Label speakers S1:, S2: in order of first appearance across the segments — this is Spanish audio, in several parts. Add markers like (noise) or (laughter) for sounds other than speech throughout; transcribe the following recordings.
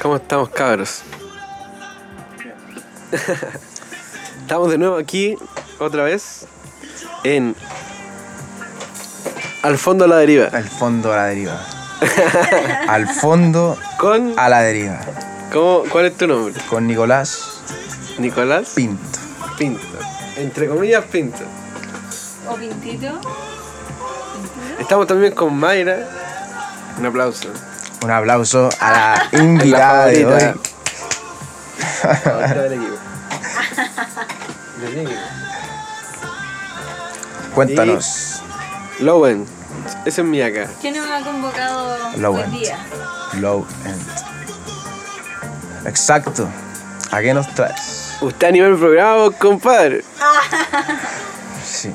S1: ¿Cómo estamos, cabros? (laughs) estamos de nuevo aquí, otra vez, en Al fondo a la deriva.
S2: Al fondo a la deriva. (laughs) Al fondo
S1: Con.
S2: a la deriva.
S1: ¿cómo, ¿Cuál es tu nombre?
S2: Con Nicolás
S1: Nicolás
S2: Pinto.
S1: Pinto. Entre comillas, Pinto.
S3: O pintito. ¿Pintito?
S1: Estamos también con Mayra. Un aplauso.
S2: Un aplauso a la (laughs) invitada de hoy.
S1: favorita. Favorita del equipo. Del (laughs) equipo.
S2: Cuéntanos.
S1: Lowen. Ese es mi acá.
S3: ¿Quién me ha convocado
S2: Low
S3: hoy
S2: end.
S3: día?
S2: Low end. Exacto. ¿A qué nos traes?
S1: Usted animó el programa, compadre. (laughs)
S2: Sí.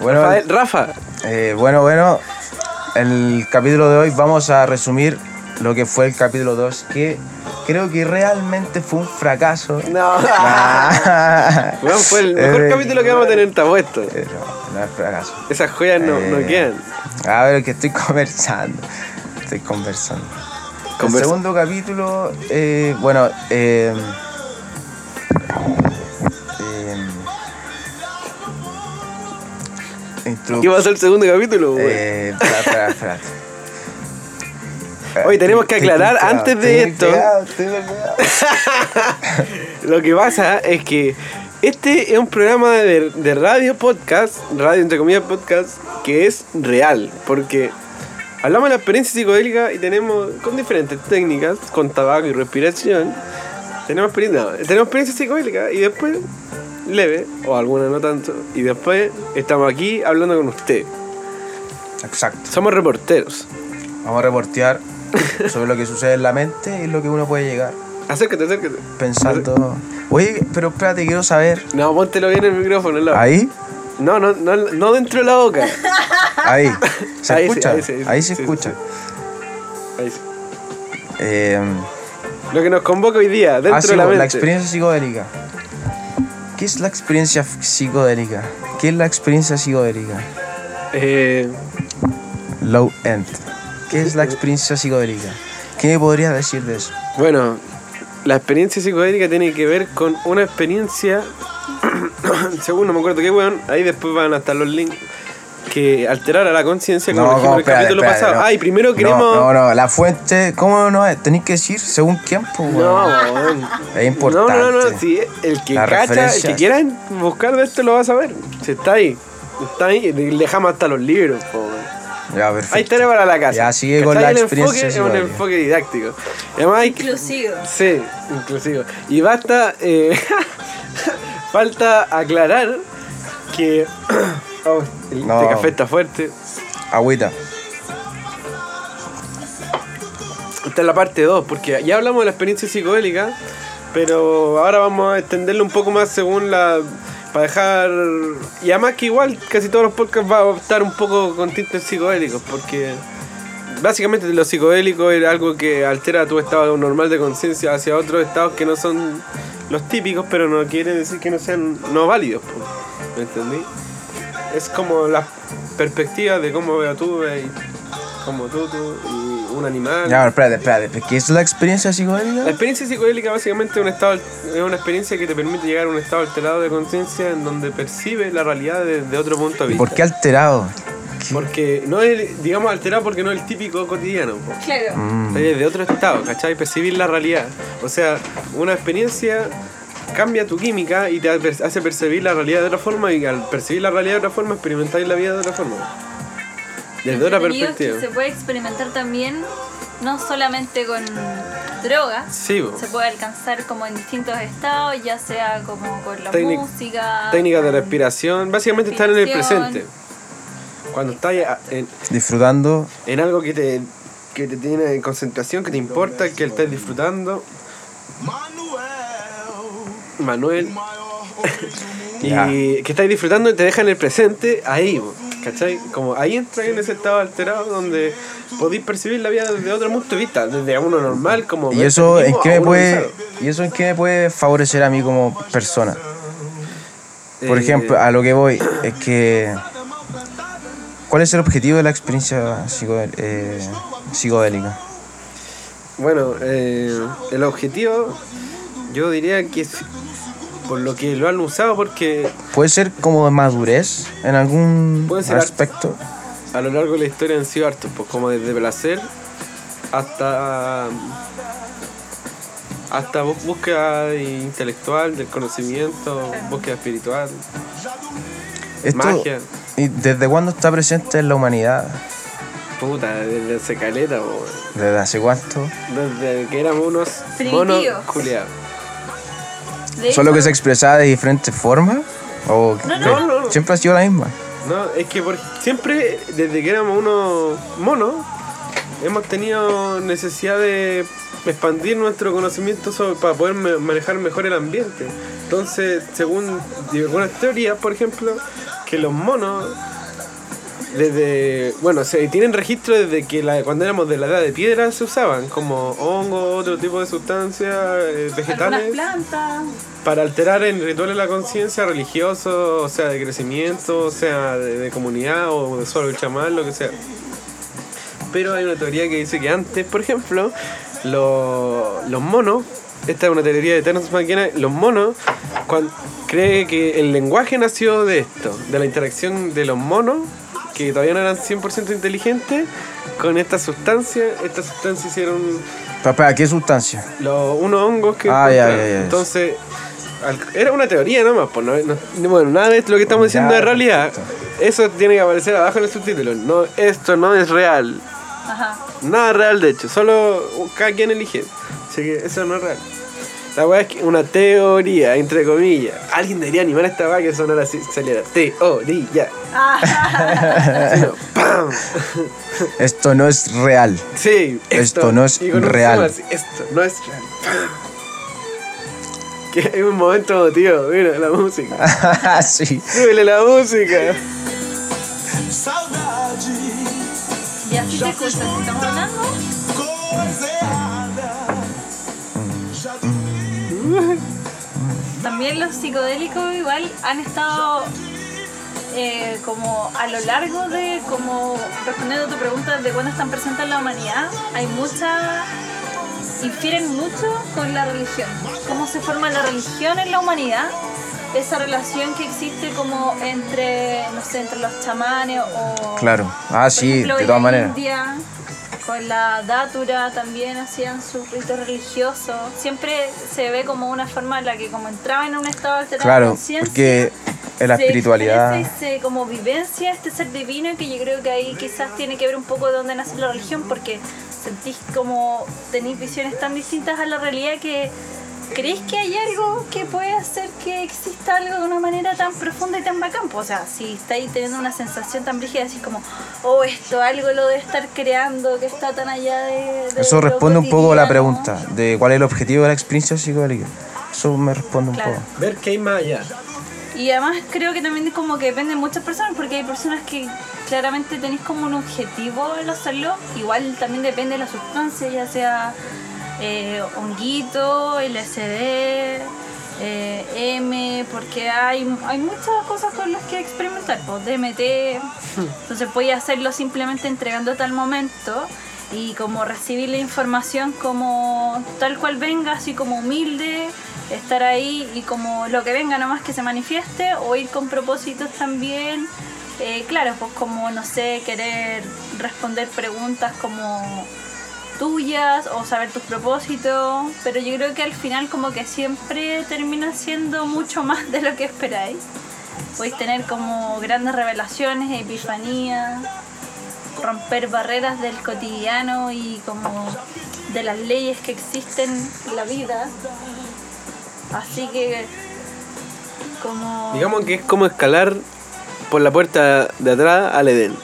S2: Bueno,
S1: Rafael- Rafa.
S2: eh, bueno, bueno. El capítulo de hoy vamos a resumir lo que fue el capítulo 2, que creo que realmente fue un fracaso.
S1: No.
S2: Ah. (laughs)
S1: Bueno, fue el mejor
S2: Eh,
S1: capítulo que vamos a tener, está puesto.
S2: eh, No, no es fracaso.
S1: Esas joyas no, no
S2: Eh,
S1: quedan.
S2: A ver, que estoy (laughs) conversando. Estoy conversando.
S1: Conversa.
S2: El segundo capítulo, eh, bueno, eh,
S1: ¿Qué va a ser el segundo capítulo, güey?
S2: eh, espera, espera, espera. (laughs)
S1: Oye, tenemos que aclarar antes de esto.
S2: pegado. (laughs)
S1: Lo que pasa es que este es un programa de, de radio podcast, radio entre comillas podcast, que es real, porque hablamos de la experiencia psicodélica y tenemos con diferentes técnicas, con tabaco y respiración, tenemos experiencia, no, tenemos experiencia psicodélica y después leve, o alguna no tanto, y después estamos aquí hablando con usted.
S2: Exacto.
S1: Somos reporteros.
S2: Vamos a reportear (laughs) sobre lo que sucede en la mente y lo que uno puede llegar
S1: Acércate, acércate.
S2: pensando. Oye, pero espérate, quiero saber.
S1: No, póntelo bien el micrófono.
S2: Ahí,
S1: No, no, no, no dentro de la boca. (laughs)
S2: ahí. ¿Se
S1: Ahí
S2: escucha?
S1: ahí sí, ahí sí,
S2: ahí se
S1: sí,
S2: escucha.
S1: Ahí sí.
S2: Eh,
S1: Lo que nos convoca hoy día, dentro
S2: ah, sí,
S1: de la
S2: la,
S1: mente.
S2: experiencia psicodélica. ¿Qué es la experiencia psicodélica? ¿Qué es la experiencia psicodélica?
S1: Eh,
S2: Low end. ¿Qué es la experiencia psicodélica? ¿Qué me podrías decir de eso?
S1: bueno, la experiencia psicodélica tiene que ver con una experiencia, (coughs) según no me acuerdo qué weón, ahí después van a estar los links, que alterara la conciencia, como dijimos en el
S2: espérate,
S1: capítulo
S2: espérate,
S1: pasado.
S2: no.
S1: Ay, primero
S2: No,
S1: queremos...
S2: No, no, la fuente, ¿cómo no es? Tenéis que decir según quién, pues,
S1: No,
S2: weón.
S1: weón.
S2: Es importante.
S1: No, no, no, sí, el que
S2: Las
S1: cacha, el que quiera buscar de esto lo va a saber. Si está ahí, está ahí, dejamos hasta los libros, po, weón.
S2: Ya, perfecto.
S1: Ahí tarea para la casa.
S2: Ya, sigue con la
S1: el enfoque
S2: experiencia
S1: es un enfoque didáctico. Además
S3: Inclusivo.
S1: Sí, inclusive. Y basta. eh, (laughs) falta aclarar que. (coughs) Oh, el
S2: No.
S1: este café está fuerte.
S2: Agüita.
S1: Esta es la parte 2, porque ya hablamos de la experiencia psicodélica, pero ahora vamos a extenderlo un poco más según la. Para dejar. Y además que igual casi todos los podcasts va a estar un poco con tintes psicodélicos, porque. Básicamente lo psicodélico es algo que altera tu estado normal de conciencia hacia otros estados que no son los típicos, pero no quiere decir que no sean no válidos. ¿Me entendí? Es como la perspectiva de cómo veo tú, ve, como tú, tú y un animal.
S2: Ya, espérate, espérate. ¿Qué es la experiencia psicodélica?
S1: La experiencia psicodélica básicamente es, un estado, es una experiencia que te permite llegar a un estado alterado de conciencia en donde percibe la realidad desde otro punto de
S2: ¿Y
S1: vista.
S2: por qué alterado?
S1: Porque no es, digamos, alterado porque no es el típico cotidiano. po.
S3: Claro.
S2: Mm,
S1: Está desde otro estado, ¿cachai? Percibir la realidad. O sea, una experiencia cambia tu química y te hace percibir la realidad de otra forma y al percibir la realidad de otra forma experimentáis la vida de otra forma. Desde otra perspectiva.
S3: que se puede experimentar también, no solamente con drogas,
S1: Sí,
S3: se puede alcanzar como en distintos estados, ya sea como con la
S1: Técnic-
S3: música.
S1: técnicas de respiración, básicamente estar en el presente. Cuando estás en,
S2: disfrutando.
S1: en algo que te, que te tiene en concentración, que te importa, que estás disfrutando. Manuel. y
S2: Ya.
S1: que estáis disfrutando y te deja en el presente, ahí, ¿cachai? Como ahí entras en ese estado alterado donde podéis percibir la vida desde otro punto de vista, desde uno normal, como...
S2: ¿Y eso en qué me puede
S1: bizarro.
S2: y eso en qué me puede favorecer a mí como persona? Por
S1: Eh,
S2: ejemplo, a lo que voy es que ¿cuál es el objetivo de la experiencia eh, psicodélica?
S1: Bueno, eh, el objetivo, yo diría que es por lo que lo han usado, porque
S2: Puede ser como de madurez en algún
S1: Puede ser
S2: aspecto.
S1: a lo largo de la historia han sido hartos, pues como desde placer hasta hasta bú- búsqueda intelectual del conocimiento, búsqueda espiritual,
S2: Esto,
S1: magia.
S2: ¿Y desde cuándo está presente en la humanidad?
S1: Puta, desde ese caleta, po.
S2: ¿Desde hace cuánto?
S1: desde que éramos unos monos culiados.
S3: De
S2: ¿Solo
S3: hecho,
S2: que se expresaba de diferentes formas? ¿O
S3: No,
S1: no, no, no.
S2: siempre ha sido la misma?
S1: No, es que por, siempre, desde que éramos unos monos, hemos tenido necesidad de expandir nuestro conocimiento sobre- para poder me- manejar mejor el ambiente. Entonces, según algunas teorías, por ejemplo, que los monos, desde, bueno, se tienen registro desde que la- cuando éramos de la edad de piedra se usaban, como hongos, otro tipo de sustancias, eh, vegetales
S3: plantas.
S1: para alterar en rituales la conciencia religioso, o sea, de crecimiento, o sea, de, de comunidad o de solo el chamán, lo que sea. Pero hay una teoría que dice que antes, por ejemplo, lo- los monos, esta es una teoría de Terence McKenna, los monos cuan- cree que el lenguaje nació de esto, de la interacción de los monos, que todavía no eran 100% inteligentes, con esta sustancia. Esta sustancia hicieron
S2: Papá, ¿qué sustancia?
S1: los unos hongos que
S2: Ah, ya, ya, ya.
S1: entonces al- era una teoría nomás pues no, no- bueno nada de lo que estamos diciendo es realidad eso tiene que aparecer abajo en el subtítulo no esto no es real
S3: Ajá.
S1: nada real de hecho solo cada quien elige así que eso no es real la weá es que una teoría entre comillas alguien debería animar a esta weá que sonara así saliera teoría (laughs)
S2: Esto no es real.
S1: Sí,
S2: Esto no es real.
S1: así, esto no es real. (laughs) Que es un momento emotivo, mira la música. (laughs)
S2: sí.
S1: Súbele la música.
S4: Saudade,
S3: y así te escuchas. Estamos hablando. También los psicodélicos igual han estado eh, como a lo largo de, como respondiendo a tu pregunta de cuándo están presentes en la humanidad, hay mucha, infieren mucho con la religión. Cómo se forma la religión en la humanidad, esa relación que existe como entre, no sé, entre los chamanes o...
S2: Claro. Ah, sí,
S3: ejemplo,
S2: de todas maneras.
S3: India, con la datura también hacían sus ritos religiosos. Siempre se ve como una forma en la que como entraba en un estado alterado de
S2: Claro,
S3: conciencia.
S2: porque en la
S3: se
S2: espiritualidad.
S3: y se como vivencia este ser divino que yo creo que ahí quizás tiene que ver un poco de dónde nace la religión porque sentís como tenéis visiones tan distintas a la realidad que creéis que hay algo que puede hacer que exista algo de una manera tan profunda y tan bacán. Pues, O sea, si estáis teniendo una sensación tan brígida, así como, oh, esto algo lo debe estar creando, que está tan allá de... de
S2: Eso
S3: lo
S2: responde un poco a la pregunta de cuál es el objetivo de la experiencia psicodélica. Eso me responde un
S3: Claro.
S2: poco.
S1: Ver qué hay más allá.
S3: Y además creo que también es como que depende de muchas personas, porque hay personas que claramente tenéis como un objetivo al hacerlo. Igual también depende de la sustancia, ya sea eh, honguito, LSD, eh, M, porque hay, hay muchas cosas con las que experimentar. Pues DMT, entonces puedes hacerlo simplemente entregándote al momento y como recibir la información como tal cual venga, así como humilde, estar ahí y como lo que venga nomás que se manifieste o ir con propósitos también. Eh, claro, pues como, no sé, querer responder preguntas como tuyas o saber tus propósitos, pero yo creo que al final como que siempre termina siendo mucho (laughs) más de lo que esperáis. Podéis tener como grandes revelaciones, epifanías, romper barreras del cotidiano y como de las leyes que existen en la vida. Así que como
S1: Digamos que es como escalar por la puerta de atrás al Edén.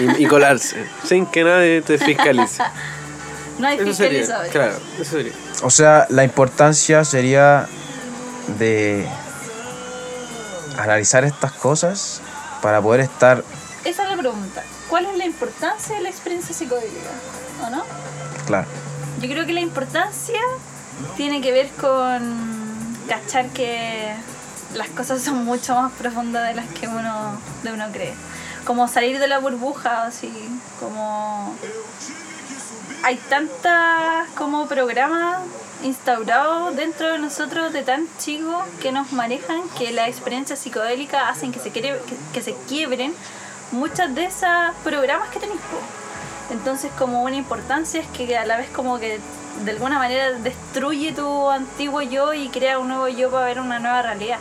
S1: Y, y colarse, (laughs) sin que nadie te fiscalice. (laughs)
S3: no hay
S1: Eso sería, claro, eso sería.
S2: O sea, la importancia sería de analizar estas cosas para poder estar,
S3: Esa es la pregunta. ¿Cuál es la importancia de la experiencia psicodélica? ¿O no?
S2: claro,
S3: Yo creo que la importancia tiene que ver con cachar que las cosas son mucho más profundas de las que uno, de uno cree. Como salir de la burbuja, así, como hay tantas como programas instaurados dentro de nosotros de tan chicos que nos manejan que las experiencias psicodélicas hacen que se, quiebre- que, se quiebren muchas de esos programas que tenéis. Entonces como una importancia es que a la vez como que de alguna manera destruye tu antiguo yo y crea un nuevo yo para ver una nueva realidad.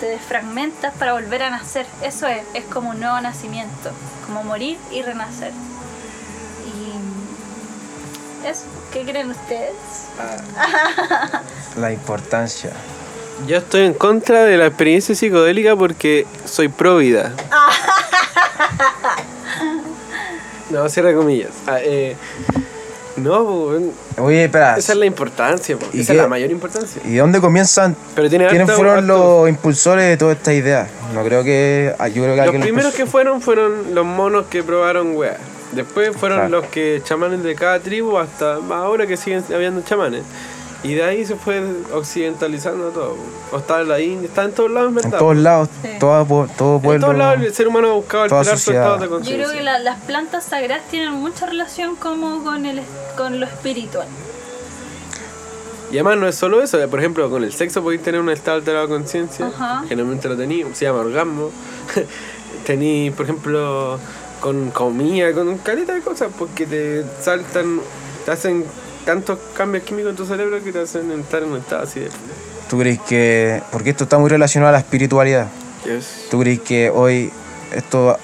S3: Te desfragmentas para volver a nacer. Eso es, es como un nuevo nacimiento, como morir y renacer. Eso, ¿qué creen ustedes?
S2: La importancia.
S1: Yo estoy en contra de la experiencia psicodélica porque soy pro vida. (laughs) No, cierra comillas. Ah, eh, no.
S2: Oye, espera.
S1: esa es la importancia, po.
S2: ¿Y
S1: esa
S2: qué?
S1: es la mayor importancia.
S2: ¿Y dónde comienzan?
S1: Pero tiene
S2: ¿Quiénes
S1: harto-
S2: fueron
S1: harto-
S2: los impulsores de toda esta idea? No creo que. ah, Yo creo que
S1: Los primeros que fueron fueron los monos que probaron weá. Después fueron
S2: Claro.
S1: los que chamanes de cada tribu hasta ahora que siguen habiendo chamanes. Y de ahí se fue occidentalizando todo. O estaba en la India, está en todos lados en
S2: todos lados,
S3: Sí.
S2: todo, todo
S1: En
S2: pueblo.
S1: todos lados el ser humano ha buscado alterar su estado de
S3: Yo
S1: conciencia.
S3: creo que la- las plantas sagradas tienen mucha relación como con, el, con lo espiritual.
S1: Y además no es solo eso, por ejemplo, con el sexo podéis tener un estado alterado de conciencia,
S3: Ajá.
S1: generalmente lo tenéis, se llama orgasmo. (laughs) tenéis, por ejemplo, con comida, con caleta de cosas, porque te saltan, te hacen tantos cambios químicos en tu cerebro que te hacen entrar en un estado así de...
S2: ¿Tú crees que.? Porque esto está muy relacionado a la espiritualidad.
S1: Yes.
S2: ¿Tú crees que hoy esto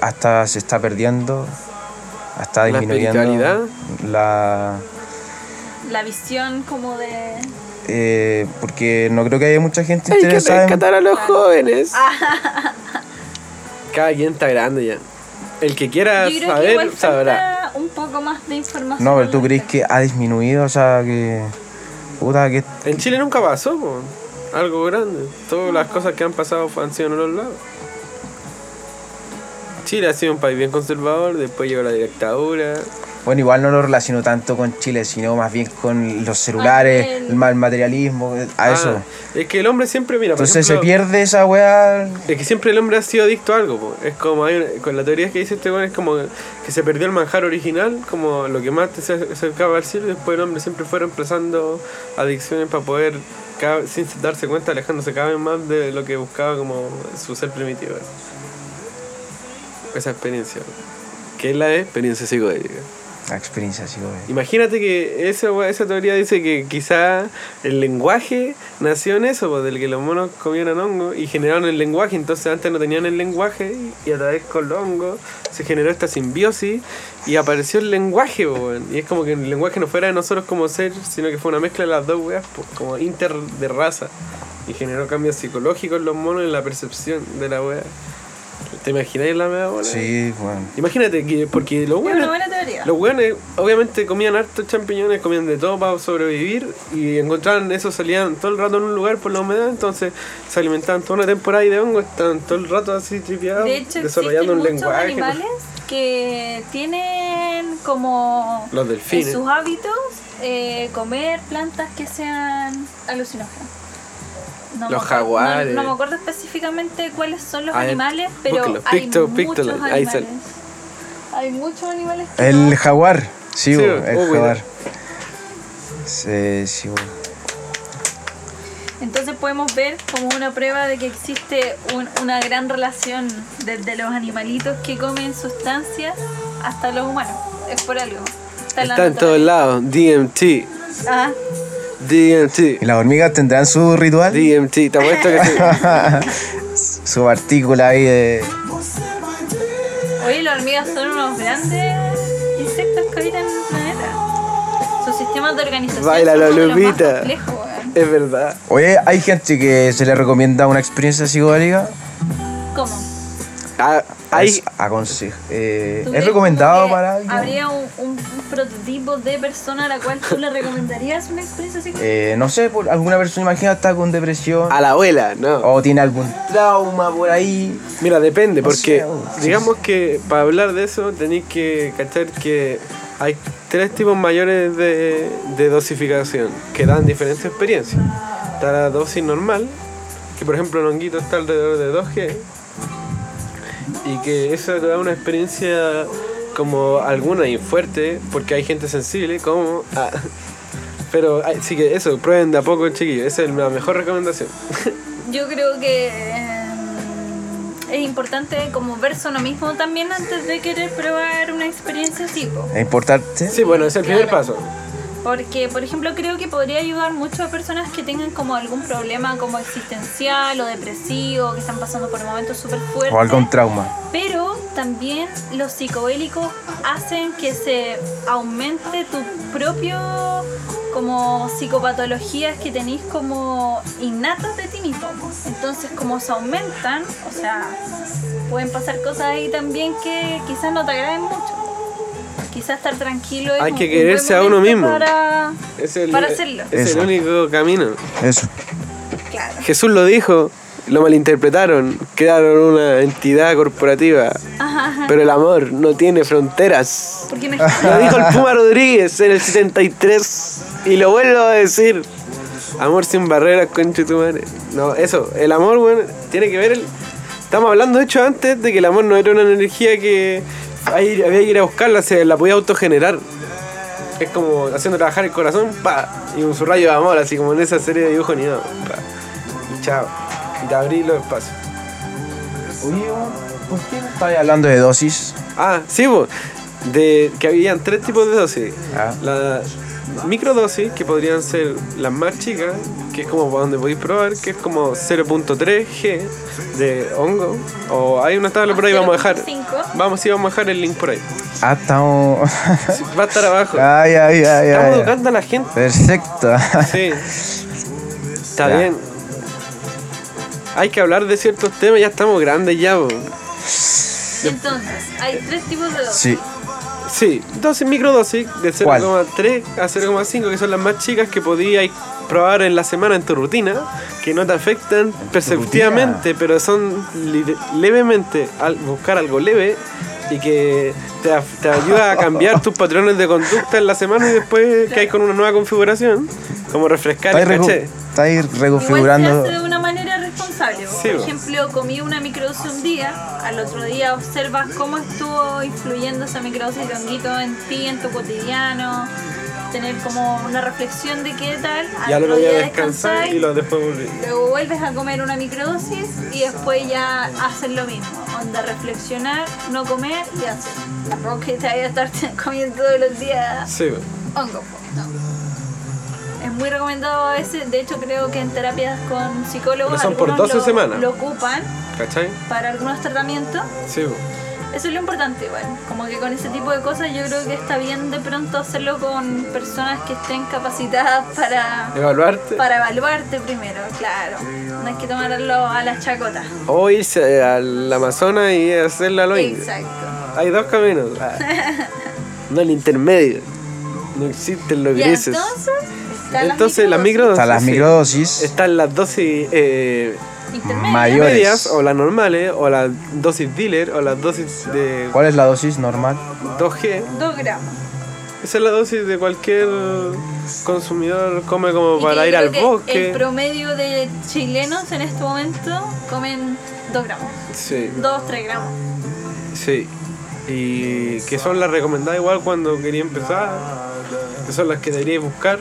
S2: hasta se está perdiendo? Está
S1: ¿La
S2: disminuyendo.
S1: espiritualidad?
S2: La.
S3: La visión como de...
S2: eh, porque no creo que haya mucha gente
S1: Hay que
S2: interesada en.
S1: rescatar a los jóvenes. Cada quien está grande ya. El que quiera
S3: Yo creo que
S1: saber,
S3: igual
S1: sabrá.
S3: un poco más de información.
S2: No, pero tú crees que ha disminuido, o sea, que. Puta, que.
S1: En Chile nunca pasó, po. algo grande. Todas las cosas que han pasado han sido en los lados. Chile ha sido un país bien conservador, después llegó la dictadura.
S2: Bueno, igual no lo relaciono tanto con Chile, sino más bien con los celulares,
S3: Ah, el-
S2: mal materialismo, a eso.
S1: Ah, es que el hombre siempre, mira, por
S2: Entonces se pierde esa weá.
S1: Es que siempre el hombre ha sido adicto a algo, po. es como hay una- con la teoría que dice este weón es como que se perdió el manjar original, como lo que más te se- acercaba al cielo, y después el hombre siempre fue reemplazando adicciones para poder, cada- sin darse cuenta, alejándose cada vez más de lo que buscaba como su ser primitivo. Esa experiencia, que es la experiencia psicodélica.
S2: La experiencia, sí, güey.
S1: Imagínate que esa, esa teoría dice que quizá el lenguaje nació en eso, pues, del que los monos comieran hongo y generaron el lenguaje, entonces antes no tenían el lenguaje y a través con los hongos se generó esta simbiosis y apareció el lenguaje, pues, y es como que el lenguaje no fuera de nosotros como ser, sino que fue una mezcla de las dos weas, pues, como inter de raza y generó cambios psicológicos en los monos en la percepción de la wea. ¿Te imagináis la mea bola?
S2: Sí, bueno.
S1: Imagínate que, porque los
S3: Es
S1: weones
S3: una buena teoría.
S1: los weones obviamente comían hartos champiñones, comían de todo para sobrevivir y encontraban eso, salían todo el rato en un lugar por la humedad, entonces se alimentaban toda una temporada y de hongo, estaban todo el rato así tripeados,
S3: De hecho,
S1: desarrollando un
S3: muchos
S1: lenguaje.
S3: animales que tienen como
S1: Los
S3: en
S1: delfines.
S3: sus hábitos eh, comer plantas que sean alucinógenas. No
S1: Los jaguares.
S3: No, no me acuerdo específicamente cuáles son los
S1: A ver,
S3: animales, pero hay
S1: Picto-
S3: muchos animales.
S1: sale.
S3: Hay muchos animales que
S2: El
S3: no-
S2: jaguar. Sí,
S1: Sí, oh,
S2: el jaguar. Sí, sí.
S3: Entonces podemos ver como una prueba de que existe un- una gran relación desde los animalitos que comen sustancias hasta los humanos. Es por algo. Está,
S1: Está en todos lados, DMT,
S3: Ah,
S2: ¿Y
S1: DMT,
S2: las hormigas tendrán su ritual?
S1: DMT, te apuesto que sí. (laughs)
S2: su partícula ahí de.
S3: oye, las hormigas son unos grandes insectos que habitan el planeta. Sus sistemas de organización
S1: Baila
S3: son
S1: la Lupita. Es verdad.
S2: Oye, hay gente que se le recomienda una experiencia psicodélica.
S3: ¿Cómo?
S1: Ah, hay,
S2: Es, aconse- eh,
S3: ¿Tú
S2: ¿Es
S3: crees
S2: recomendado para alguien?
S3: ¿Habría un, un- un prototipo de persona a la cual tú le recomendarías una experiencia así?
S2: Eh, no sé, por alguna persona imagina está con depresión
S1: a la abuela, no.
S2: o tiene algún trauma por ahí.
S1: Mira, depende, porque digamos que para hablar de eso tenéis que cachar que hay tres tipos mayores de, de dosificación que dan diferentes experiencias. Está la dosis normal, que por ejemplo en honguito está alrededor de 2G, y que eso te da una experiencia como alguna y fuerte, porque hay gente sensible, como... ah, pero sí que eso, prueben de a poco, chiquillos. Esa es la mejor recomendación. (laughs)
S3: Yo creo que eh, es importante como verse uno mismo también antes de querer probar una experiencia así. po.
S2: Es importante.
S1: Sí, bueno, es el primer
S3: Claro.
S1: paso.
S3: Porque, por ejemplo, creo que podría ayudar mucho a personas que tengan como algún problema como existencial o depresivo, que están pasando por momentos súper fuertes.
S2: O algún trauma.
S3: Pero también los psicodélicos hacen que se aumente tu propio como psicopatologías que tenéis como innatas de ti mismo. Entonces como se aumentan, o sea, pueden pasar cosas ahí también que quizás no te agraden mucho. Quizás estar tranquilo es
S1: Hay que
S3: un
S1: quererse
S3: buen
S1: a uno mismo.
S3: Para,
S1: Es el,
S3: para hacerlo.
S1: Es
S2: Eso.
S1: el único camino.
S2: Eso.
S3: Claro.
S1: Jesús lo dijo, lo malinterpretaron, crearon una entidad corporativa.
S3: Ajá, ajá.
S1: Pero el amor no tiene fronteras.
S3: Porque no (laughs)
S1: Lo dijo el Puma Rodríguez en el 73 y lo vuelvo a decir. Amor sin barreras, concha tu madre. No, eso, el amor, bueno, tiene que ver el... Estamos hablando, de hecho, antes de que el amor no era una energía que ahí había que ir a buscarla, se la podía autogenerar. Es como haciendo trabajar el corazón, pa, y un rayo de amor, así como en esa serie de dibujos animados, pa, y chao. Y te abrí los espacios.
S2: Oye, ¿por qué estabas hablando de dosis?
S1: Ah, sí, po. de que habían tres tipos de dosis.
S2: Ah.
S1: La microdosis, que podrían ser las más chicas, que es como para donde podéis probar, que es como 0.3 G de hongo. O hay una tabla por ahí, vamos a dejar.
S3: 0.5.
S1: Vamos, sí, vamos a dejar el link por ahí.
S2: Ah, estamos.
S1: Sí, (laughs) Va a estar abajo.
S2: ay, ay, ay,
S1: Estamos
S2: ay.
S1: educando a la gente.
S2: Perfecto. (laughs)
S1: Sí. Está
S2: Ya.
S1: bien. Hay que hablar de ciertos temas, ya estamos grandes ya. po.
S3: Entonces, hay tres tipos de dosis.
S2: Sí.
S1: Sí, dosis microdosis de
S2: ¿Cuál?
S1: 0,3 a 0,5 que son las más chicas que podías probar en la semana en tu rutina, que no te afectan perceptivamente, pero son levemente al buscar algo leve y que te, ayuda a cambiar (laughs) tus patrones de conducta en la semana y después que hay con una nueva configuración, como refrescar el caché.
S2: está ahí
S3: Igual se
S2: reconfigurando.
S3: Responsable.
S1: Sí,
S3: Por ejemplo, comí una microdosis un día, al otro día observas cómo estuvo influyendo esa microdosis de honguito en ti, en tu cotidiano, tener como una reflexión de qué tal. Al
S1: Y al
S3: otro
S1: otro día
S3: día
S1: descansar y lo después volví.
S3: Luego vuelves a comer una microdosis y después ya haces lo mismo. Onda, reflexionar, no comer y hacer. Tampoco que te vayas a estar (laughs) comiendo todos los días
S1: Sí,
S3: hongo. no. Muy recomendado a veces, de hecho creo que en terapias con psicólogos
S1: Pero son por
S3: algunos
S1: 12
S3: lo,
S1: semanas.
S3: lo ocupan
S1: ¿cachai?
S3: para algunos tratamientos.
S1: Sí.
S3: Eso es lo importante igual, como que con ese tipo de cosas yo creo que está bien de pronto hacerlo con personas que estén capacitadas para,
S1: evaluarte.
S3: para evaluarte primero, claro. No hay que tomarlo a las chacotas.
S1: O irse al Amazonas y hacerla a lo indio.
S3: Exacto.
S1: Hay dos caminos. Ah. (laughs) No el intermedio. No existen los
S3: Y
S1: grises.
S3: entonces, están
S1: Entonces las
S3: las
S1: microdosis.
S2: Hasta las
S1: sí.
S2: microdosis.
S1: Están las dosis eh,
S3: intermedias.
S2: Mayores.
S1: medias o las normales o las dosis dealer o las dosis de
S2: ¿Cuál es la dosis normal?
S1: 2G.
S3: 2 gramos.
S1: Esa es la dosis de cualquier consumidor come como para ir al bosque.
S3: El promedio de chilenos en este momento comen 2 gramos.
S1: Sí,
S3: 2, 3 gramos.
S1: sí. Y que son las recomendadas igual cuando quería empezar. Que son las que deberíais buscar.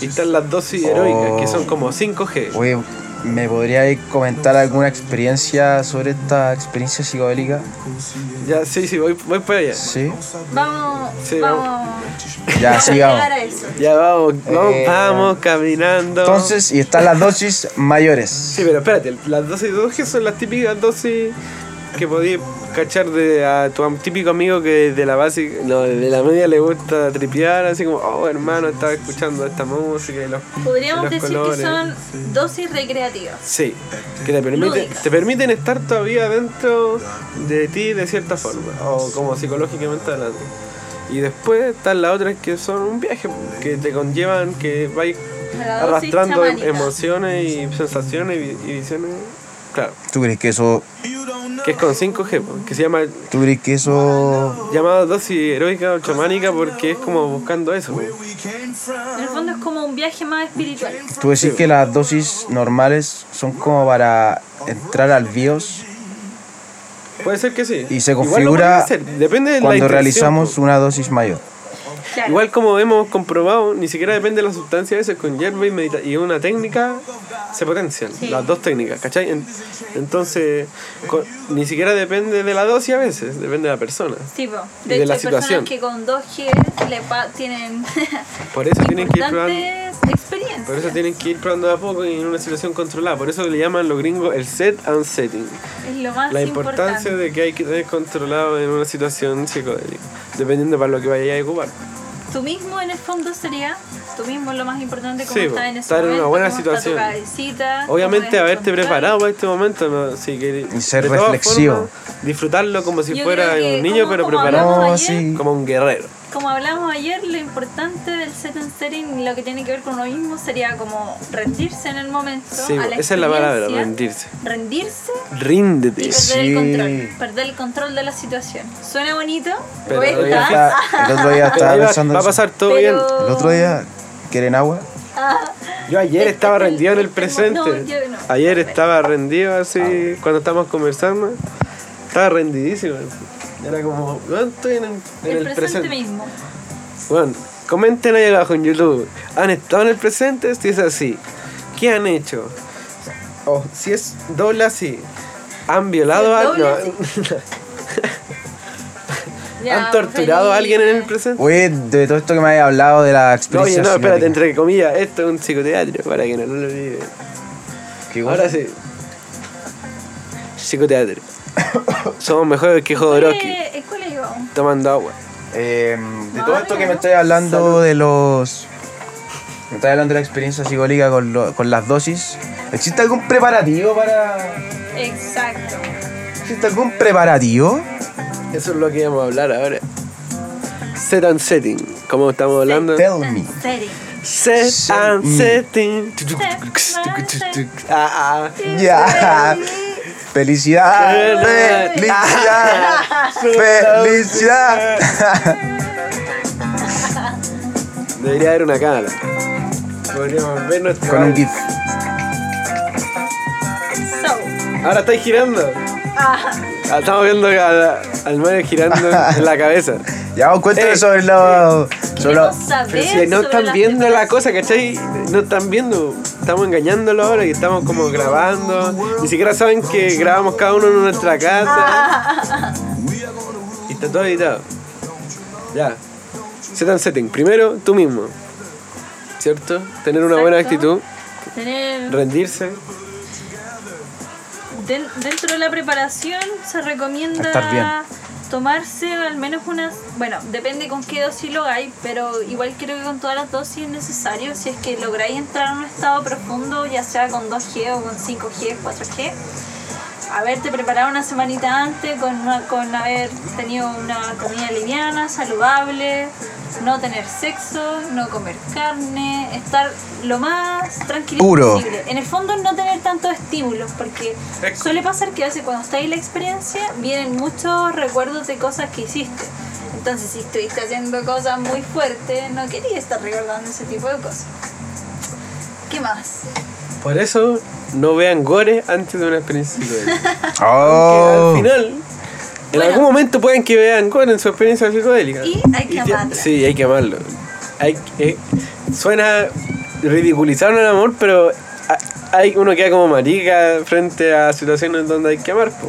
S1: Y están las dosis heroicas, que son como 5G.
S2: Oye, ¿me podríais comentar alguna experiencia sobre esta experiencia psicodélica?
S1: Ya, sí, sí, voy, voy para allá.
S2: Sí.
S3: Vamos,
S1: Sí,
S3: vamos,
S2: Ya,
S3: vamos a
S2: sigamos.
S1: Ya vamos, vamos,
S2: Eh,
S1: vamos caminando.
S2: Entonces, y están las dosis mayores.
S1: Sí, pero espérate, las dosis de 2G son las típicas dosis que podías cachar de a tu típico amigo que de la base, no, de la media le gusta tripear, así como, oh hermano, estaba escuchando esta música y los,
S3: Podríamos
S1: y los
S3: decir
S1: colores.
S3: que son dosis recreativas.
S1: Sí, que te, permite,
S3: Lúdicas.
S1: te permiten estar todavía dentro de ti de cierta forma, o como psicológicamente hablando. Y después están las otras que son un viaje, que te conllevan, que vais arrastrando
S3: chamánica.
S1: emociones y sensaciones y, y visiones. Claro,
S2: ¿Tú crees que eso,
S1: que es con 5G, po, que se llama
S2: tú crees que eso,
S1: llamado dosis heroica o chamánica porque es como buscando eso. po.
S3: En el fondo es como un viaje más espiritual.
S2: tú decís que las dosis normales son como para entrar al BIOS?
S1: Puede ser que sí.
S2: Y se
S1: Igual lo
S2: configura
S1: hacer, Depende de
S2: cuando realizamos una dosis mayor.
S3: Claro.
S1: Igual como hemos comprobado, ni siquiera depende de la sustancia, a veces con hierba y, medita- y una técnica se potencian,
S3: Sí.
S1: las dos técnicas, ¿cachai? En- entonces, con- ni siquiera depende de la dosis a veces, depende de la persona.
S3: Sí, de,
S1: de
S3: hecho
S1: la
S3: hay
S1: situación.
S3: personas que con 2G le pa- tienen (laughs)
S1: Por eso tienen que ir probando. Por eso tienen que ir probando de a poco y en una situación controlada. Por eso le llaman los gringos el set and setting.
S3: es lo más
S1: La importancia
S3: importante.
S1: de que hay que tener controlado en una situación psicodélica, dependiendo para lo que vayáis a ocupar.
S3: Tú mismo en el fondo sería, tú mismo lo más importante como
S1: Sí,
S3: estás en ese
S1: estar en una
S3: momento,
S1: buena situación.
S3: cabecita,
S1: Obviamente
S3: es
S1: haberte preparado para este momento, ¿no? Si queréis-
S2: Y ser reflexivo.
S1: formas, disfrutarlo como si
S3: Yo
S1: fuera
S3: que
S1: un niño,
S3: como-
S1: pero
S3: como
S1: preparado
S2: No, sí.
S1: como un guerrero.
S3: Como hablamos ayer, lo importante del set and setting, lo que tiene que ver con uno mismo, sería como rendirse en el momento.
S1: Sí,
S3: a la
S1: esa es la palabra, rendirse.
S3: Rendirse y
S1: Ríndete.
S3: perder
S2: Sí.
S3: el control. Perder el control de la situación. Suena bonito,
S1: Pero
S2: está- (laughs) el otro día estaba pensando
S1: va a pasar todo
S3: pero...
S1: bien.
S2: El otro día, ¿quieren agua?
S3: Ah,
S1: Yo ayer
S3: El-
S1: estaba
S3: el-
S1: rendido en el presente.
S3: no, yo no.
S1: Ayer estaba rendido así, cuando estábamos conversando. Estaba rendidísimo. Era como, bueno, estoy en, en
S3: el,
S1: el,
S3: presente,
S1: presente.
S3: mismo.
S1: Bueno, comenten ahí abajo en YouTube. ¿Han estado en el presente? Si es así, ¿qué han hecho? O si es doble así, ¿han violado a no. (laughs)
S3: Ya,
S1: ¿Han torturado a alguien en el presente?
S2: Oye, de todo esto que me habéis hablado de la
S1: No,
S2: experiencia.
S1: oye, no, espérate, entre comillas, esto es un psicoteatro, para que no lo olviden. Ahora sí. Psicoteatro. (coughs) Somos mejores que Jodorowsky,
S3: ¿En cuál íbamos?
S1: tomando agua.
S2: Eh, de todo esto que me estáis hablando de los. Me estáis hablando de la experiencia psicodélica con, lo- con las dosis. ¿Existe algún preparativo para.?
S3: Exacto.
S2: ¿Existe algún preparativo?
S1: Eso es lo que íbamos a hablar ahora. Set and setting, como estamos hablando.
S2: Tell me.
S3: Setting.
S1: Set
S2: Set
S1: and
S2: me.
S1: setting.
S3: Set.
S1: Ah, ah.
S2: Ya. Felicidad. Felicidad. Felicidad.
S1: Debería haber una cámara. Podríamos ver nuestro.
S2: Con un GIF.
S1: Ahora estáis girando.
S3: Ah,
S1: Ah, Estamos viendo al, al Mario girando en la cabeza.
S2: Ya vos cuéntame
S1: Eh.
S2: sobre lo. Sobre lo-
S3: queremos saber
S1: Pero si no
S3: sobre
S1: están
S3: las
S1: viendo la cosa. ¿cachai? No están viendo. Estamos engañándolo ahora y estamos como grabando. Ni siquiera saben que grabamos cada uno en nuestra casa. (laughs) Y está todo editado. Ya. Set and setting. Primero, tú mismo. ¿Cierto? Tener una buena actitud.
S3: Tener
S1: Rendirse.
S3: Den- dentro de la preparación se recomienda
S2: Estar bien.
S3: Tomarse al menos unas, bueno, depende con qué dosis lo hagáis, pero igual creo que con todas las dosis es necesario si es que lográis entrar en un estado profundo, ya sea con 2G o con 5G, 4G. Haberte preparado una semanita antes con, con haber tenido una comida liviana, saludable, no tener sexo, no comer carne, estar lo más tranquilo
S2: Puro.
S3: posible. En el fondo no tener tantos estímulos, porque suele pasar que a veces cuando estáis en la experiencia vienen muchos recuerdos de cosas que hiciste. Entonces si estuviste haciendo cosas muy fuertes, no quería estar recordando ese tipo de cosas. ¿Qué más?
S1: Por eso, no vean gore antes de una experiencia psicodélica. (laughs)
S2: Oh.
S1: al final, en
S3: Bueno.
S1: algún momento pueden que vean gore en su experiencia psicodélica.
S3: Y hay que amarla.
S1: Sí, hay que amarlo. Hay, eh, suena ridiculizar el amor, pero ha- hay uno queda como marica frente a situaciones donde hay que amar. po.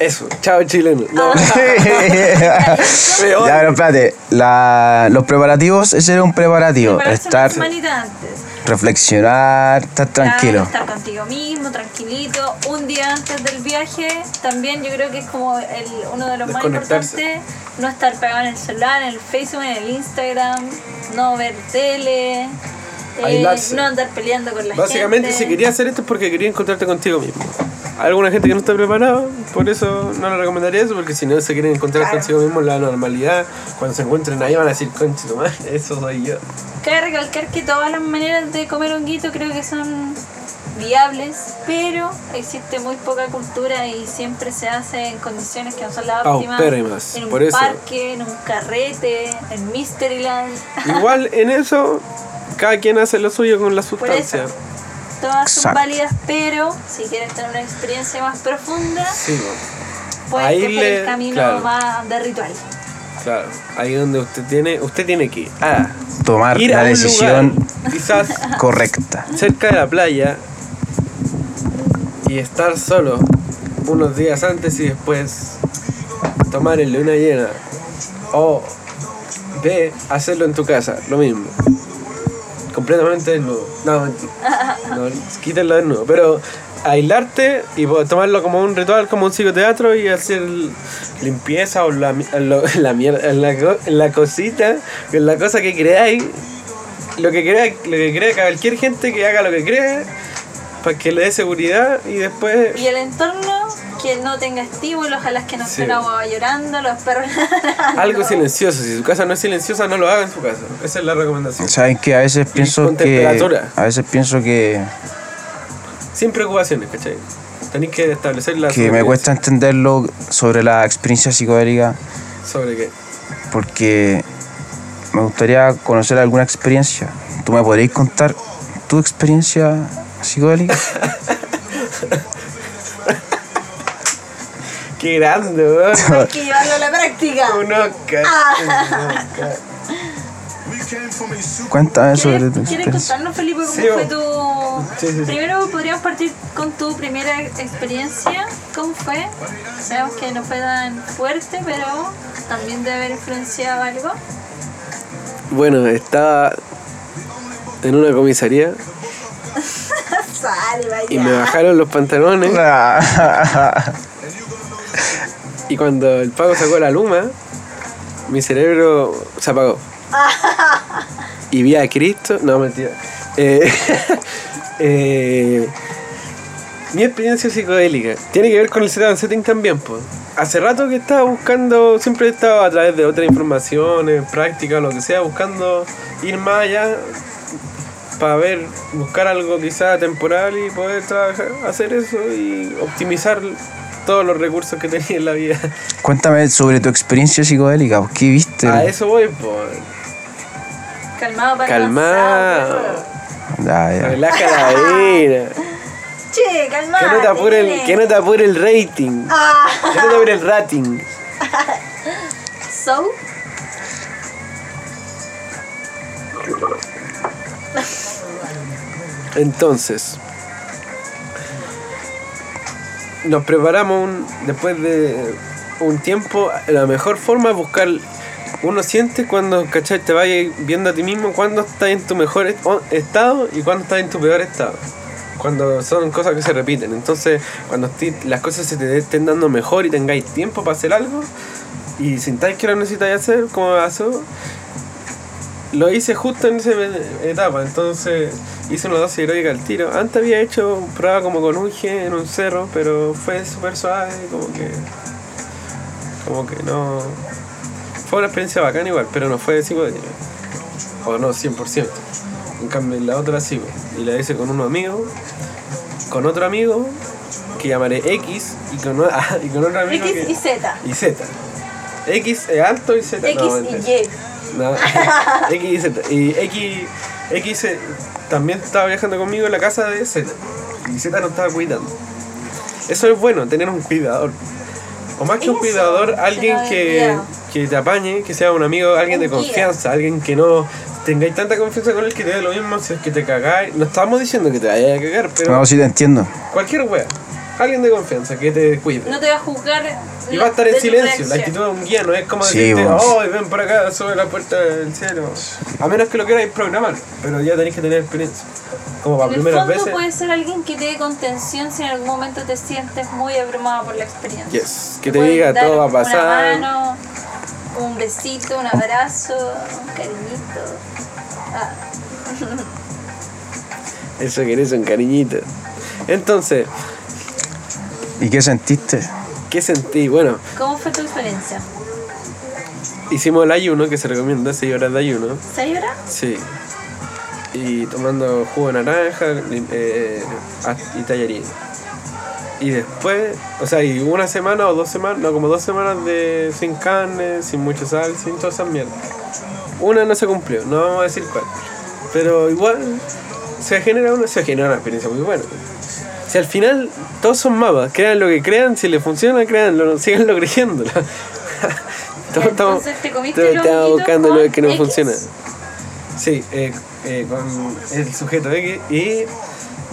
S1: Eso, chao chileno. No,
S3: Ah. (laughs) (laughs)
S2: ya, pero espérate. La- los preparativos, ese era un preparativo. Estar,
S3: una semanita antes.
S2: Reflexionar, estar tranquilo.
S3: Claro, estar contigo mismo, tranquilito. Un día antes del viaje, también yo creo que es como el, uno de los más importantes. No estar pegado en el celular, en el Facebook, en el Instagram, no ver tele, eh, no andar peleando con la
S1: Básicamente,
S3: gente.
S1: si quería hacer esto es porque quería encontrarte contigo mismo. Alguna gente que no está preparada, por eso no le recomendaría eso, porque si no se quieren encontrar consigo mismo en la normalidad, cuando se encuentren ahí van a decir, conche tu madre, (laughs) eso soy yo.
S3: Cabe recalcar que todas las maneras de comer honguito creo que son viables, pero existe muy poca cultura y siempre se hace en condiciones que no son las óptimas.
S1: Paupérrimas,
S3: En un
S1: por eso.
S3: parque, en un carrete, en Mysteryland.
S1: Igual en eso, cada quien hace lo suyo con la (laughs) sustancia.
S3: eso. Todas son válidas, pero si quieren tener una experiencia más profunda,
S1: Sí, po.
S3: pueden
S1: Ahí le-
S3: el camino
S1: claro.
S3: más de ritual.
S1: claro. Ahí donde usted tiene, usted tiene que ah,
S2: Tomar
S1: ir
S2: la decisión
S1: lugar, quizás (laughs)
S2: correcta.
S1: cerca de la playa y estar solo unos días antes y después tomar el luna llena o B, hacerlo en tu casa, lo mismo. Completamente desnudo. No. (laughs) No, quítalo desnudo. Pero aislarte y tomarlo como un ritual, como un psicoteatro y hacer limpieza o la, lo- (laughs) la mierda, la, la cosita, la cosa que creáis, lo que crea, lo que crea cualquier gente que haga lo que crea, para que le dé seguridad y después
S3: Y el entorno, que no tenga estímulos, ojalá que no
S1: Sí.
S3: agua llorando, los perros
S1: algo silencioso. Si su casa no es silenciosa, no lo haga en su casa. Esa es la recomendación.
S2: ¿Saben que A veces pienso
S1: con
S2: que.
S1: temperatura.
S2: A veces pienso que,
S1: Sin preocupaciones, ¿cachai? Tenéis que establecer la
S2: que me cuesta entenderlo sobre la experiencia psicodélica
S1: ¿Sobre qué?
S2: porque me gustaría conocer alguna experiencia. ¿Tú me podrías contar tu experiencia psicodélica? (laughs)
S1: Qué grande, weón.
S3: hay que llevarlo a la práctica.
S1: Un Oscar.
S4: We came from a super
S2: Cuéntame sobre
S3: ¿Quieres,
S2: tu
S3: quieres contarnos, Felipe, cómo
S1: Sí,
S3: fue tu...
S1: Sí, sí, sí.
S3: Primero podríamos partir con tu primera experiencia. ¿Cómo fue? Sabemos que no fue tan fuerte, pero también debe haber influenciado algo.
S1: Bueno, estaba en una comisaría (laughs) y me bajaron los pantalones y cuando el pago sacó la luma, mi cerebro se apagó. Y vi a Cristo, no mentira. Eh, (laughs) eh, mi experiencia psicodélica tiene que ver con el set setting también, pues. Hace rato que estaba buscando, siempre he estado a través de otras informaciones, prácticas, lo que sea, buscando ir más allá para ver, buscar algo quizá temporal y poder trabajar, hacer eso y optimizar todos los recursos que tenía en la vida.
S2: Cuéntame sobre tu experiencia psicodélica. ¿Qué viste?
S1: A eso voy, pues.
S3: Calmado para
S1: Calmado.
S3: avanzar,
S2: Ya, ya.
S1: Relaja la vida. (laughs)
S3: Che, calmado.
S1: Que no te apure el, que no te apure el rating.
S3: Ah,
S1: Que no te apure el rating. (laughs)
S3: so,
S1: Entonces, nos preparamos un- después de un tiempo. La mejor forma es buscar. Uno siente cuando ¿cachai? te vayas viendo a ti mismo cuando estás en tu mejor estado y cuando estás en tu peor estado. Cuando son cosas que se repiten. Entonces, cuando las cosas se te estén dando mejor y tengáis tiempo para hacer algo y sintáis que lo necesitáis hacer, como pasó, lo hice justo en esa etapa, entonces hice una dosis heroica al tiro. Antes había hecho prueba como con un G en un cerro, pero fue súper suave, como que. Como que no. Fue una experiencia bacana igual, pero no fue psicodélica. O no, 100%. En cambio, la otra sí, y la hice con unos amigos, con otro amigo, que llamaré X, y con, (laughs) y con otro amigo
S3: X
S1: que-
S3: y Z.
S1: y Z. X es alto y Z.
S3: X
S1: no,
S3: y. Y.
S1: No, (laughs) X y Z. Y X, X eh, también estaba viajando conmigo en la casa de Z. Y Z no estaba cuidando. Eso es bueno, tener un cuidador. O más que un cuidador, alguien que, que te apañe, que sea un amigo, alguien de confianza, alguien que no tengáis tanta confianza con él que te dé lo mismo si es que te cagáis. No estamos diciendo que te vayas a cagar, pero
S2: No, sí te entiendo.
S1: cualquier wea. Alguien de confianza que te cuide.
S3: No te va a juzgar.
S1: Y va a estar en silencio, la actitud de un guía no es como
S2: Sí,
S1: decirte,
S2: vos.
S1: oh, ven por acá, sube la puerta del cielo. A menos que lo queráis programar, pero ya tenéis que tener experiencia. Como para
S3: En el
S1: primeras
S3: fondo
S1: veces.
S3: puede ser alguien que te dé contención si en algún momento te sientes muy abrumado por la experiencia.
S1: Yes, que te diga
S3: dar
S1: todo va a
S3: Una
S1: pasar.
S3: mano, un besito, un abrazo, un cariñito. Ah, (laughs)
S1: Eso querés un cariñito. Entonces,
S2: ¿Y qué sentiste?
S1: ¿qué sentí? Bueno,
S3: ¿Cómo fue tu experiencia?
S1: hicimos el ayuno, que se recomienda 6 horas de ayuno.
S3: ¿Seis horas?
S1: Sí. Y tomando jugo de naranja eh, y tallarín. Y después, o sea, y una semana o dos semanas, no, como dos semanas de sin carne, sin mucha sal, sin todas esas mierdas. Una no se cumplió, no vamos a decir cuál. Pero igual, se genera una, se genera una experiencia muy buena. Si al final todos son mapas, crean lo que crean, si les funciona, créanlo, (laughs) síganlo creyendo. (laughs) todos estamos,
S3: Entonces, ¿te comiste
S1: todos
S3: los
S1: estamos
S3: honguitos
S1: buscando lo que no
S3: X?
S1: funciona. Sí, eh, eh, con el sujeto X y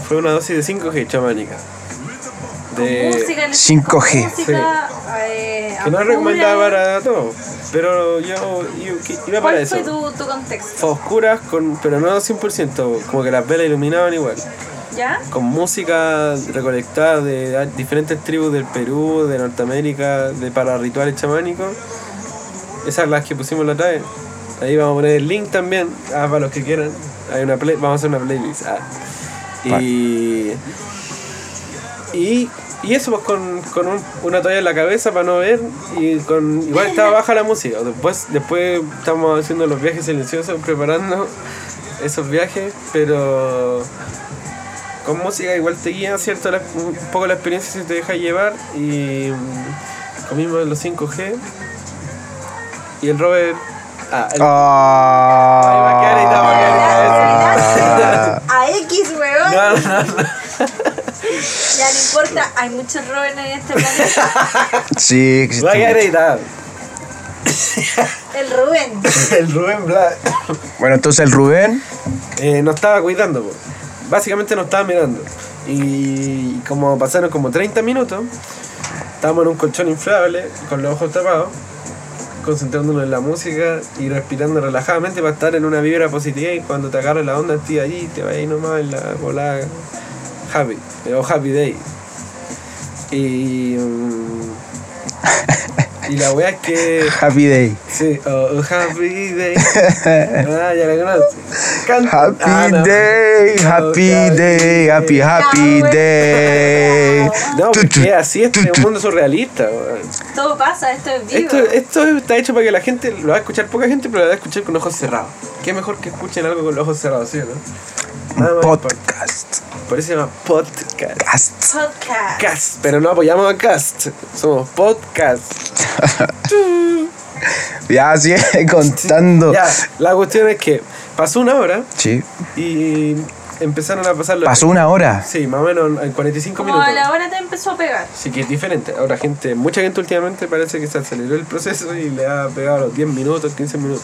S1: fue una dosis de 5G chamánica. De,
S3: música,
S2: 5G.
S3: música, eh,
S1: que no recomendada para todos, pero yo iba- iba para
S3: ¿Cuál
S1: eso.
S3: fue tu, tu contexto?
S1: Fue oscuras, con, pero no 100%, como que las velas iluminaban igual.
S3: ¿Ya?
S1: Con música recolectada de diferentes tribus del Perú, de Norteamérica, de para rituales chamánicos. Esas las que pusimos la otra vez. Ahí vamos a poner el link también, ah, para los que quieran. Hay una play- vamos a hacer una playlist. ah. Y, y, y eso pues con, con un- una toalla en la cabeza para no ver y con igual estaba (laughs) baja la música. Después, después estamos haciendo los viajes silenciosos, preparando esos viajes, pero con música igual te guía cierto la- un poco la experiencia si te deja llevar y mm, comimos los 5G y el Robert ah, el- Ahí va a quedar editado, va a quedar
S2: Ah.
S3: A X, weón.
S1: no, no, no.
S3: Ya no importa, hay muchos Robert en este planeta.
S2: Sí, existe
S1: va a quedar editado
S3: El Rubén. (laughs)
S1: el Rubén Blas
S2: Bueno, entonces el Rubén.
S1: eh, nos estaba cuidando po. Básicamente nos estaba mirando. Y como pasaron como 30 minutos estábamos en un colchón inflable con los ojos tapados concentrándonos en la música y respirando relajadamente para estar en una vibra positiva. Y cuando te agarre la onda estoy allí te vas ahí nomás en la volada happy eh, o happy day. Y mm, (laughs) y la wea es que
S2: Happy Day.
S1: sí oh, happy day (laughs) ah ya la conoces Canta.
S2: Happy
S1: Ah, no.
S2: Day,
S1: Oh,
S2: happy day, happy, happy day.
S1: no porque así este es un mundo surrealista weón.
S3: Todo pasa, esto es vivo.
S1: Esto, esto está hecho para que la gente lo va a escuchar poca gente, pero lo va a escuchar con ojos cerrados. Qué mejor que escuchen algo con los ojos cerrados, ¿sí o no? Nada más importa. Por eso se llama podcast.
S2: Cast.
S3: Podcast.
S1: Cast, pero no apoyamos a Cast. Somos podcast. (laughs)
S2: Ya sigue contando.
S1: Ya, la cuestión es que pasó una hora
S2: Sí.
S1: y empezaron a pasar los.
S2: Pasó una hora.
S1: Sí, más o menos en 45
S3: Como
S1: minutos.
S3: a la hora te empezó a pegar.
S1: Sí que es diferente. Ahora gente, mucha gente últimamente parece que se aceleró el proceso y le ha pegado a los 10 minutos, 15 minutos.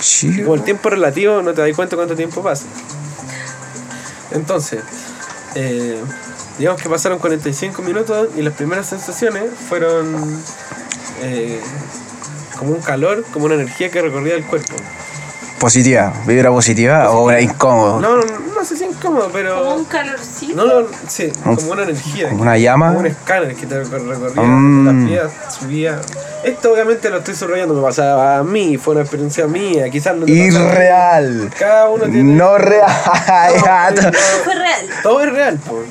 S2: Sí.
S1: Como el tiempo relativo, no te das cuenta cuánto tiempo pasa. Entonces, eh, digamos que pasaron 45 minutos y las primeras sensaciones fueron eh, como un calor, como una energía que recorría el cuerpo.
S2: Positiva. ¿Vibra positiva o era incómodo?
S1: No, no, no sé si incómodo,
S3: Como
S1: pero...
S3: un calorcito.
S1: No, no, sí, como una energía.
S2: como una llama.
S1: Como un escáner que te recorría
S2: Mm.
S1: subía. Esto obviamente lo estoy subrayando, me pasaba a mí, fue una experiencia mía, quizás no.
S2: Irreal.
S1: Cada uno tiene...
S2: No real. (laughs)
S3: Fue real.
S1: Todo es real, po.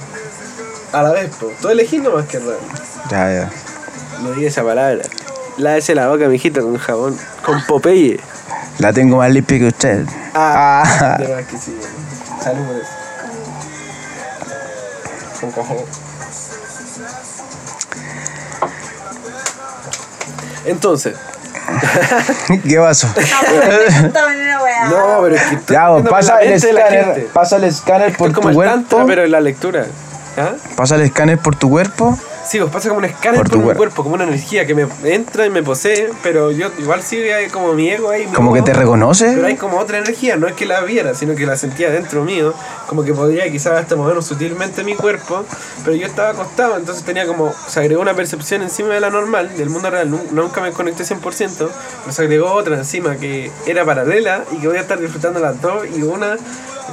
S1: A la vez, po. Tú elegís nomás que real.
S2: Ya, ya.
S1: No digas esa palabra. Lávese la boca, mijito, con jabón. Con Popeye.
S2: La tengo más limpia que usted.
S1: Ah.
S2: Ah.
S1: De verdad que sí. Salud por eso. Con cajón. Entonces, (laughs)
S2: ¿Qué pasó?
S1: No, pero es que estoy
S2: Ya, vos, pasa el escáner.
S1: gente.
S2: Pasa el escáner
S1: Esto
S2: por tu
S1: el
S2: cuerpo.
S1: tantra, pero en la lectura. ¿Ah?
S2: Pasa el escáner por tu cuerpo.
S1: Sí, pues pasa como un escáner
S2: Por
S1: por,
S2: tu
S1: mi
S2: cuerpo.
S1: cuerpo, como una energía que me entra y me posee, pero yo igual sigue ahí como mi ego ahí.
S2: Como que te reconoce.
S1: Pero hay como otra energía, no es que la viera, sino que la sentía dentro mío, como que podría quizás hasta mover sutilmente mi cuerpo, pero yo estaba acostado, entonces tenía como, se agregó una percepción encima de la normal, del mundo real, nun- nunca me conecté 100%, pero se agregó otra encima que era paralela y que voy a estar disfrutando las dos y una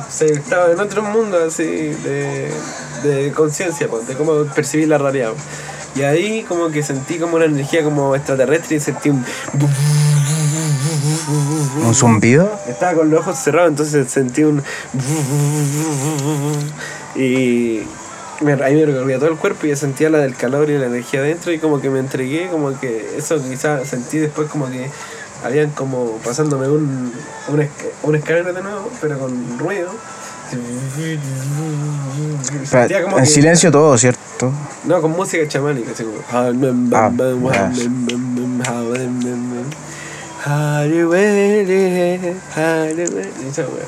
S1: (laughs) estaba en otro mundo así de, de conciencia, pues, de cómo percibir la realidad. Y ahí como que sentí como una energía como extraterrestre y sentí un...
S2: Un zumbido.
S1: Estaba con los ojos cerrados, entonces sentí un. Y. ahí me recorría todo el cuerpo y sentía la del calor y la energía adentro y como que me entregué, como que eso quizás sentí después como que habían como pasándome un, un, esc- un escáner de nuevo, pero con ruido. Sentía como
S2: En
S1: que-
S2: silencio todo, ¿cierto?
S1: No, con música chamánica, así como.
S2: Ah,
S1: Esa wea.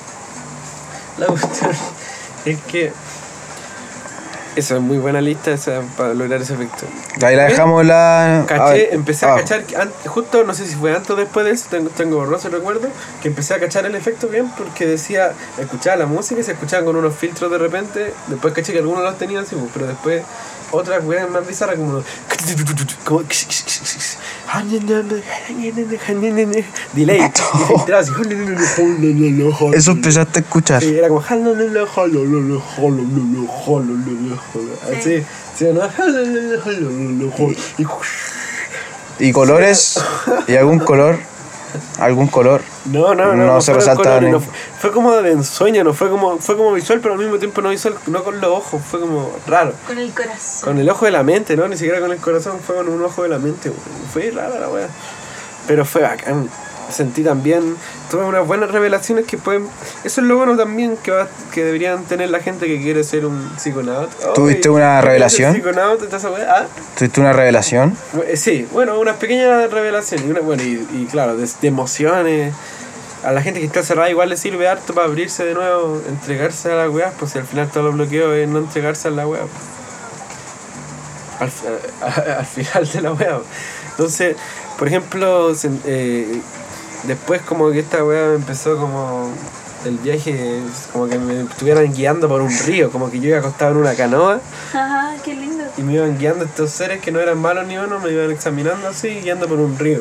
S1: La cuestión es que. Esa es muy buena lista esa, para lograr ese efecto.
S2: Ahí la dejamos la.
S1: Caché,
S2: a
S1: empecé a
S2: ah,
S1: cachar, justo no sé si fue antes o después de eso, tengo, tengo borroso el recuerdo, que empecé a cachar el efecto bien porque decía, escuchaba la música y se escuchaban con unos filtros de repente, después caché que algunos los tenían así, pues, pero después otras weas más bizarras como, como delay.
S2: Eso empezaste a escuchar.
S1: Sí, era como así, sí, ¿no? Y
S2: ¿Y colores? ¿Y algún color? ¿Algún color?
S1: No, no, no,
S2: No se resalta
S1: colores,
S2: ni-
S1: no fue, como de ensueño, no fue como, fue como visual, pero al mismo tiempo no visual, no con los ojos, fue como raro.
S3: Con el corazón.
S1: Con el ojo de la mente, ¿no? Ni siquiera con el corazón, fue con un ojo de la mente, güey. Fue rara la wea. Pero fue bacán. Sentí también, tuve unas buenas revelaciones que pueden. Eso es lo bueno también que, va, que deberían tener la gente que quiere ser un psiconauta.
S2: ¿Tuviste una
S1: ¿qué
S2: revelación?
S1: wea? Ah,
S2: ¿Tuviste una revelación?
S1: eh, Sí, bueno, unas pequeñas revelaciones. Una, bueno, y, y claro, de, de emociones. A la gente que está cerrada igual le sirve harto para abrirse de nuevo, entregarse a la weá, pues si al final todo lo bloqueo es no entregarse a la weá. (laughs) Al, final de la weá. Entonces, por ejemplo, eh, después como que esta weá me empezó como el viaje, como que me estuvieran guiando por un río, como que yo iba acostado en una canoa
S3: Ajá, qué lindo.
S1: y me iban guiando estos seres que no eran malos ni buenos, me iban examinando así, guiando por un río.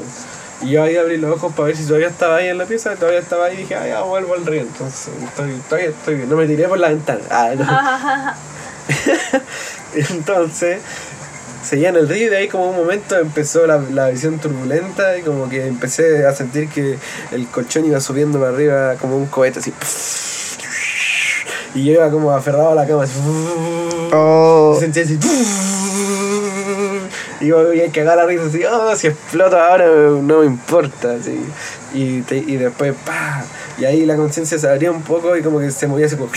S1: Y yo ahí abrí los ojos para ver si todavía estaba ahí en la pieza, todavía estaba ahí y dije, ah, ya vuelvo al río. Entonces, estoy, todavía estoy bien, no me tiré por la ventana. Ah, no.
S3: Ajá, (laughs)
S1: Entonces, seguía en el río y de ahí como un momento empezó la, la visión turbulenta y como que empecé a sentir que el colchón iba subiendo para arriba como un cohete así. Y yo iba como aferrado a la cama así.
S2: Oh,
S1: Y sentía así. Y yo me a cagar la risa así, oh, si explota ahora no me importa, así. Y, te- y después, pa. Y ahí la conciencia se abría un poco y como que se movía así como.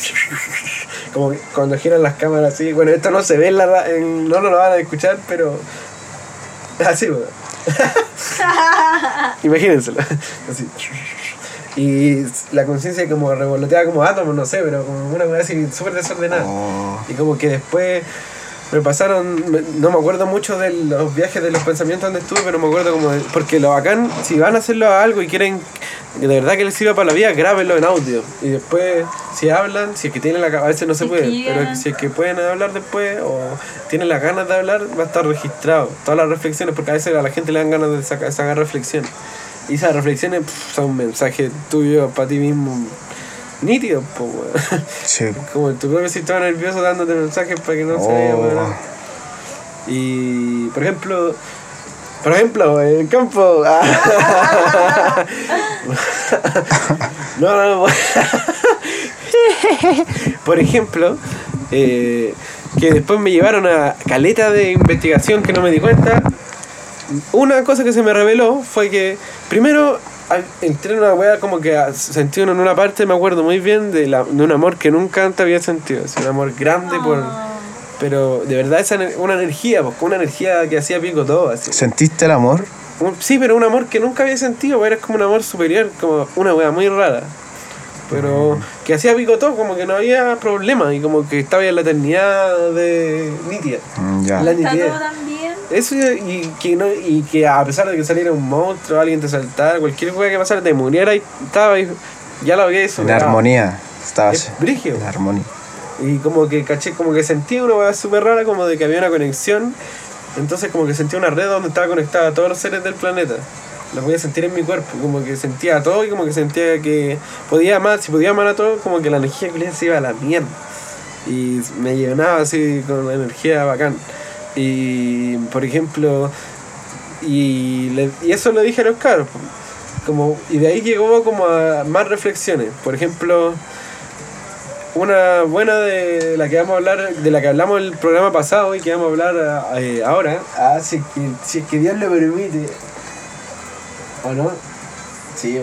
S1: Como que cuando giran las cámaras así. Bueno, esto no se ve en la ra- en- no lo van a escuchar, pero. (laughs) Así, weón. (laughs) Imagínenselo. Así. Y la conciencia como revoloteaba como átomos, no sé, pero como una cosa así súper desordenada.
S2: oh.
S1: Y como que después me pasaron, me- no me acuerdo mucho de los viajes de los pensamientos donde estuve, pero me acuerdo como de, porque lo bacán, si van a hacerlo a algo y quieren de verdad que les sirva para la vida, grábenlo en audio. Y después, si hablan, si es que tienen la a veces no se puede, pero si es que pueden hablar después o tienen las ganas de hablar, va a estar registrado. Todas las reflexiones, porque a veces a la gente le dan ganas de sacar, sacar reflexiones. Y esas reflexiones pff, son mensajes tuyos para ti mismo nítidos, po, weón.
S2: Sí. (laughs)
S1: Como tu propio sistema nervioso dándote mensajes para que no se vaya
S2: Oh.
S1: weón. Y por ejemplo, por ejemplo, en el campo. (laughs) ah. no, no, no. (laughs) por ejemplo, eh, que después me llevaron a caleta de investigación que no me di cuenta. Una cosa que se me reveló fue que, primero, entré en una wea como que sentí uno en una parte, me acuerdo muy bien, de, la, de un amor que nunca antes había sentido. Es un amor grande, por,
S3: Ah.
S1: pero de verdad esa ener- una energía, pues, una energía que hacía pico todo. Así.
S2: ¿Sentiste el amor?
S1: Sí, pero un amor que nunca había sentido, pues, era como un amor superior, como una wea muy rara. Pero que hacía pico todo, como que no había problema y como que estaba en la eternidad de nítida.
S2: Mm, Ya.
S1: La
S3: Está
S1: nitidez.
S3: todo tan bien.
S1: Eso y que, no, y que a pesar de que saliera un monstruo, alguien te saltara, cualquier cosa que pasara, te muriera y estaba ahí, ya lo había
S2: En
S1: superado.
S2: armonía. Estabas.
S1: Es brígido.
S2: En armonía.
S1: Y como que caché, como que sentí una weá súper rara, como de que había una conexión. Entonces como que sentía una red donde estaba conectada a todos los seres del planeta. Lo podía sentir en mi cuerpo, como que sentía a todo y como que sentía que podía amar, si podía amar a todo, como que la energía culiada se iba a la mierda. Y me llenaba así con energía bacán. Y por ejemplo, y, le- y eso lo dije a los caros. Como, y de ahí llegó como a más reflexiones. Por ejemplo, una buena de la que vamos a hablar, de la que hablamos el programa pasado y que vamos a hablar eh, ahora, ah, si, es que, si es que Dios lo permite, ¿o no? Sí.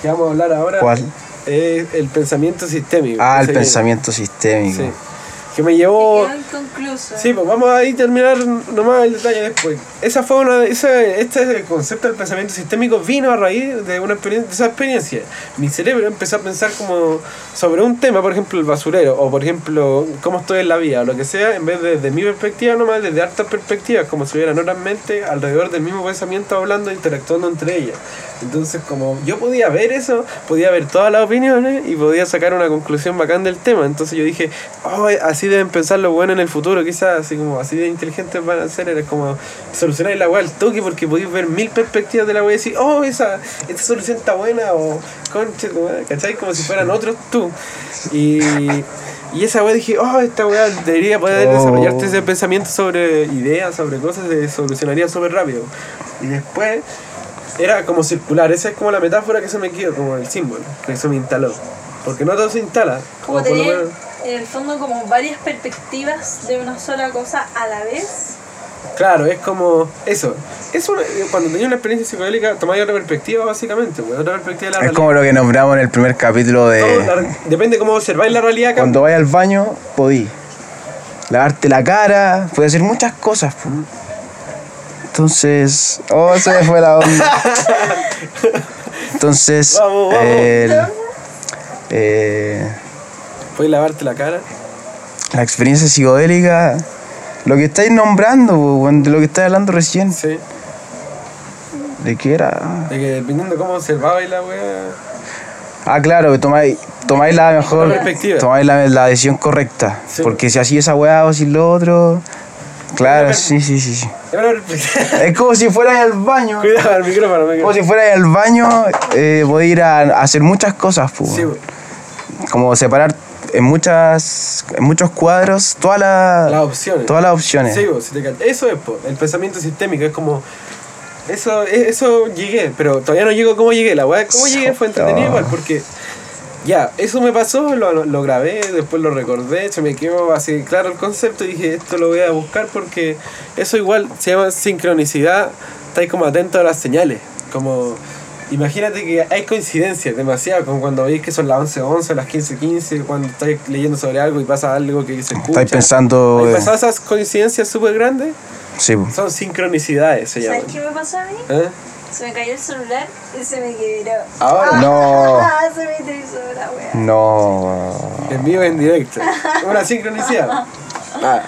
S1: Que vamos a hablar ahora
S2: ¿Cuál?
S1: es el pensamiento sistémico.
S2: Ah, el pensamiento sistémico.
S1: Sí. Que me llevó...
S3: Inconcluso.
S1: Sí, pues vamos a ir terminar nomás el detalle después. Esa fue una ese, este es el concepto del pensamiento sistémico vino a raíz de una experiencia, de esa experiencia. Mi cerebro empezó a pensar como sobre un tema, por ejemplo, el basurero, o por ejemplo, cómo estoy en la vida, o lo que sea, en vez de desde mi perspectiva nomás, desde hartas perspectivas, como si hubieran otras mentes alrededor del mismo pensamiento hablando, interactuando entre ellas. Entonces, como yo podía ver eso, podía ver todas las opiniones y podía sacar una conclusión bacán del tema. Entonces yo dije, oh, así deben pensar los buenos en el futuro, quizás, así como así de inteligentes van a ser, era como solucionar la weá al toque porque podéis ver mil perspectivas de la weá y decir, oh, esa, esta solución está buena, o conche, tu madre", ¿cachai? Como si fueran otros tú. Y, y esa weá dije, oh, esta weá debería poder
S2: Oh.
S1: desarrollarte ese pensamiento sobre ideas, sobre cosas, se solucionaría súper rápido. Y después era como circular, esa es como la metáfora que se me quedó, como el símbolo, que se me instaló. Porque no todo se instala.
S3: Como
S1: menos-
S3: en el fondo como varias perspectivas de una sola cosa a la vez.
S1: Claro, es como eso. Es una, cuando tenía una experiencia psicodélica, tomáis otra perspectiva, básicamente, güey, otra perspectiva de la
S2: Es
S1: realidad.
S2: como lo que nombramos en el primer capítulo de...
S1: la- depende cómo observáis la realidad. acá.
S2: Cuando vayas al baño, podí. Lavarte la cara, puedes hacer muchas cosas. po. Entonces... Oh, se me fue la onda. (laughs) Entonces...
S1: Vamos, vamos.
S2: el- eh,
S1: Puedes lavarte la cara.
S2: la experiencia psicodélica... Lo que estáis nombrando, de lo que estáis hablando recién.
S1: Sí.
S2: ¿De qué era?
S1: De que dependiendo de cómo observabais la wea.
S2: Ah, claro, que tomáis, tomáis la mejor. Tomáis la, la decisión correcta.
S1: Sí.
S2: Porque si así esa weá o si lo otro. Claro, sí, sí, sí, sí. (laughs)
S1: Es
S2: como si fueras al baño.
S1: Cuidado, el micrófono, me
S2: Como si fueras al baño, eh, podés ir a, a hacer muchas cosas, pues.
S1: Sí, güey.
S2: Como separar en muchas en muchos cuadros todas las
S1: las opciones.
S2: todas las opciones.
S1: Sí, güey, si te cal- eso es po, el pensamiento sistémico, es como. Eso, eso llegué, pero todavía no llego cómo llegué. La weá, cómo llegué fue entretenido igual, porque ya, eso me pasó, lo, lo grabé, después lo recordé, se me quedó así claro el concepto y dije, esto lo voy a buscar porque eso igual se llama sincronicidad, estáis como atentos a las señales, como... Imagínate que hay coincidencias demasiado, como cuando veis que son las 11.11, las 15.15, cuando estáis leyendo sobre algo y pasa algo que se escucha.
S2: Estáis pensando.
S1: ¿Hay pasado esas coincidencias súper grandes?
S2: sí.
S1: Son sincronicidades, se llaman.
S3: ¿Sabes qué me pasó a mí?
S1: ¿Eh?
S3: Se me cayó el celular y se me quebró.
S1: Ahora,
S2: No.
S3: Ah, se me hizo la wea.
S2: No.
S1: en vivo y en directo. (laughs) Una sincronicidad. (laughs) Ah,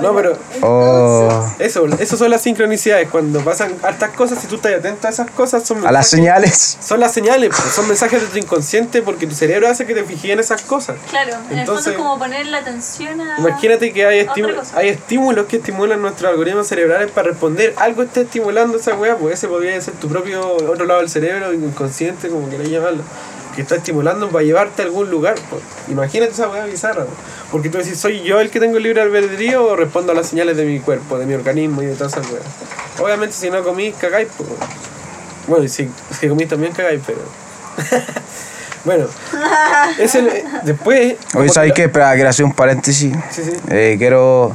S1: no, pero
S2: Oh.
S1: eso, eso son las sincronicidades. Cuando pasan hartas cosas, si tú estás atento a esas cosas, son
S2: A las señales.
S1: Son las señales, pues, son mensajes de tu inconsciente porque tu cerebro hace que te fijes en esas cosas.
S3: Claro, en el
S1: Entonces-
S3: fondo es como poner la atención a.
S1: Imagínate que hay,
S3: cosa.
S1: hay estímulos que estimulan nuestros algoritmos cerebrales para responder. Algo está estimulando esa weá, pues ese podría ser tu propio otro lado del cerebro, inconsciente, como queráis llamarlo. Que está estimulando para llevarte a algún lugar. pues. Imagínate esa weá bizarra. pues. Porque tú decís, ¿soy yo el que tengo el libre albedrío o respondo a las señales de mi cuerpo, de mi organismo y de todas esas weas? Obviamente, si no comís, cagáis. Pues. Bueno, y si, si comís también cagáis, pero. (laughs) bueno, (laughs) es el, después.
S2: Oye, ¿sabes qué? Espera, quiero hacer un paréntesis.
S1: Sí, sí,
S2: Eh, quiero,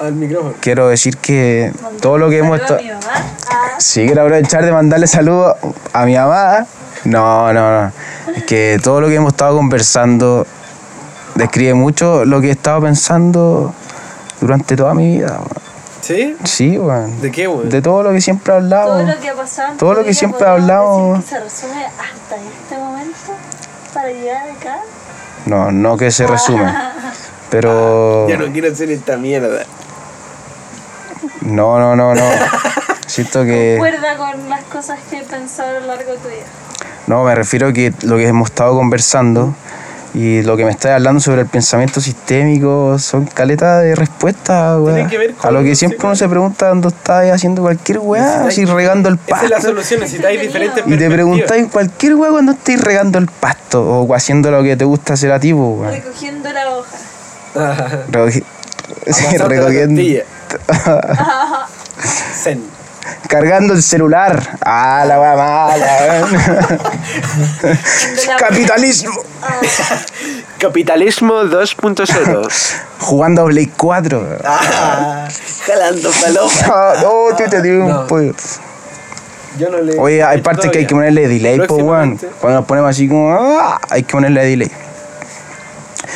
S1: al micrófono.
S2: quiero decir que todo lo que hemos estado.
S3: mi mamá. Ah,
S2: Sí, quiero aprovechar de mandarle saludos a mi mamá. No, no, no. Es que todo lo que hemos estado conversando describe mucho lo que he estado pensando durante toda mi vida. weón.
S1: ¿Sí?
S2: Sí, weón.
S1: ¿De qué, weón?
S2: De todo lo que siempre he
S3: todo
S2: hablado.
S3: lo que ha pasado.
S2: Todo lo que siempre
S3: decir que se resume hasta este momento para llegar acá.
S2: No, no que se resume. (laughs) Pero. (laughs)
S1: Ya no quiero hacer esta mierda.
S2: No, no, no, no. (laughs) Siento que.
S3: Concuerda con las cosas que he pensado a lo largo de tu vida.
S2: No, me refiero a que lo que hemos estado conversando y lo que me estás hablando sobre el pensamiento sistémico son caletas de respuestas, weá.
S1: que ver con
S2: A lo que siempre uno se pregunta cuando estás haciendo cualquier weá, así regando el
S1: Esa es la
S2: pasto.
S1: solución, necesitáis diferentes
S2: Y te preguntáis cualquier weá cuando estés regando el pasto o haciendo lo que te gusta hacer a ti, weá.
S3: Recogiendo la hoja. (laughs)
S2: Recogi- sí, (laughs)
S1: la
S2: recogiendo.
S1: tortilla. (laughs) Zen.
S2: Cargando el celular. Ah, la weá mala. Capitalismo.
S1: Capitalismo 2.0.
S2: Jugando a Play 4. weón.
S1: ah, jalando palomas.
S2: Ah, No, tú te dio
S1: No.
S2: un pollo.
S1: Yo no le.
S2: Oye, hay partes que hay que ponerle delay, po, weón. Cuando nos ponemos así como. ah, hay que ponerle delay.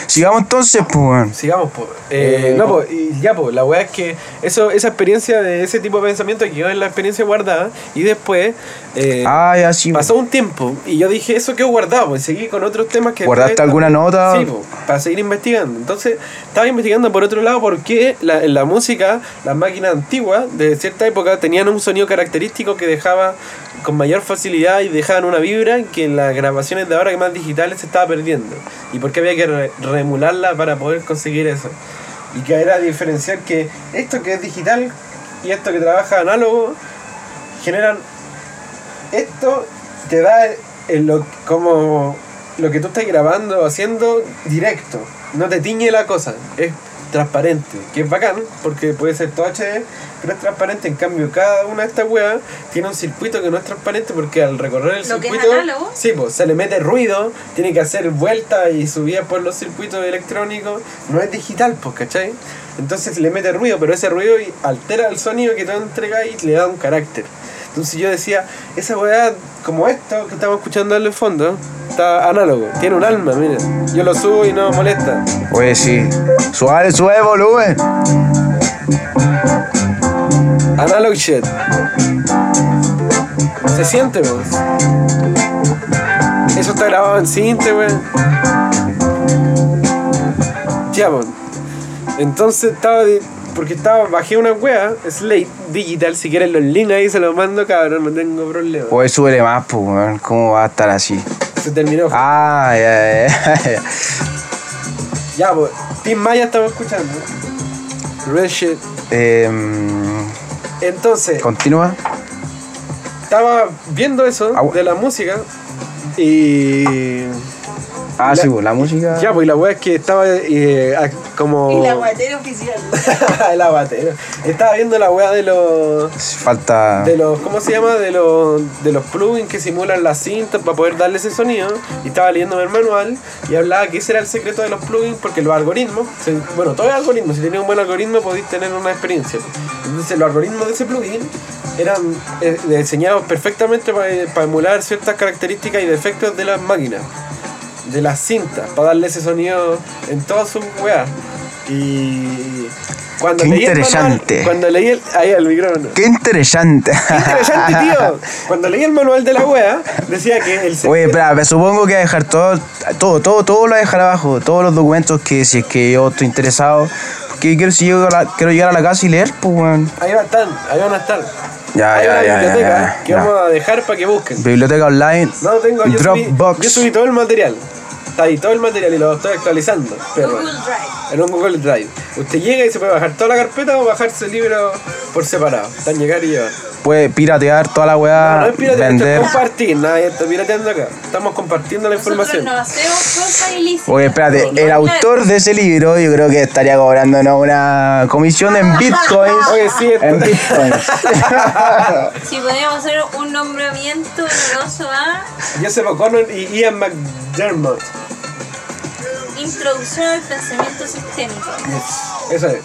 S2: Sigamos entonces, pues, weón.
S1: Sigamos, po. Eh,
S2: Eh,
S1: no, y ya, po, la weá es que eso, esa experiencia de ese tipo de pensamiento quedó en la experiencia guardada y después eh,
S2: Ah, ya sí.
S1: pasó un tiempo y yo dije, eso quedó guardado, pues seguí con otros temas que...
S2: ¿Guardaste
S1: después
S2: alguna
S1: también-
S2: nota?
S1: Sí, para seguir investigando. Entonces, estaba investigando por otro lado por qué la, en la música, las máquinas antiguas de cierta época tenían un sonido característico que dejaba con mayor facilidad y dejaban una vibra que en las grabaciones de ahora que más digitales se estaba perdiendo. Y por qué había que re- reemularla para poder conseguir eso. Y que era diferenciar que esto que es digital y esto que trabaja análogo generan esto te da el- lo, como lo que tú estás grabando haciendo directo. No te tiñe la cosa. Es transparente. Que es bacán porque puede ser todo HD, pero es transparente. En cambio, cada una de estas weas tiene un circuito que no es transparente porque al recorrer el
S3: Lo que es
S1: circuito.
S3: análogo.
S1: Sí, pues se le mete ruido, tiene que hacer vueltas y subidas por los circuitos electrónicos. No es digital, pues, ¿cachai? Entonces le mete ruido, pero ese ruido altera el sonido que te entrega y le da un carácter. Entonces yo decía, esa weá, como esto que estamos escuchando en el fondo, está análogo, tiene un alma, miren. Yo lo subo y no molesta.
S2: Oye, sí. Suave, sube el volumen.
S1: Analog shit. Se siente, pues. Eso está grabado en cinte, weón. Ya, pues. Entonces estaba. Porque estaba, bajé una wea, Slate Digital, si quieren los links ahí se los mando, cabrón, no tengo problema.
S2: Oye, súbele más, pues, weón. ¿Cómo va a estar así?
S1: Se terminó.
S2: Ah, ya, ya, ya.
S1: Ya, pues. Team Maya estaba escuchando. Real shit.
S2: Em,
S1: Entonces,
S2: Continúa.
S1: estaba viendo eso
S2: Ah,
S1: de la música y.
S2: Ah,
S1: La-
S2: sí, pues, la música.
S1: Ya, pues la wea es que estaba eh, como.
S3: Y la guatera oficial. (laughs)
S1: el abatero. Estaba viendo la wea de los.
S2: Falta.
S1: De los, ¿cómo se llama? De los, de los plugins que simulan las cintas para poder darle ese sonido. Y estaba leyendo el manual y hablaba que ese era el secreto de los plugins porque los algoritmos, se- bueno, todo es algoritmo, si tenías un buen algoritmo podéis tener una experiencia. Entonces los algoritmos de ese plugin eran eh, diseñados perfectamente para, emular ciertas características y defectos de las máquinas, de las cintas, para darle ese sonido en todas sus weas. Y cuando
S2: Qué
S1: leí el manual-
S2: interesante.
S1: cuando leí el, ahí al micrófono.
S2: Qué interesante.
S1: Qué interesante, tío. Cuando leí el manual de la wea, decía que el
S2: Oye, espera, me supongo que a dejar todo, todo, todo, todo lo voy a dejar abajo, todos los documentos que si es que yo estoy interesado, porque quiero, si la- quiero llegar a la casa y leer, pues, weón.
S1: Ahí van a estar, ahí van a estar.
S2: Ya,
S1: Hay
S2: ya,
S1: una
S2: ya,
S1: biblioteca que vamos a dejar para que busquen.
S2: Biblioteca online,
S1: No tengo, yo subí,
S2: Dropbox.
S1: yo subí todo el material. Está ahí todo el material y lo estoy actualizando. Pero
S3: Google Drive.
S1: en un Google Drive. Usted llega y se puede bajar toda la carpeta o bajarse el libro por separado. Están llegar y llevar.
S2: puede piratear toda la weá,
S1: no es piratear, esto es
S2: vender.
S1: compartir. Nadie está pirateando acá. Estamos compartiendo la
S3: Nosotros
S1: información.
S3: no hacemos cosas ilícitas.
S2: Oye, espérate,
S3: No,
S2: el
S3: no,
S2: autor de ese libro yo creo que estaría cobrándonos una comisión en (laughs) bitcoins.
S1: Oye, sí, esto-
S2: En bitcoins. (laughs)
S3: Si podríamos hacer un nombramiento honoroso a
S1: Joseph O'Connor y Ian McDermott.
S3: Introducción al Pensamiento Sistémico.
S1: Eso es.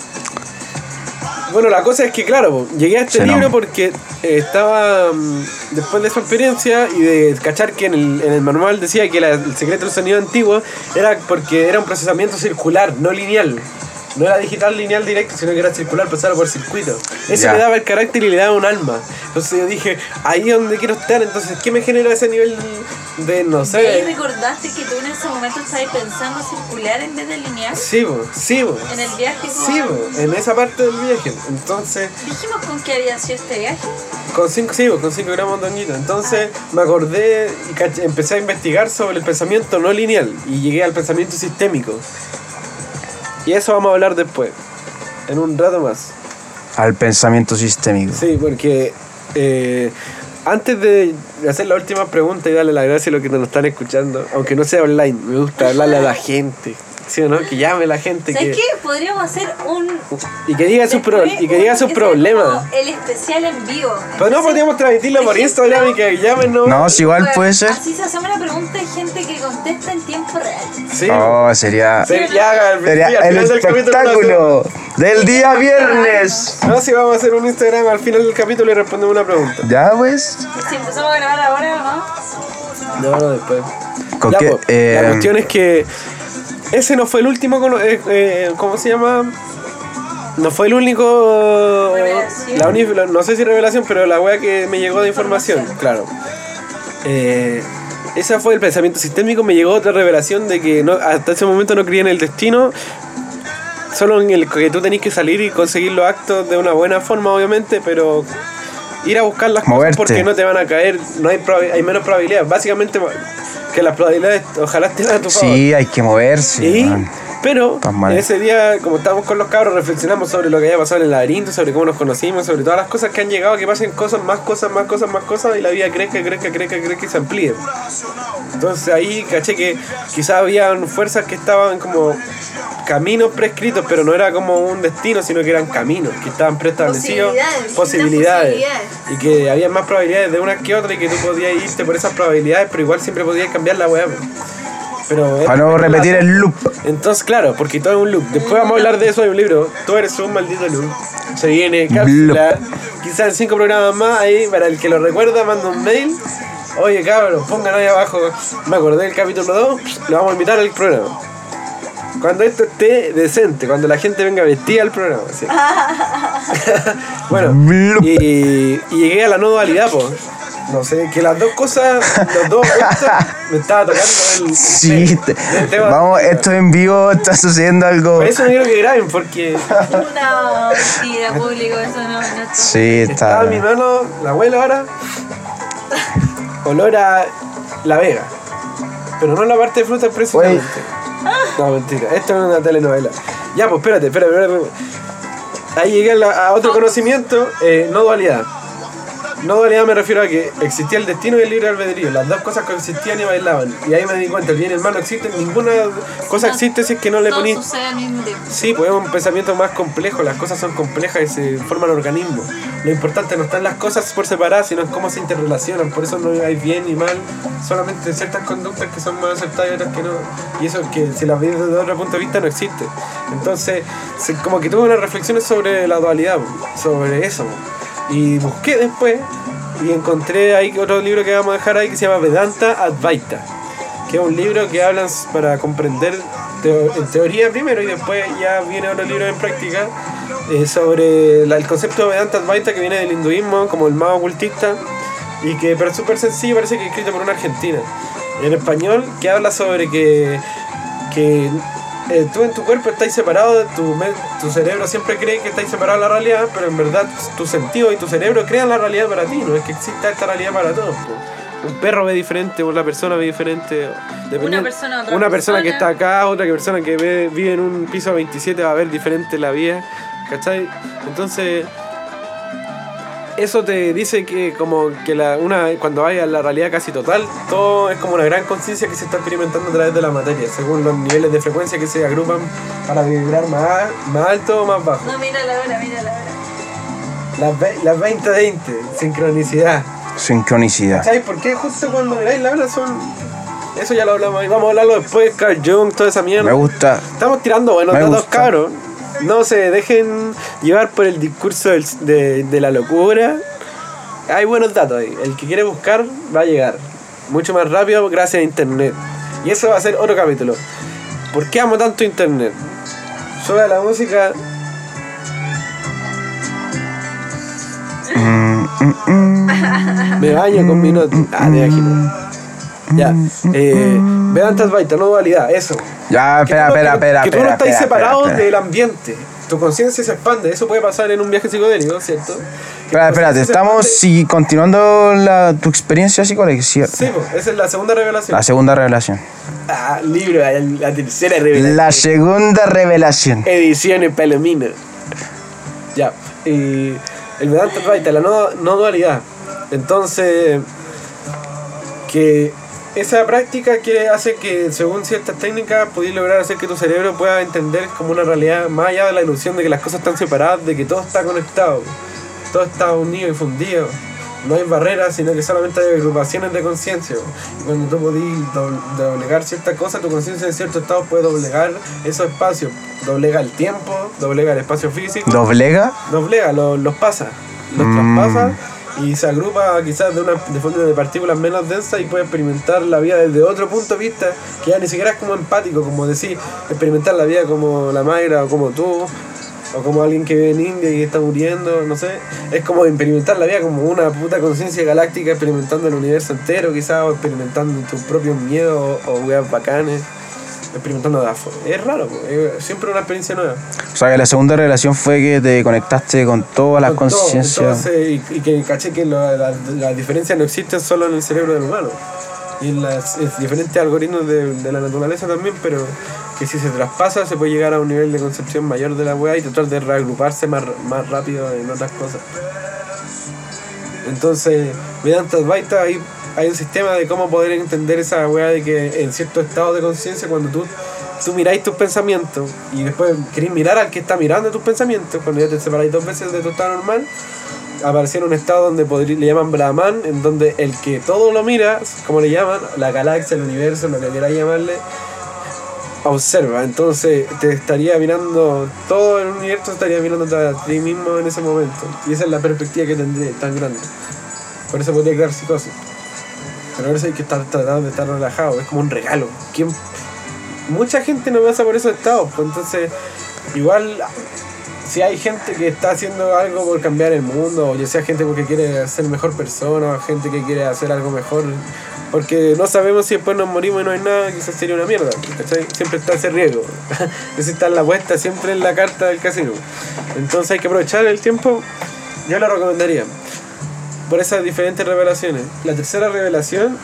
S1: Bueno, la cosa es que, claro, llegué a este
S2: Sí, no.
S1: libro porque eh, estaba, mm, después de esa experiencia y de cachar que en el, en el manual decía que la- el secreto del sonido antiguo era porque era un procesamiento circular, no lineal. No era digital lineal directo, sino que era circular, pasaba por circuito. Eso
S2: Ya.
S1: le daba el carácter y le daba un alma. Entonces yo dije, ahí es donde quiero estar. Entonces, ¿qué me genera ese nivel de, no
S3: Y ahí
S1: sé?
S3: recordaste que tú en ese momento estabas pensando circular en vez de lineal
S1: Sí, bo, sí, bo.
S3: en el viaje. como-
S1: Sí, bo, en esa parte del viaje. Entonces,
S3: Dijimos con qué había sido este viaje.
S1: Con 5 sí, con 5 gramos de honguito. Entonces me acordé y empecé a investigar sobre el pensamiento no lineal y llegué al pensamiento sistémico. Y eso vamos a hablar después, en un rato más.
S2: Al pensamiento sistémico.
S1: Sí, porque eh, antes de hacer la última pregunta y darle las gracias a los que nos están escuchando, aunque no sea online, me gusta hablarle a la gente. ¿Sí o no? Que llame la gente.
S3: ¿Sabes
S1: Que,
S3: qué? Podríamos hacer un.
S1: y que diga sus, pro- y que diga sus problemas.
S3: El especial en vivo.
S1: Pero no podríamos transmitirlo por
S3: ejemplo,
S1: Instagram y que llamen, ¿no?
S2: No, si igual puede ser.
S3: Así se hacemos la pregunta y gente que contesta en tiempo real.
S1: Sí.
S2: Oh, sería.
S1: El,
S2: Sería el
S1: del lo
S2: espectáculo del día viernes.
S1: No, si vamos a hacer un Instagram al final del capítulo y respondemos una pregunta.
S2: Ya, pues.
S3: Si empezamos a grabar ahora o no.
S1: No, no, después.
S2: ¿Con
S1: Ya,
S2: qué? Eh,
S1: la cuestión es que ese no fue el último, eh, eh, ¿cómo se llama? No fue el único. La no sé si revelación, pero la wea que me llegó de información,
S3: Información.
S1: claro. Eh, ese fue el pensamiento sistémico. Me llegó otra revelación de que no, hasta ese momento no creía en el destino. Solo en el que tú tenés que salir y conseguir los actos de una buena forma, obviamente, pero ir a buscar las
S2: Moverte.
S1: cosas porque no te van a caer, no hay, hay menos probabilidades. Básicamente, que las probabilidades ojalá estén a tu favor.
S2: Sí, hay que moverse.
S1: Y. pero ese día, como estábamos con los cabros, reflexionamos sobre lo que había pasado en el laberinto, sobre cómo nos conocimos, sobre todas las cosas que han llegado, que pasen cosas, más cosas, más cosas, más cosas, y la vida crezca, crezca, crezca, crezca y se amplíe. Entonces ahí caché que quizás habían fuerzas que estaban como caminos prescritos, pero no era como un destino, sino que eran caminos que estaban preestablecidos,
S3: Posibilidades,
S1: posibilidades, y que había más probabilidades de una que otra y que tú podías irte por esas probabilidades, pero igual siempre podías cambiar la weá. Pero
S2: Para no repetir el loop.
S1: entonces, claro, porque todo es un loop. Después vamos a hablar de eso, hay un libro. Tú eres un maldito loop. Se viene cápsula. Quizás en cinco programas más, ahí, para el que lo recuerda, manda un mail. Oye, cabros, pongan ahí abajo. Me acordé del capítulo 2, lo vamos a invitar al programa. Cuando esto esté decente, cuando la gente venga vestida al programa. ¿sí? (laughs) (laughs) bueno, y llegué a la no dualidad, pues. No sé, que las dos cosas, los dos opuestos, me estaba tocando el.
S2: Sí, te-
S1: el tema-
S2: vamos, esto en vivo está sucediendo algo.
S1: Por eso no quiero que graben, porque
S3: No, mentira, público, eso no, no está.
S2: Sí,
S1: estaba
S2: está.
S1: en mi mano, la abuela ahora, olor a La Vega. Pero no la parte de frutas precisamente. No, mentira, esto es una telenovela. Ya, pues espérate, espérate, espérate. Ahí llegué a, la- a otro conocimiento, eh, no dualidad. No dualidad me refiero a que existía el destino y el libre albedrío. Las dos cosas coexistían y bailaban. Y ahí me di cuenta, el bien y el mal no existen, ninguna cosa existe si es que no le ponís. Sí, pues es un pensamiento más complejo, las cosas son complejas y se forman organismos. Lo importante no están las cosas por separadas, sino en cómo se interrelacionan. Por eso no hay bien y mal, solamente ciertas conductas que son más aceptadas y otras que no. Y eso que si las ves desde otro punto de vista no existe. Entonces, como que tuve unas reflexiones sobre la dualidad, sobre eso. Y busqué después y encontré ahí otro libro que vamos a dejar ahí que se llama Vedanta Advaita que es un libro que hablan para comprender en teoría primero y después ya viene otro libro en práctica eh, sobre el concepto de Vedanta Advaita que viene del hinduismo como el más ocultista y que pero es súper sencillo parece que es escrito por una argentina en español que habla sobre que, que eh, tú en tu cuerpo estás separado, tu, men- tu cerebro siempre cree que estás separado de la realidad, pero en verdad tu sentido y tu cerebro crean la realidad para ti, no es que exista esta realidad para todos. Un perro ve diferente, una persona ve diferente. dependiendo-
S3: persona, otra
S1: una persona que está
S3: persona.
S1: acá, otra que persona que ve- vive en un piso 27 va a ver diferente la vida, ¿cachai? Entonces, eso te dice que como que la, una, cuando vaya a la realidad casi total, todo es como una gran conciencia que se está experimentando a través de la materia, según los niveles de frecuencia que se agrupan para vibrar más, más alto o más bajo.
S3: No, mira la hora, mira la hora.
S1: Las, ve- las 20-20, sincronicidad.
S2: Sincronicidad.
S1: ¿Sabes por qué justo cuando miráis la hora son... Eso ya lo hablamos ahí, vamos a hablarlo después, Carl Jung, toda esa mierda.
S2: Me gusta.
S1: Estamos tirando buenos datos, cabros. No se dejen llevar por el discurso de, de la locura. Hay buenos datos ahí. El que quiere buscar va a llegar. Mucho más rápido gracias a internet. Y eso va a ser otro capítulo. ¿Por qué amo tanto internet? Sube la música. Me baño con mi nota. Ah, te imaginas. Ya. Eh, Advaita, no dualidad, eso.
S2: Ya, espera, espera, espera.
S1: Que tú no estás separado del ambiente. Tu conciencia se expande. Eso puede pasar en un viaje psicodélico, ¿cierto?
S2: Espera, espérate, estamos si, continuando la, tu experiencia psicóloga, ¿cierto?
S1: Sí, pues, esa es la segunda revelación.
S2: La segunda revelación.
S1: Ah, libro, la, la tercera revelación.
S2: La segunda revelación.
S1: Ediciones Palomino. Ya. Y el Vedanta Advaita, la no, no dualidad. Entonces, que esa práctica que hace que según ciertas técnicas podéis lograr hacer que tu cerebro pueda entender como una realidad más allá de la ilusión de que las cosas están separadas, de que todo está conectado, todo está unido y fundido. No hay barreras, sino que solamente hay agrupaciones de conciencia. Cuando tú podís do- doblegar ciertas cosas, tu conciencia en cierto estado puede doblegar esos espacios. Doblega el tiempo, doblega el espacio físico
S2: ¿Doblega?
S1: doblega, lo- los pasa, los
S2: Mm.
S1: traspasa y se agrupa quizás de una de fondo de partículas menos densas y puede experimentar la vida desde otro punto de vista que ya ni siquiera es como empático, como decir, experimentar la vida como la Mayra o como tú. O como alguien que vive en India y está muriendo, no sé. Es como experimentar la vida como una puta conciencia galáctica, experimentando el universo entero, quizás, o experimentando tus propios miedos o weas bacanes, experimentando de afuera. Es raro, es siempre una experiencia nueva.
S2: O sea, que la segunda revelación fue que te conectaste con todas las
S1: Con
S2: conciencias.
S1: y, y que caché que lo- la- las diferencias no existen solo en el cerebro del humano. Y en las en diferentes algoritmos de, de la naturaleza también, pero que si se traspasa se puede llegar a un nivel de concepción mayor de la weá y tratar de reagruparse más, más rápido en otras cosas. Entonces, mediante Advaita hay, hay un sistema de cómo poder entender esa weá de que en cierto estado de conciencia, cuando tú, tú miráis tus pensamientos y después queréis mirar al que está mirando tus pensamientos, cuando ya te separáis dos veces de tu estado normal, apareciera un estado donde podrí- le llaman Brahman, en donde el que todo lo mira, como le llaman, la galaxia, el universo, lo que queráis llamarle, observa. Entonces te estaría mirando, todo el universo estaría mirando a ti mismo en ese momento. Y esa es la perspectiva que tendría tan grande. Por eso podría crear psicosis. Pero por eso hay que estar tratando de estar relajado, es como un regalo. ¿Quién? Mucha gente no pasa por esos estados, pues entonces igual si hay gente que está haciendo algo por cambiar el mundo, o ya sea gente porque quiere ser mejor persona, o gente que quiere hacer algo mejor, porque no sabemos si después nos morimos y no hay nada, quizás sería una mierda. Siempre está ese riesgo. (laughs) Esa está en la apuesta, siempre en la carta del casino. Entonces hay que aprovechar el tiempo, yo lo recomendaría. Por esas diferentes revelaciones. La tercera revelación,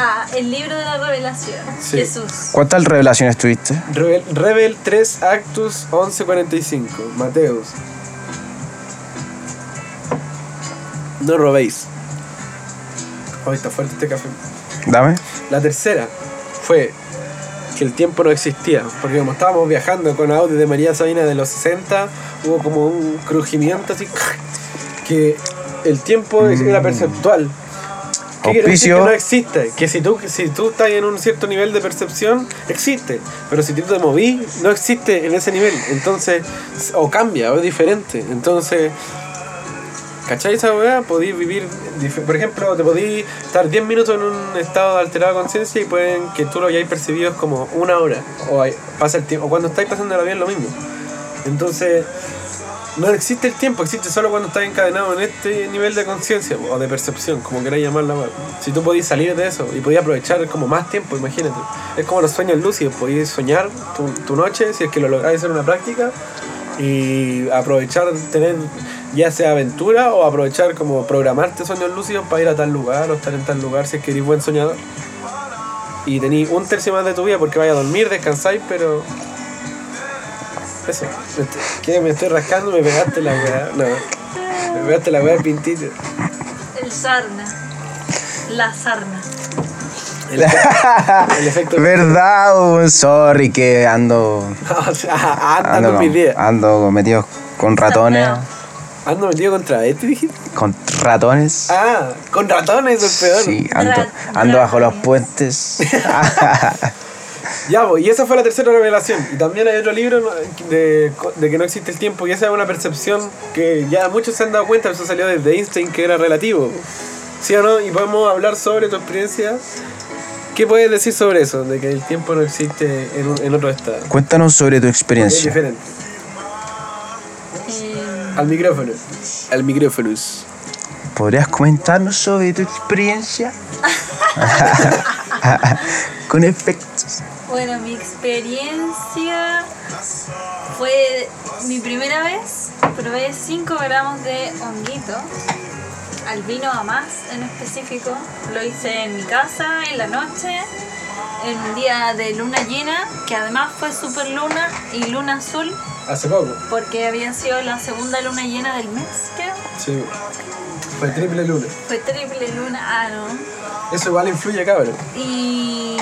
S3: Ah, el libro de la revelación.
S1: Sí.
S3: Jesús.
S2: ¿Cuántas revelaciones tuviste?
S1: Rebel, Rebel 3 Actus 1145, Mateus. No robéis. Hoy está fuerte este café.
S2: Dame.
S1: La tercera fue que el tiempo no existía, porque como estábamos viajando con audio de María Sabina de los 60, hubo como un crujimiento así, (laughs) que el tiempo era perceptual. ¿Qué quiere decir?
S2: Auspicio.
S1: Que no existe. Que si tú, si tú estás en un cierto nivel de percepción, existe. Pero si tú te moví, no existe en ese nivel. Entonces, o cambia, o es diferente. Entonces, ¿Cachai esa weá? Podéis vivir, por ejemplo, te podéis estar 10 minutos en un estado de alterada conciencia y pueden que tú lo hayáis percibido como una hora. O hay- pasa el tiempo. O cuando estáis pasando bien lo mismo. Entonces, no existe el tiempo, existe solo cuando estás encadenado en este nivel de conciencia o de percepción, como queráis llamarla. Si tú podéis salir de eso y podéis aprovechar como más tiempo, imagínate. Es como los sueños lúcidos, podéis soñar tu, tu noche, si es que lo lográis hacer una práctica, y aprovechar tener ya sea aventura o aprovechar como programarte sueños lúcidos para ir a tal lugar o estar en tal lugar si es que eres buen soñador y tenéis un tercio más de tu vida porque vaya a dormir, descansáis, pero eso, me estoy- ¿qué? me estoy rascando, me pegaste la weá, no, me pegaste la weá de pintito.
S3: El sarna. La sarna.
S1: El, el efecto (laughs)
S2: ¿Verdad? Oh, sorry que ando. (laughs)
S1: o sea, anda
S2: Ando,
S1: con mis
S2: con,
S1: días.
S2: ando metido con ratones.
S1: Ando metido contra este, dijiste.
S2: Con ratones.
S1: Ah, con ratones, el peor.
S2: Sí, ando, ando bajo los puentes. (laughs)
S1: Ya, pues, y esa fue la tercera revelación. Y también hay otro libro de, de que no existe el tiempo, y esa es una percepción que ya muchos se han dado cuenta, eso salió desde Einstein, que era relativo. ¿Sí o no? Y podemos hablar sobre tu experiencia. ¿Qué puedes decir sobre eso? De que el tiempo no existe en, otro estado.
S2: Cuéntanos sobre tu
S1: Es
S2: experiencia.
S1: diferente.
S3: Eh,
S1: Al micrófono. Al micrófono.
S2: ¿Podrías comentarnos sobre tu experiencia? (laughs) (laughs) con efectos.
S3: Bueno, mi experiencia fue mi primera vez. Probé 5 gramos de honguito. Albino a más en específico. Lo hice en mi casa en la noche. En un día de luna llena, que además fue super luna y luna azul,
S1: Hace poco.
S3: porque había sido la segunda luna llena del mes, creo.
S1: Sí. Fue triple luna.
S3: Fue triple luna, ah, no.
S1: Eso igual influye, cabrón.
S3: Y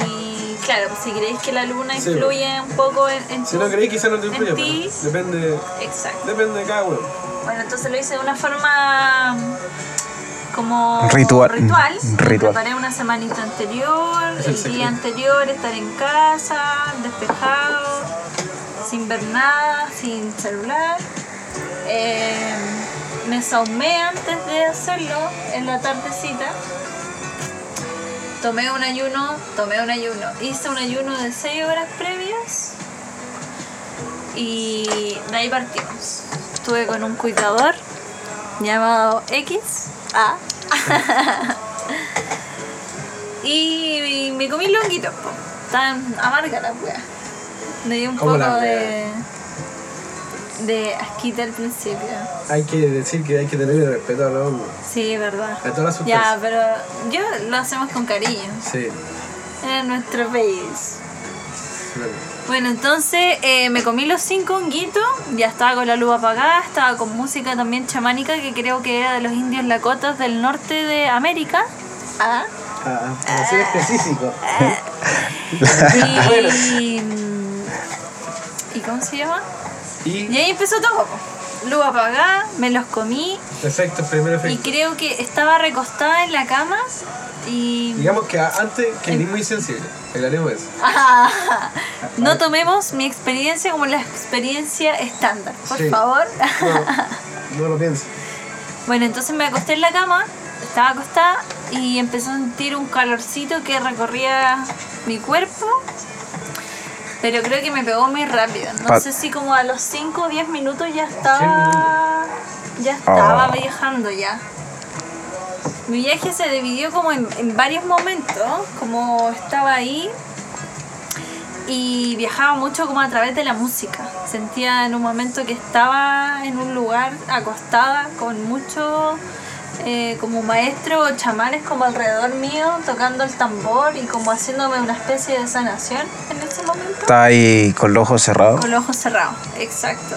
S3: claro, pues si creéis que la luna
S1: Sí.
S3: influye un poco en, en
S1: Si no creéis, quizás no te
S3: en
S1: influye.
S3: ti.
S1: pero Depende,
S3: Exacto.
S1: depende de cada uno.
S3: Bueno, entonces lo hice de una forma como
S2: Ritual.
S3: ritual. Preparé una semanita anterior,
S1: Es el
S3: día anterior estar en casa, despejado, sin ver nada, sin celular. Eh, me saumé antes de hacerlo en la tardecita. Tomé un ayuno, tomé un ayuno. Hice un ayuno de 6 horas previas. Y de ahí partimos. Estuve con un cuidador llamado X. A. (laughs) y, me comí longuitos, po. Tan amarga la wea. Me dio un
S1: ¿Cómo
S3: poco de. De asquita al principio.
S1: Hay que decir que hay que tener respeto a los hongos.
S3: Sí, verdad.
S1: A todas las
S3: Ya,
S1: sustancias.
S3: pero yo lo hacemos con cariño.
S1: Sí.
S3: En nuestro país.
S1: claro.
S3: Bueno, entonces eh, me comí los cinco honguitos, ya estaba con la luz apagada, estaba con música también chamánica que creo que era de los indios lakotas del norte de América. Ah.
S1: Ah, para ser específico. (laughs)
S3: Y, ¿Y cómo se llama?
S1: Y
S3: Y ahí empezó todo. Luz apagada, me los comí
S1: efectos, primer
S3: y
S1: efecto.
S3: creo que estaba recostada en la cama y...
S1: Digamos que antes que ni muy sensible. Aclaremos eso. (laughs)
S3: no tomemos mi experiencia como la experiencia estándar, por
S1: Sí.
S3: favor.
S1: No, no lo pienso.
S3: Bueno, entonces me acosté en la cama, estaba acostada y empecé a sentir un calorcito que recorría mi cuerpo. Pero creo que me pegó muy rápido. No sé si como a los 5 o 10 minutos ya estaba. Ya estaba
S2: Oh.
S3: viajando ya. Mi viaje se dividió como en, en varios momentos. Como estaba ahí y viajaba mucho como a través de la música. Sentía en un momento que estaba en un lugar acostada con muchos eh, como maestros o chamanes como alrededor mío tocando el tambor y como haciéndome una especie de sanación en ese momento.
S2: Está ahí con los ojos cerrados.
S3: Con los ojos cerrados, exacto.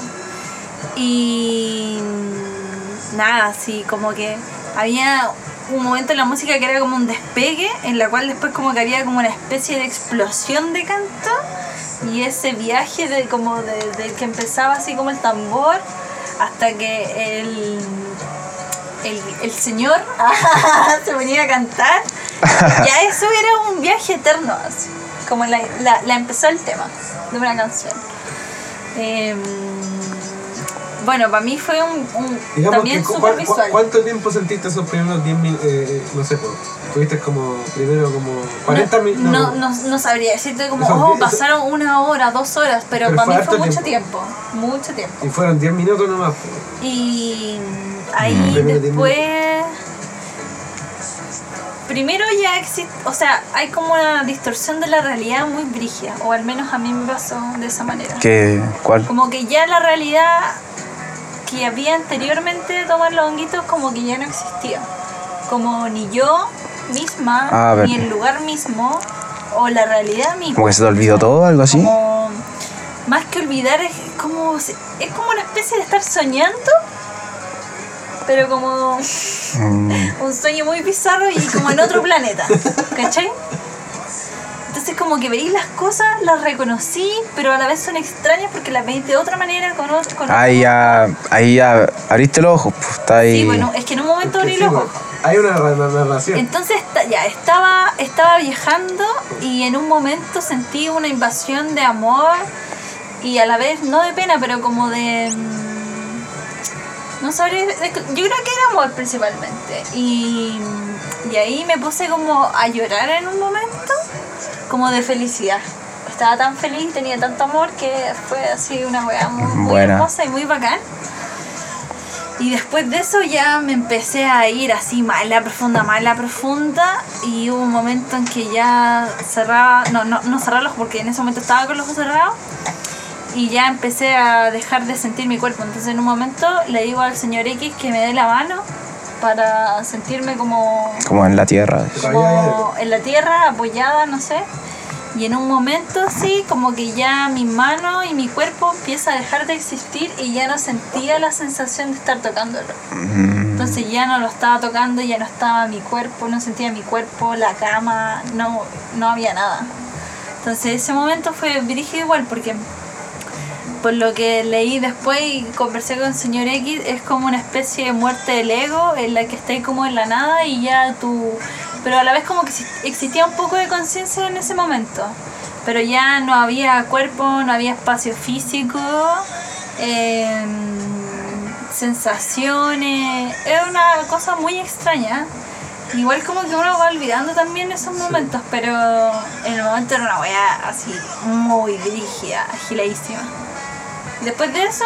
S3: Y mm, nada, así como que había un momento en la música que era como un despegue, en la cual después como que había como una especie de explosión de canto y ese viaje de como de, de que empezaba así como el tambor hasta que el el, el señor (laughs) se venía a cantar ya (laughs) eso era un viaje eterno así como la, la, la empezó el tema de una canción Em, bueno para mí fue un, un-
S1: Digamos
S3: también
S1: que cu-
S3: visual
S1: ¿cuánto tiempo sentiste esos primeros 10 minutos? no sé, pues, tuviste como primero como 40
S3: no,
S1: minutos.
S3: no, no, no sabría decirte como,
S1: Eso-
S3: oh,
S1: eso-
S3: pasaron una hora, dos horas, pero,
S1: Pero
S3: para mí fue mucho tiempo. mucho tiempo.
S1: Y fueron 10 minutos nomás. pues.
S3: Y ahí
S1: Primero
S3: después. Primero ya existe, o sea, hay como una distorsión de la realidad muy brígida, o al menos a mí me pasó de esa manera.
S2: ¿Qué, ¿Cuál?
S3: Como que ya la realidad que había anteriormente de tomar los honguitos, como que ya no existía. Como ni yo misma,
S2: Ah,
S3: ni el lugar mismo, o la realidad misma.
S2: ¿Como que se te olvidó todo algo así?
S3: Como, más que olvidar, es como, es como una especie de estar soñando, pero como
S2: Mm,
S3: un sueño muy bizarro y como en otro planeta, ¿cachai? Entonces como que veí las cosas, las reconocí, pero a la vez son extrañas porque las veis de otra manera con otro... Con
S2: ahí ya, ahí ya abriste los ojos, pues, está ahí.
S3: Sí, bueno, es que en un momento
S1: Que
S3: abrí
S1: sí,
S3: los
S1: pues,
S3: ojos.
S1: Hay una ra- narración.
S3: Entonces ya estaba, estaba viajando y en un momento sentí una invasión de amor y a la vez no de pena, pero como de... No sabría... yo creo que era amor principalmente. Y, y ahí me puse como a llorar en un momento, como de felicidad. Estaba tan feliz, tenía tanto amor que fue así una weá muy, muy
S2: Buena.
S3: hermosa y muy bacán. Y después de eso ya me empecé a ir así mala profunda, mala profunda. Y hubo un momento en que ya cerraba, no, no, no cerraba los ojos porque en ese momento estaba con los ojos cerrados. Y ya empecé a dejar de sentir mi cuerpo. Entonces en un momento le digo al señor X que me dé la mano para sentirme como,
S2: Como en la tierra.
S3: como en la tierra, apoyada, no sé. Y en un momento así, como que ya mi mano y mi cuerpo empieza a dejar de existir y ya no sentía la sensación de estar tocándolo. Entonces ya no lo estaba tocando, ya no estaba mi cuerpo, no sentía mi cuerpo, la cama, no, no había nada. Entonces ese momento fue dirigido igual porque por lo que leí después y conversé con el señor X, es como una especie de muerte del ego en la que estáis como en la nada y ya tú... Pero a la vez como que exi- existía un poco de conciencia en ese momento. Pero ya no había cuerpo, no había espacio físico. eh, sensaciones. Es una cosa muy extraña. Igual como que uno va olvidando también esos momentos, pero en el momento era una wea así muy rígida, agiladísima. Después de eso,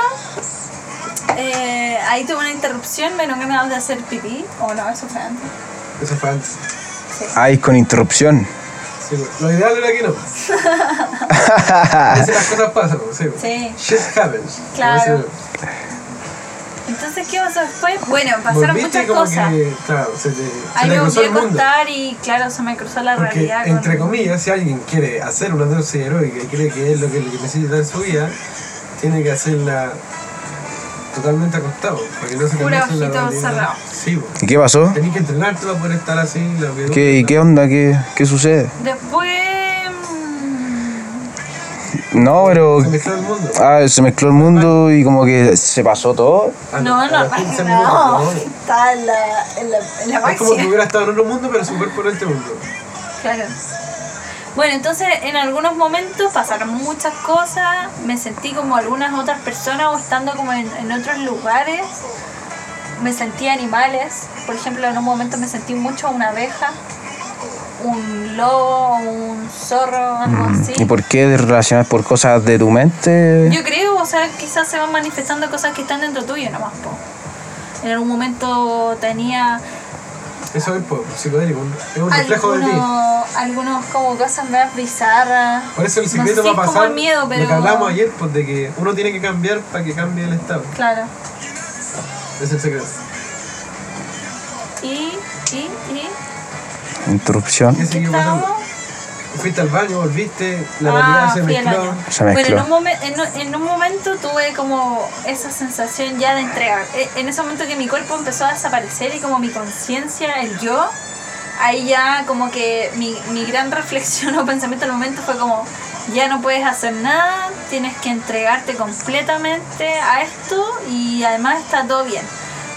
S3: eh, ahí tuve una interrupción, me dieron ganas de hacer pipí. O no, eso fue antes.
S1: Eso fue antes.
S2: Ay, con interrupción.
S1: Sí, pues, lo ideal era que no. (laughs) A veces las cosas pasan, sí. pues.
S3: Sí.
S1: Shit happens.
S3: Claro. Entonces, ¿qué pasó después? Bueno, pasaron
S1: volviste
S3: muchas
S1: como
S3: cosas.
S1: que, claro, se te, se
S3: Ahí me volví a acostar y claro, se me cruzó la
S1: Porque,
S3: realidad.
S1: entre
S3: con-
S1: comillas, si alguien quiere hacer una dosis heroica y cree que es lo que, lo que necesita en su vida, tiene que hacerla totalmente acostado, para que no se
S3: Pura
S1: la
S3: cerrado.
S1: Sí.
S2: ¿Y qué pasó?
S1: Tenés que entrenarte para poder estar así. Lo que
S2: ¿Qué, ¿Y qué onda? ¿Qué, qué sucede?
S3: Después.
S2: No, pero.
S1: Se mezcló el mundo.
S2: Ah, se mezcló el mundo y como que se pasó todo.
S1: Ah,
S3: No, no,
S1: los 15
S3: no, está en la, en la, en la
S1: Es como que
S3: máxima.
S1: hubiera estado en otro mundo, pero su cuerpo en este mundo.
S3: Claro. Bueno, entonces en algunos momentos pasaron muchas cosas, me sentí como algunas otras personas o estando como en, en otros lugares, me sentí animales, por ejemplo en un momento me sentí mucho una abeja, un lobo, un zorro, algo así.
S2: Mm, ¿Y por qué relacionas por cosas de tu mente?
S3: Yo creo, o sea, quizás se van manifestando cosas que están dentro tuyo nomás, po. En algún momento tenía
S1: Eso es psicodélico, es un reflejo de ti.
S3: algunos, algunos como cosas más bizarras.
S1: Por eso el
S3: No sé
S1: secreto
S3: si es
S1: va a pasar.
S3: miedo, pero...
S1: Lo que hablamos ayer, pues de que uno tiene que cambiar para que cambie el estado.
S3: Claro.
S1: Es el secreto.
S3: Y, y, y...
S2: Interrupción.
S1: ¿Qué
S3: ¿Qué?
S1: Fuiste al baño, volviste, la
S3: Ah,
S1: realidad se mezcló.
S2: Se
S3: Bueno, en un, momen- en, un- en un momento tuve como esa sensación ya de entregar. E- En ese momento que mi cuerpo empezó a desaparecer y como mi conciencia, el yo, ahí ya como que mi, mi gran (laughs) reflexión o pensamiento del momento fue como, ya no puedes hacer nada, tienes que entregarte completamente a esto y además está todo bien.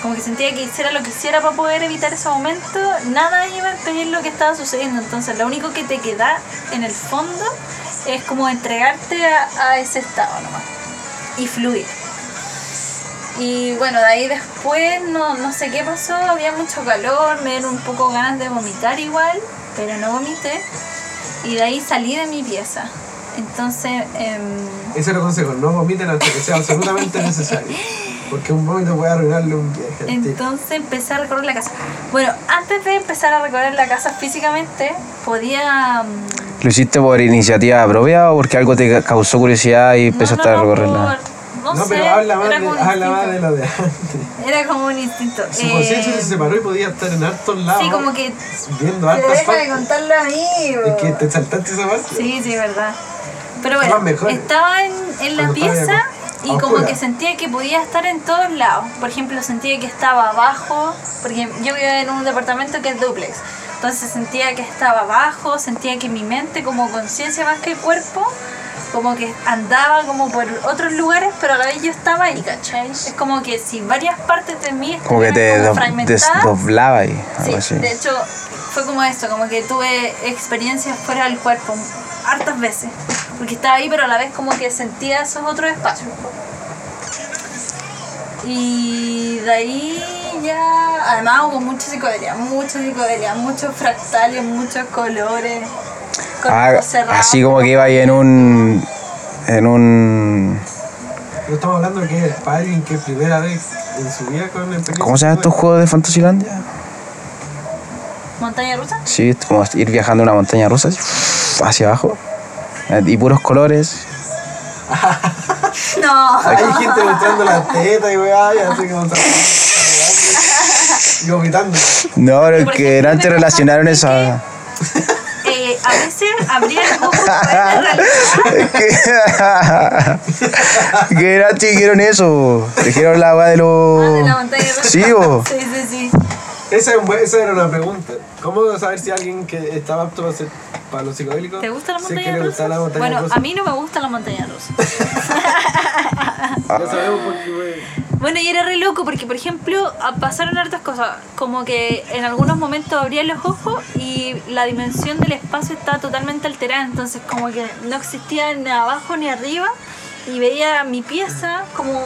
S3: Como que sentía que hiciera lo que hiciera para poder evitar ese momento, nada iba a impedir lo que estaba sucediendo. Entonces, lo único que te queda en el fondo es como entregarte a, a ese estado nomás y fluir. Y bueno, de ahí después no, no sé qué pasó, había mucho calor, me dieron un poco ganas de vomitar igual, pero no vomité. Y de ahí salí de mi pieza. Entonces, em,
S1: Ese es el consejo, no vomiten hasta que sea absolutamente necesario. (laughs) Porque un vómito puede arruinarle un viaje. tipo.
S3: entonces empecé a recorrer la casa. Bueno, antes de empezar a recorrer la casa físicamente, podía... mm,
S2: ¿Lo hiciste por iniciativa propia o porque algo te ca- causó curiosidad y
S3: no,
S2: empezaste
S3: no,
S2: a
S3: no,
S2: recorrerla?
S3: por- no,
S1: No,
S3: sé,
S1: pero habla más, de, habla más lo de antes.
S3: Era como un instinto.
S1: Su conciencia
S3: Eh,
S1: se separó y podía estar en hartos lados.
S3: Sí, como que...
S1: Viendo
S3: Pero
S1: hartas
S3: deja de contarlo a mí.
S1: Es que te saltaste esa parte.
S3: Sí, sí, verdad. Pero bueno, estaba en, en la pieza y como que sentía que podía estar en todos lados. Por ejemplo, sentía que estaba abajo, porque yo vivo en un departamento que es duplex. Entonces sentía que estaba abajo, sentía que mi mente como conciencia más que cuerpo, como que andaba como por otros lugares, pero a la vez yo estaba ahí, ¿cachai? Es como que si varias partes de mí
S2: Como que te
S3: como
S2: desdoblaba algo
S3: Sí,
S2: así.
S3: de hecho fue como esto, como que tuve experiencias fuera del cuerpo hartas veces, porque estaba ahí pero a la vez como que sentía esos otros espacios. Y de ahí ya, además hubo mucha psicodelia, mucha psicodelia, muchos fractales, muchos colores. con
S2: Ah,
S3: cerrados.
S2: así como que iba ahí en un. en un.
S1: Pero estamos hablando de que es alguien que primera vez en su vida con experiencia.
S2: ¿Cómo se llaman estos juegos de Fantasylandia?
S3: ¿Montaña rusa?
S2: Sí, como ir viajando en una montaña rusa así, hacia abajo. Y puros colores. (laughs)
S3: No.
S1: Hay gente mostrando la teta y weá, y así como y vomitando.
S2: No, pero que
S3: ejemplo,
S2: antes relacionaron
S3: pasó
S2: esa.
S3: Eh, a veces abría los realidad.
S2: que, que era dijeron eso. Dijeron la weá de
S3: Ah, de la
S2: los.
S3: montaña rusa.
S2: Sí.
S3: Sí, sí, sí.
S1: Esa, es un buen- esa era una pregunta. ¿Cómo saber si alguien que estaba apto para, hacer, para los psicodélicos?
S3: ¿Te gusta la
S1: si es que
S3: montaña
S1: le
S3: rusa?
S1: gusta la montaña
S3: bueno,
S1: rusa?
S3: a mí no me gusta la montaña rusa.
S1: Ya sabemos porque, wey.
S3: Bueno, y era re loco porque, por ejemplo, a- pasaron hartas cosas. Como que en algunos momentos abría los ojos y la dimensión del espacio estaba totalmente alterada. Entonces, como que no existía ni abajo ni arriba. Y veía mi pieza como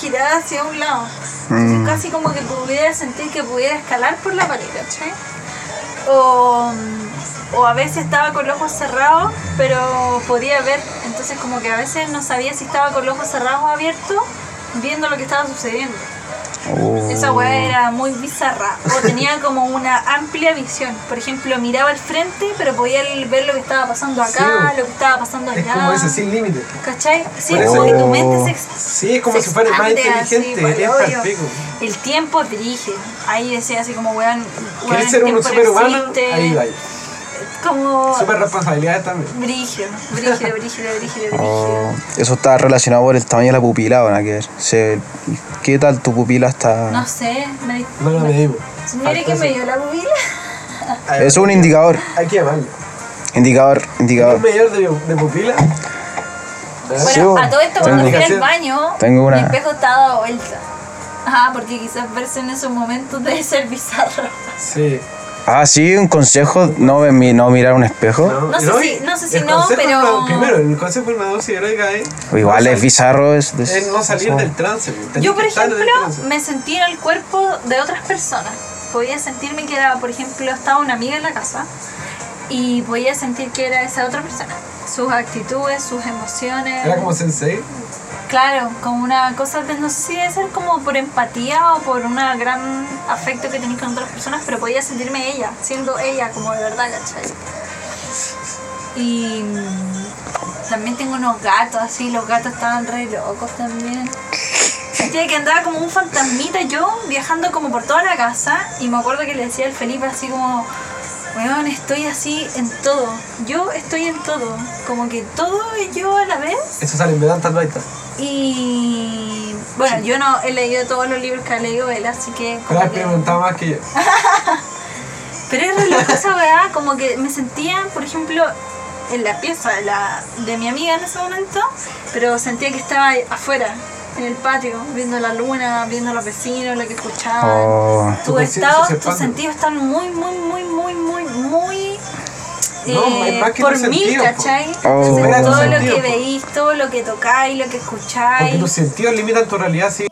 S3: girada hacia un lado.
S2: Mm.
S3: casi como que pudiera sentir que pudiera escalar por la pared, ¿cachai? O, o a veces estaba con los ojos cerrados, pero podía ver. Entonces como que a veces no sabía si estaba con los ojos cerrados o abiertos, viendo lo que estaba sucediendo.
S2: Oh. (laughs)
S3: Esa weá era muy bizarra. O tenía como una amplia visión. Por ejemplo, miraba al frente, pero podía ver lo que estaba pasando acá,
S1: Sí,
S3: lo que estaba pasando allá.
S1: Es como ese sin límite.
S3: ¿Cachai? Sí,
S1: Por
S3: como que tu mente se
S1: Sí, es como
S3: se
S1: si fuera más
S3: así,
S1: inteligente. pico.
S3: El tiempo brígido. Ahí decía así como, weón,
S1: ¿Quieres ser un
S3: tiempo no
S1: superhumano? Ahí va.
S3: Como
S1: Super responsabilidades también.
S3: brígido, brígido, brígido, brígido, brígido.
S2: Oh, eso está relacionado por el tamaño de la pupila, ¿o nada que ver? Se- ¿Qué tal tu pupila está...?
S3: No sé, me
S1: No lo medimos.
S3: Mire que me dio la pupila.
S2: Eso es un indicador.
S1: Hay que llamarlo.
S2: Indicador,
S1: ¿Un
S2: indicador.
S1: medidor de, de pupila?
S3: Bueno, a todo esto cuando fui al baño,
S2: Tengo una-
S3: el espejo estaba dado vuelta. Ajá, porque quizás verse en esos momentos debe ser bizarro.
S1: Sí.
S2: Ah, sí, un consejo, no, mi- no mirar un espejo.
S3: No sé
S1: y-
S3: si- no sé si no, pero-
S1: es una- primero, el consejo de una dosis heroica es.
S2: Igual
S1: no
S2: es bizarro. Es, es-
S1: Es no salir del trance.
S3: Yo, por ejemplo, me sentí en el cuerpo de otras personas. Podía sentirme que era, por ejemplo, estaba una amiga en la casa y podía sentir que era esa otra persona. Sus actitudes, sus emociones.
S1: Era como sensei.
S3: Claro, como una cosa de, no sé si debe ser como por empatía o por un gran afecto que tenéis con otras personas, pero podía sentirme ella, siendo ella como de verdad, ¿cachai? Y también tengo unos gatos así, los gatos estaban re locos también. Sentía que andaba como un fantasmita yo viajando como por toda la casa y me acuerdo que le decía al Felipe así como, weón, estoy así en todo, yo estoy en todo, como que todo y yo a la vez.
S1: Eso sale en Vedanta Advaita.
S3: Y bueno, yo no he leído todos los libros que ha leído él, así que.
S1: Pero has
S3: como que-
S1: experimentado más que yo. (laughs)
S3: Pero es loco esa weá, como que me sentía, por ejemplo, en la pieza de, la, de mi amiga en ese momento, pero sentía que estaba afuera, en el patio, viendo la luna, viendo a los vecinos, lo que escuchaban.
S2: Oh.
S3: Tu
S1: Tu conciencia
S3: estado,
S1: se
S3: tus sentidos están muy, muy, muy, muy, muy, muy.
S1: No,
S3: eh,
S1: es más que
S3: por mil,
S1: po.
S3: ¿cachai?
S2: Oh.
S3: Entonces, todo lo
S1: sentidos,
S3: que veís, todo lo que tocáis, lo que
S1: Porque
S3: escucháis.
S1: tus sentidos limitan tu realidad, sí.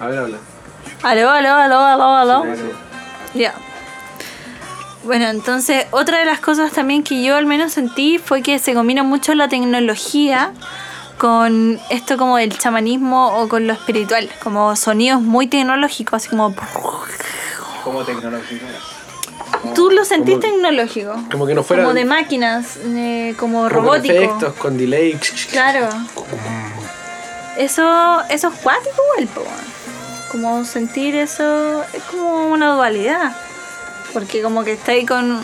S1: A ver, habla.
S3: Aló, aló, aló, aló, aló. Ya. Bueno, entonces otra de las cosas también que yo al menos sentí fue que se combina mucho la tecnología con esto como el chamanismo o con lo espiritual, como sonidos muy tecnológicos, así como...
S2: Como tecnológico.
S3: Tú lo sentís
S1: Como-
S3: tecnológico.
S1: Como que no fuera.
S3: Como de máquinas, eh, como
S1: con
S3: robótico.
S1: efectos, con delay.
S3: Claro. Eso, eso es cuático igual, po, weón. Como sentir eso es como una dualidad. Porque como que está ahí con,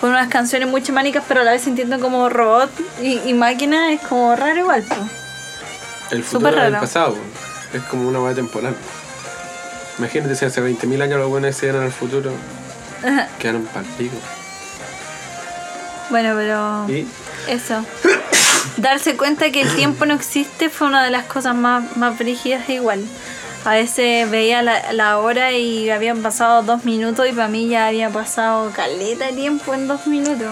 S3: con unas canciones muy chamánicas, pero a la vez sintiendo como robot y, y máquina es como raro igual, po.
S1: El futuro del pasado. po. Es como una hueá temporal. Imagínate si hace 20.000 años los buenos se eran al futuro. Quedaron pal pico.
S3: Bueno, pero
S1: Y
S3: eso. Darse cuenta que el tiempo no existe fue una de las cosas más, más brígidas igual. A veces veía la, la hora y habían pasado dos minutos y para mí ya había pasado caleta de tiempo en dos minutos.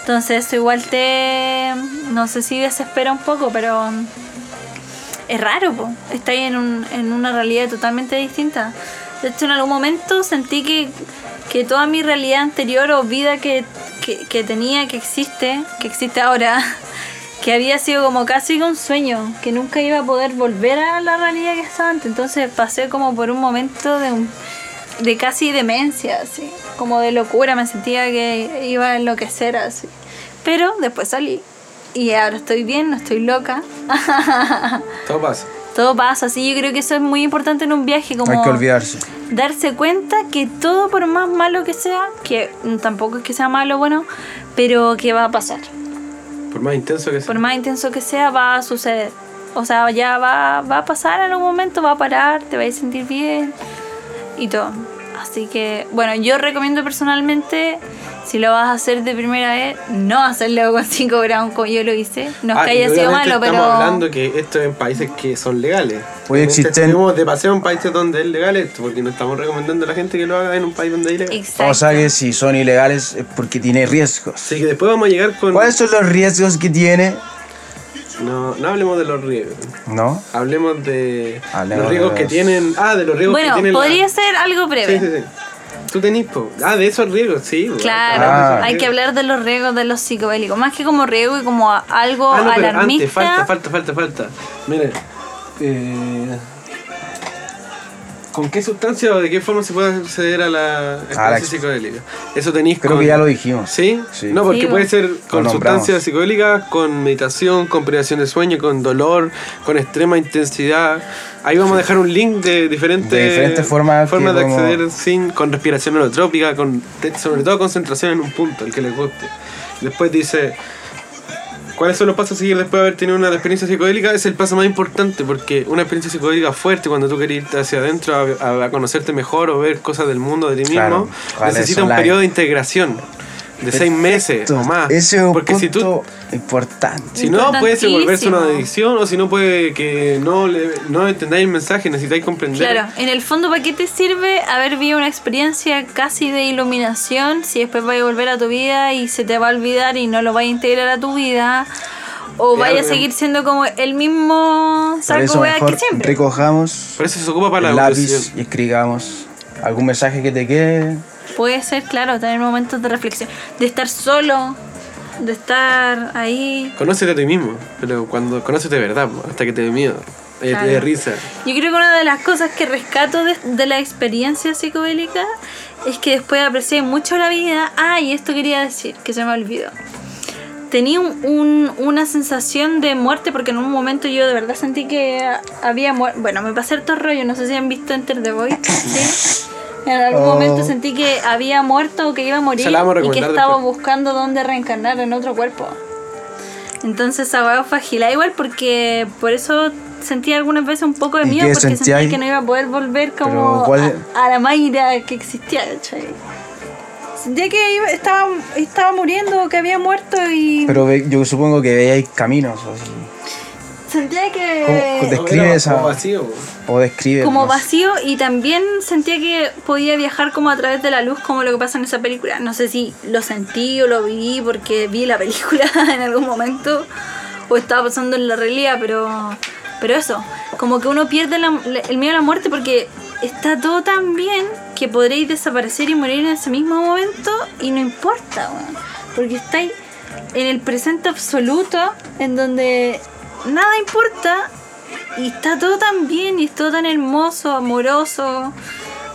S3: Entonces eso igual te... no sé si desespera un poco, pero es raro, po. Está ahí en, un, en una realidad totalmente distinta. De hecho, en algún momento sentí que, toda mi realidad anterior o vida que, tenía, que existe, que existe ahora, (laughs) que había sido como casi un sueño, que nunca iba a poder volver a la realidad que estaba antes. Entonces pasé como por un momento de, de casi demencia, como de locura, me sentía que iba a enloquecer así. Pero después salí y ahora estoy bien, no estoy loca. (laughs)
S1: todo pasa.
S3: Todo pasa, así yo creo que eso es muy importante en un viaje, como
S2: Hay que olvidarse.
S3: darse cuenta que todo por más malo que sea, que tampoco es que sea malo, bueno, pero que va a pasar.
S1: Por más intenso que sea.
S3: Por más intenso que sea, va a suceder. O sea, ya va, va a pasar en algún momento, va a parar, te vas a sentir bien y todo. Así que, bueno, yo recomiendo personalmente, si lo vas a hacer de primera vez, no hacerlo (laughs) con 5 gramos como yo lo hice. No es
S1: Ah,
S3: que haya sido malo, pero...
S1: Estamos hablando que esto es en países que son legales.
S2: Hoy
S1: Obviamente
S2: existen-
S1: de paseo en países donde es legal esto, porque no estamos recomendando a la gente que lo haga en un país donde es ilegal.
S3: Exacto.
S2: O sea que si son ilegales es porque tiene riesgos.
S1: Así que después vamos a llegar con...
S2: ¿Cuáles son los riesgos que tiene?
S1: No, no hablemos de los riesgos.
S2: ¿No?
S1: Hablemos de
S2: Hablemos
S1: los riesgos
S2: de
S1: que tienen... Ah, de los riesgos que
S3: Bueno,
S1: tienen... la-
S3: podría ser algo breve.
S1: Sí, sí, sí. Tú tenés, po. Ah, de esos riesgos, sí.
S3: Claro,
S2: Ah.
S3: hay que hablar de los riesgos de los psicodélicos. Más que como riesgo y como algo
S1: Ah, no, pero
S3: alarmista.
S1: antes, falta, falta, falta, falta. Mire, eh, ¿con qué sustancia o de qué forma se puede acceder a la experiencia
S2: ex-
S1: psicodélica? Eso tenéis
S2: Creo
S1: con-
S2: que ya lo dijimos.
S1: ¿Sí?
S2: Sí.
S1: No, porque
S3: Sí,
S1: puede ser con sustancias psicodélicas, con meditación, con privación de sueño, con dolor, con extrema intensidad. Ahí vamos a dejar un link de diferentes,
S2: De diferentes formas
S1: de
S2: como-
S1: acceder sin, con respiración holotrópica, con, sobre todo concentración en un punto, el que les guste. Después dice, ¿cuáles son los pasos a seguir después de haber tenido una experiencia psicodélica? Es el paso más importante porque una experiencia psicodélica fuerte, cuando tú quieres irte hacia adentro a, a- a conocerte mejor o ver cosas del mundo de ti mismo,
S2: Claro, ¿cuáles
S1: necesita un periodo de integración de seis meses o más.
S2: Ese es un
S1: porque
S2: punto
S1: si tú
S2: importante.
S1: si no, puede volverse una adicción o si no, puede que no, le, no entendáis el mensaje, necesitáis comprender.
S3: Claro, en el fondo, ¿para qué te sirve haber vivido una experiencia casi de iluminación si después vas a volver a tu vida y se te va a olvidar y no lo vas a integrar a tu vida? O
S1: Ya,
S3: vaya a seguir siendo como el mismo saco
S2: eso
S3: wea
S2: mejor
S3: que siempre.
S2: recojamos
S1: Por eso se ocupa para
S2: el
S1: la
S2: lápiz y escribamos algún mensaje que te quede.
S3: Puede ser, claro, tener momentos de reflexión, de estar solo, de estar ahí.
S1: Conócete a ti mismo, pero cuando conócete de verdad, hasta que te dé miedo, eh,
S3: Claro.
S1: te dé risa.
S3: Yo creo que una de las cosas que rescato de, de la experiencia psicodélica es que después aprecié mucho la vida. Ah, y esto quería decir, que se me olvidó. Tenía un- un- una sensación de muerte porque en un momento yo de verdad sentí que había muerto. Bueno, me pasé todo rollo, no sé si han visto Enter the Void. ¿sí? En algún
S2: Oh.
S3: momento sentí que había muerto o que iba a morir
S1: a
S3: y que estaba
S1: después.
S3: buscando dónde reencarnar en otro cuerpo. Entonces esa fue agilada igual porque por eso sentía algunas veces un poco de
S2: ¿Y
S3: miedo porque
S2: sentía ahí?
S3: que no iba a poder volver como
S2: ¿cuál-
S3: a, a la Mayra que existía, ¿cachai? Sentía que iba- estaba, estaba muriendo, que había muerto y
S2: Pero yo supongo que veáis caminos o, así.
S3: Sentía que...
S2: ¿Cómo- Describe esa-
S1: como vacío,
S2: o describe.
S3: como
S2: sé.
S3: vacío y también sentía que podía viajar como a través de la luz como lo que pasa en esa película. No sé si lo sentí o lo viví porque vi la película (laughs) en algún momento o estaba pasando en la realidad, pero pero eso, como que uno pierde la- el miedo a la muerte porque está todo tan bien que podréis desaparecer y morir en ese mismo momento y no importa, weón, porque estáis en el presente absoluto en donde nada importa. Y está todo tan bien y es todo tan hermoso, amoroso,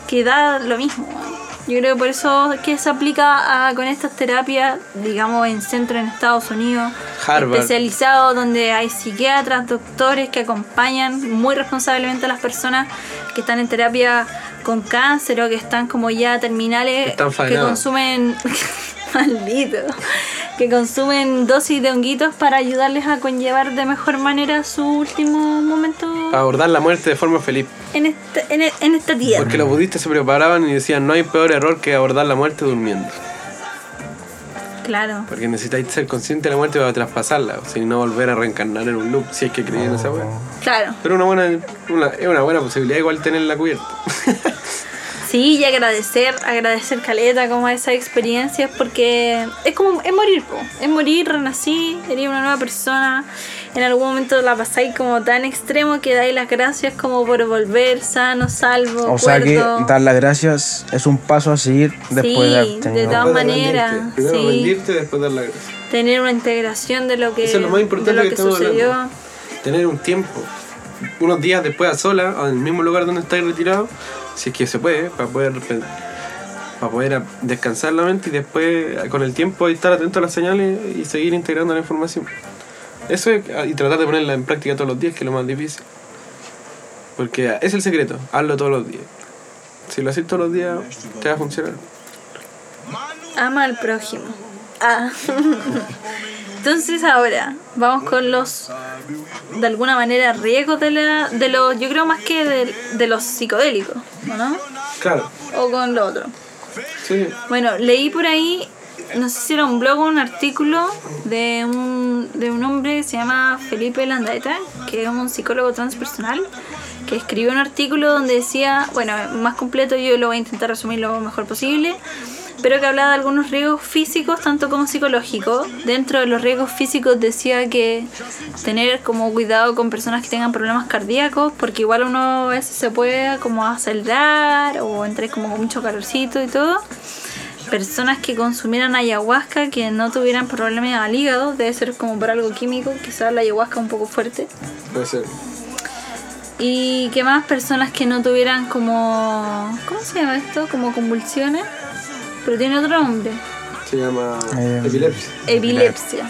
S3: que da lo mismo. Yo creo que por eso que se aplica a- con estas terapias, digamos, en centros en Estados Unidos, especializados, donde hay psiquiatras, doctores que acompañan muy responsablemente a las personas que están en terapia con cáncer o que están como ya terminales,
S1: Están
S3: que consumen, maldito, que consumen dosis de honguitos para ayudarles a conllevar de mejor manera su último momento
S1: abordar la muerte de forma feliz.
S3: en esta, en, en esta tierra.
S1: Porque los budistas se preparaban y decían, no hay peor error que abordar la muerte durmiendo.
S3: Claro.
S1: Porque necesitáis ser consciente de la muerte para traspasarla, o no volver a reencarnar en un loop, si hay que creer en esa weá.
S3: Claro.
S1: Pero una buena, una, es una buena posibilidad igual tenerla cubierta. (laughs)
S3: Sí, y agradecer, agradecer Caleta como esas experiencias porque es como, es morir, po. es morir, renací, eres una nueva persona. En algún momento la pasáis como tan extremo que dais las gracias como por volver sano, salvo,
S2: O sea que dar las gracias es un paso a seguir después de
S3: Sí, de
S2: tenido.
S3: todas
S1: Después de
S3: maneras,
S1: rendirte. Primero
S3: sí.
S1: rendirte, después dar la gracia.
S3: tener una integración de lo que,
S1: Eso es lo más importante
S3: de lo
S1: que
S3: que sucedió.
S1: hablando. Tener un tiempo, unos días después a sola, en el mismo lugar donde estáis retirado, si es que se puede, para poder para poder descansar la mente y después con el tiempo estar atento a las señales y seguir integrando la información. Eso es, y tratar de ponerla en práctica todos los días, que es lo más difícil. Porque es el secreto, hazlo todos los días. Si lo haces todos los días, te va a funcionar.
S3: Ama al prójimo. Ah. (laughs) Entonces ahora vamos con los, de alguna manera, riesgos de, la, de los, yo creo más que de, de los psicodélicos, ¿o ¿no?
S1: Claro.
S3: O con lo otro.
S1: Sí.
S3: Bueno, leí por ahí, no sé si era un blog o un artículo de un, de un hombre que se llama Felipe Landaeta, que es un psicólogo transpersonal, que escribió un artículo donde decía, bueno, más completo yo lo voy a intentar resumir lo mejor posible, pero que hablaba de algunos riesgos físicos tanto como psicológicos. Dentro de los riesgos físicos decía que tener como cuidado con personas que tengan problemas cardíacos, porque igual uno a veces se puede como acelerar o entrar como con mucho calorcito y todo. Personas que consumieran ayahuasca que no tuvieran problemas al hígado, debe ser como por algo químico, quizás la ayahuasca un poco fuerte.
S1: Puede ser.
S3: Y que más personas que no tuvieran como. ¿Cómo se llama esto? Como convulsiones. Pero tiene otro nombre.
S1: Se llama
S2: Eh,
S1: epilepsia.
S3: Epilepsia.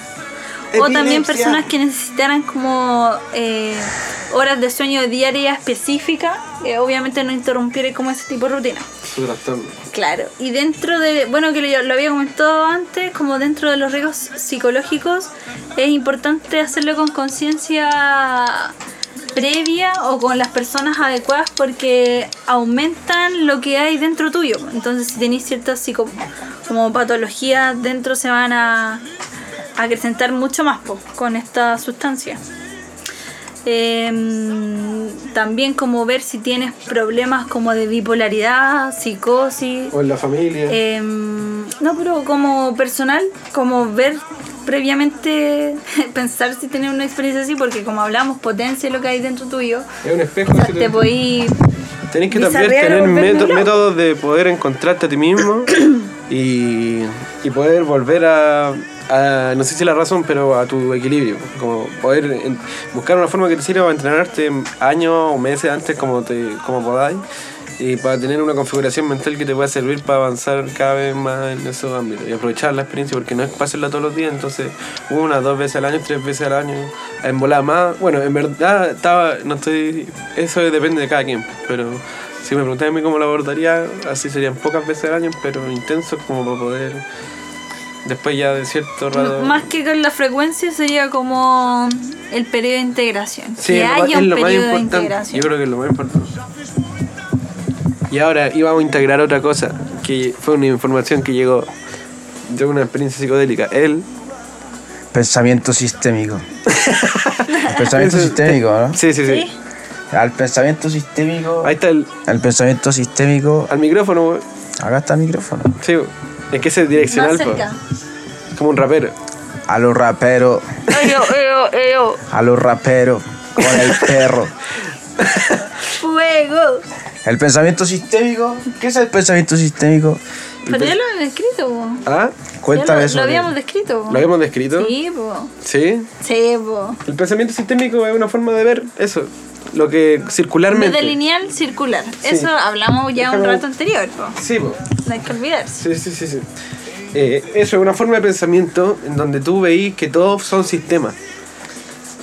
S3: O también personas que necesitaran como eh, horas de sueño diaria específicas. Que obviamente no interrumpiera como ese tipo de rutina. Claro, y dentro de, bueno, que lo, lo había comentado antes, como dentro de los riesgos psicológicos, es importante hacerlo con conciencia previa o con las personas adecuadas porque aumentan lo que hay dentro tuyo. Entonces, si tenéis ciertas psico, como patologías dentro, se van a, acrecentar mucho más po, con esta sustancia. Em, también como ver si tienes problemas como de bipolaridad, psicosis.
S1: O en la familia.
S3: Em, no, pero como personal, como ver previamente, (laughs) pensar si tener una experiencia así, porque como hablamos, potencia lo que hay dentro tuyo.
S1: es un espejo.
S3: O sea,
S1: que
S3: te podí
S1: Tenés que también tener métodos de poder encontrarte a ti mismo (coughs) y, y poder volver a, no sé si la razón, pero a tu equilibrio. Como poder buscar una forma que te sirva para entrenarte años o meses antes como, te, como podáis y para tener una configuración mental que te pueda servir para avanzar cada vez más en esos ámbitos y aprovechar la experiencia porque no es pasarla todos los días, entonces una, dos veces al año, tres veces al año, en volar más. Bueno, en verdad estaba, no estoy, eso depende de cada quien, pero si me preguntas a mí cómo lo abordaría, así serían pocas veces al año, pero intensos como para poder después ya de cierto rato...
S3: Más que con la frecuencia sería como el periodo de integración.
S1: Sí,
S3: que
S1: es lo más-
S3: haya un periodo de
S1: importante.
S3: integración.
S1: Yo creo que es lo más importante. Y ahora íbamos a integrar otra cosa, que fue una información que llegó de una experiencia psicodélica. Él.
S2: Pensamiento sistémico. pensamiento (laughs) sistémico, ¿no?
S1: Sí, sí, sí.
S3: ¿Sí?
S2: Al pensamiento sistémico.
S1: Ahí está el.
S2: Al pensamiento sistémico.
S1: Al micrófono, güey.
S2: Acá está el micrófono.
S1: Sí, güey. Es que ese es direccional,
S3: Más cerca.
S1: como un rapero.
S2: A los raperos. A los raperos. Con el perro.
S3: Fuego.
S2: El pensamiento sistémico. ¿Qué es el pensamiento sistémico?
S3: Pero ya lo habíamos descrito, po.
S1: ¿Ah?
S2: Cuéntame
S3: lo,
S2: eso.
S3: lo habíamos descrito, po.
S1: ¿Lo habíamos descrito?
S3: Sí, po.
S1: Sí.
S3: Sí, po.
S1: El pensamiento sistémico es una forma de ver eso. Lo que circularmente.
S3: de lineal, circular. Eso hablamos ya un
S1: Déjame-
S3: rato anterior, po.
S1: Sí, po.
S3: No hay que olvidarse.
S1: Sí, sí, sí, sí. Eh, eso es una forma de pensamiento en donde tú veís que todos son sistemas.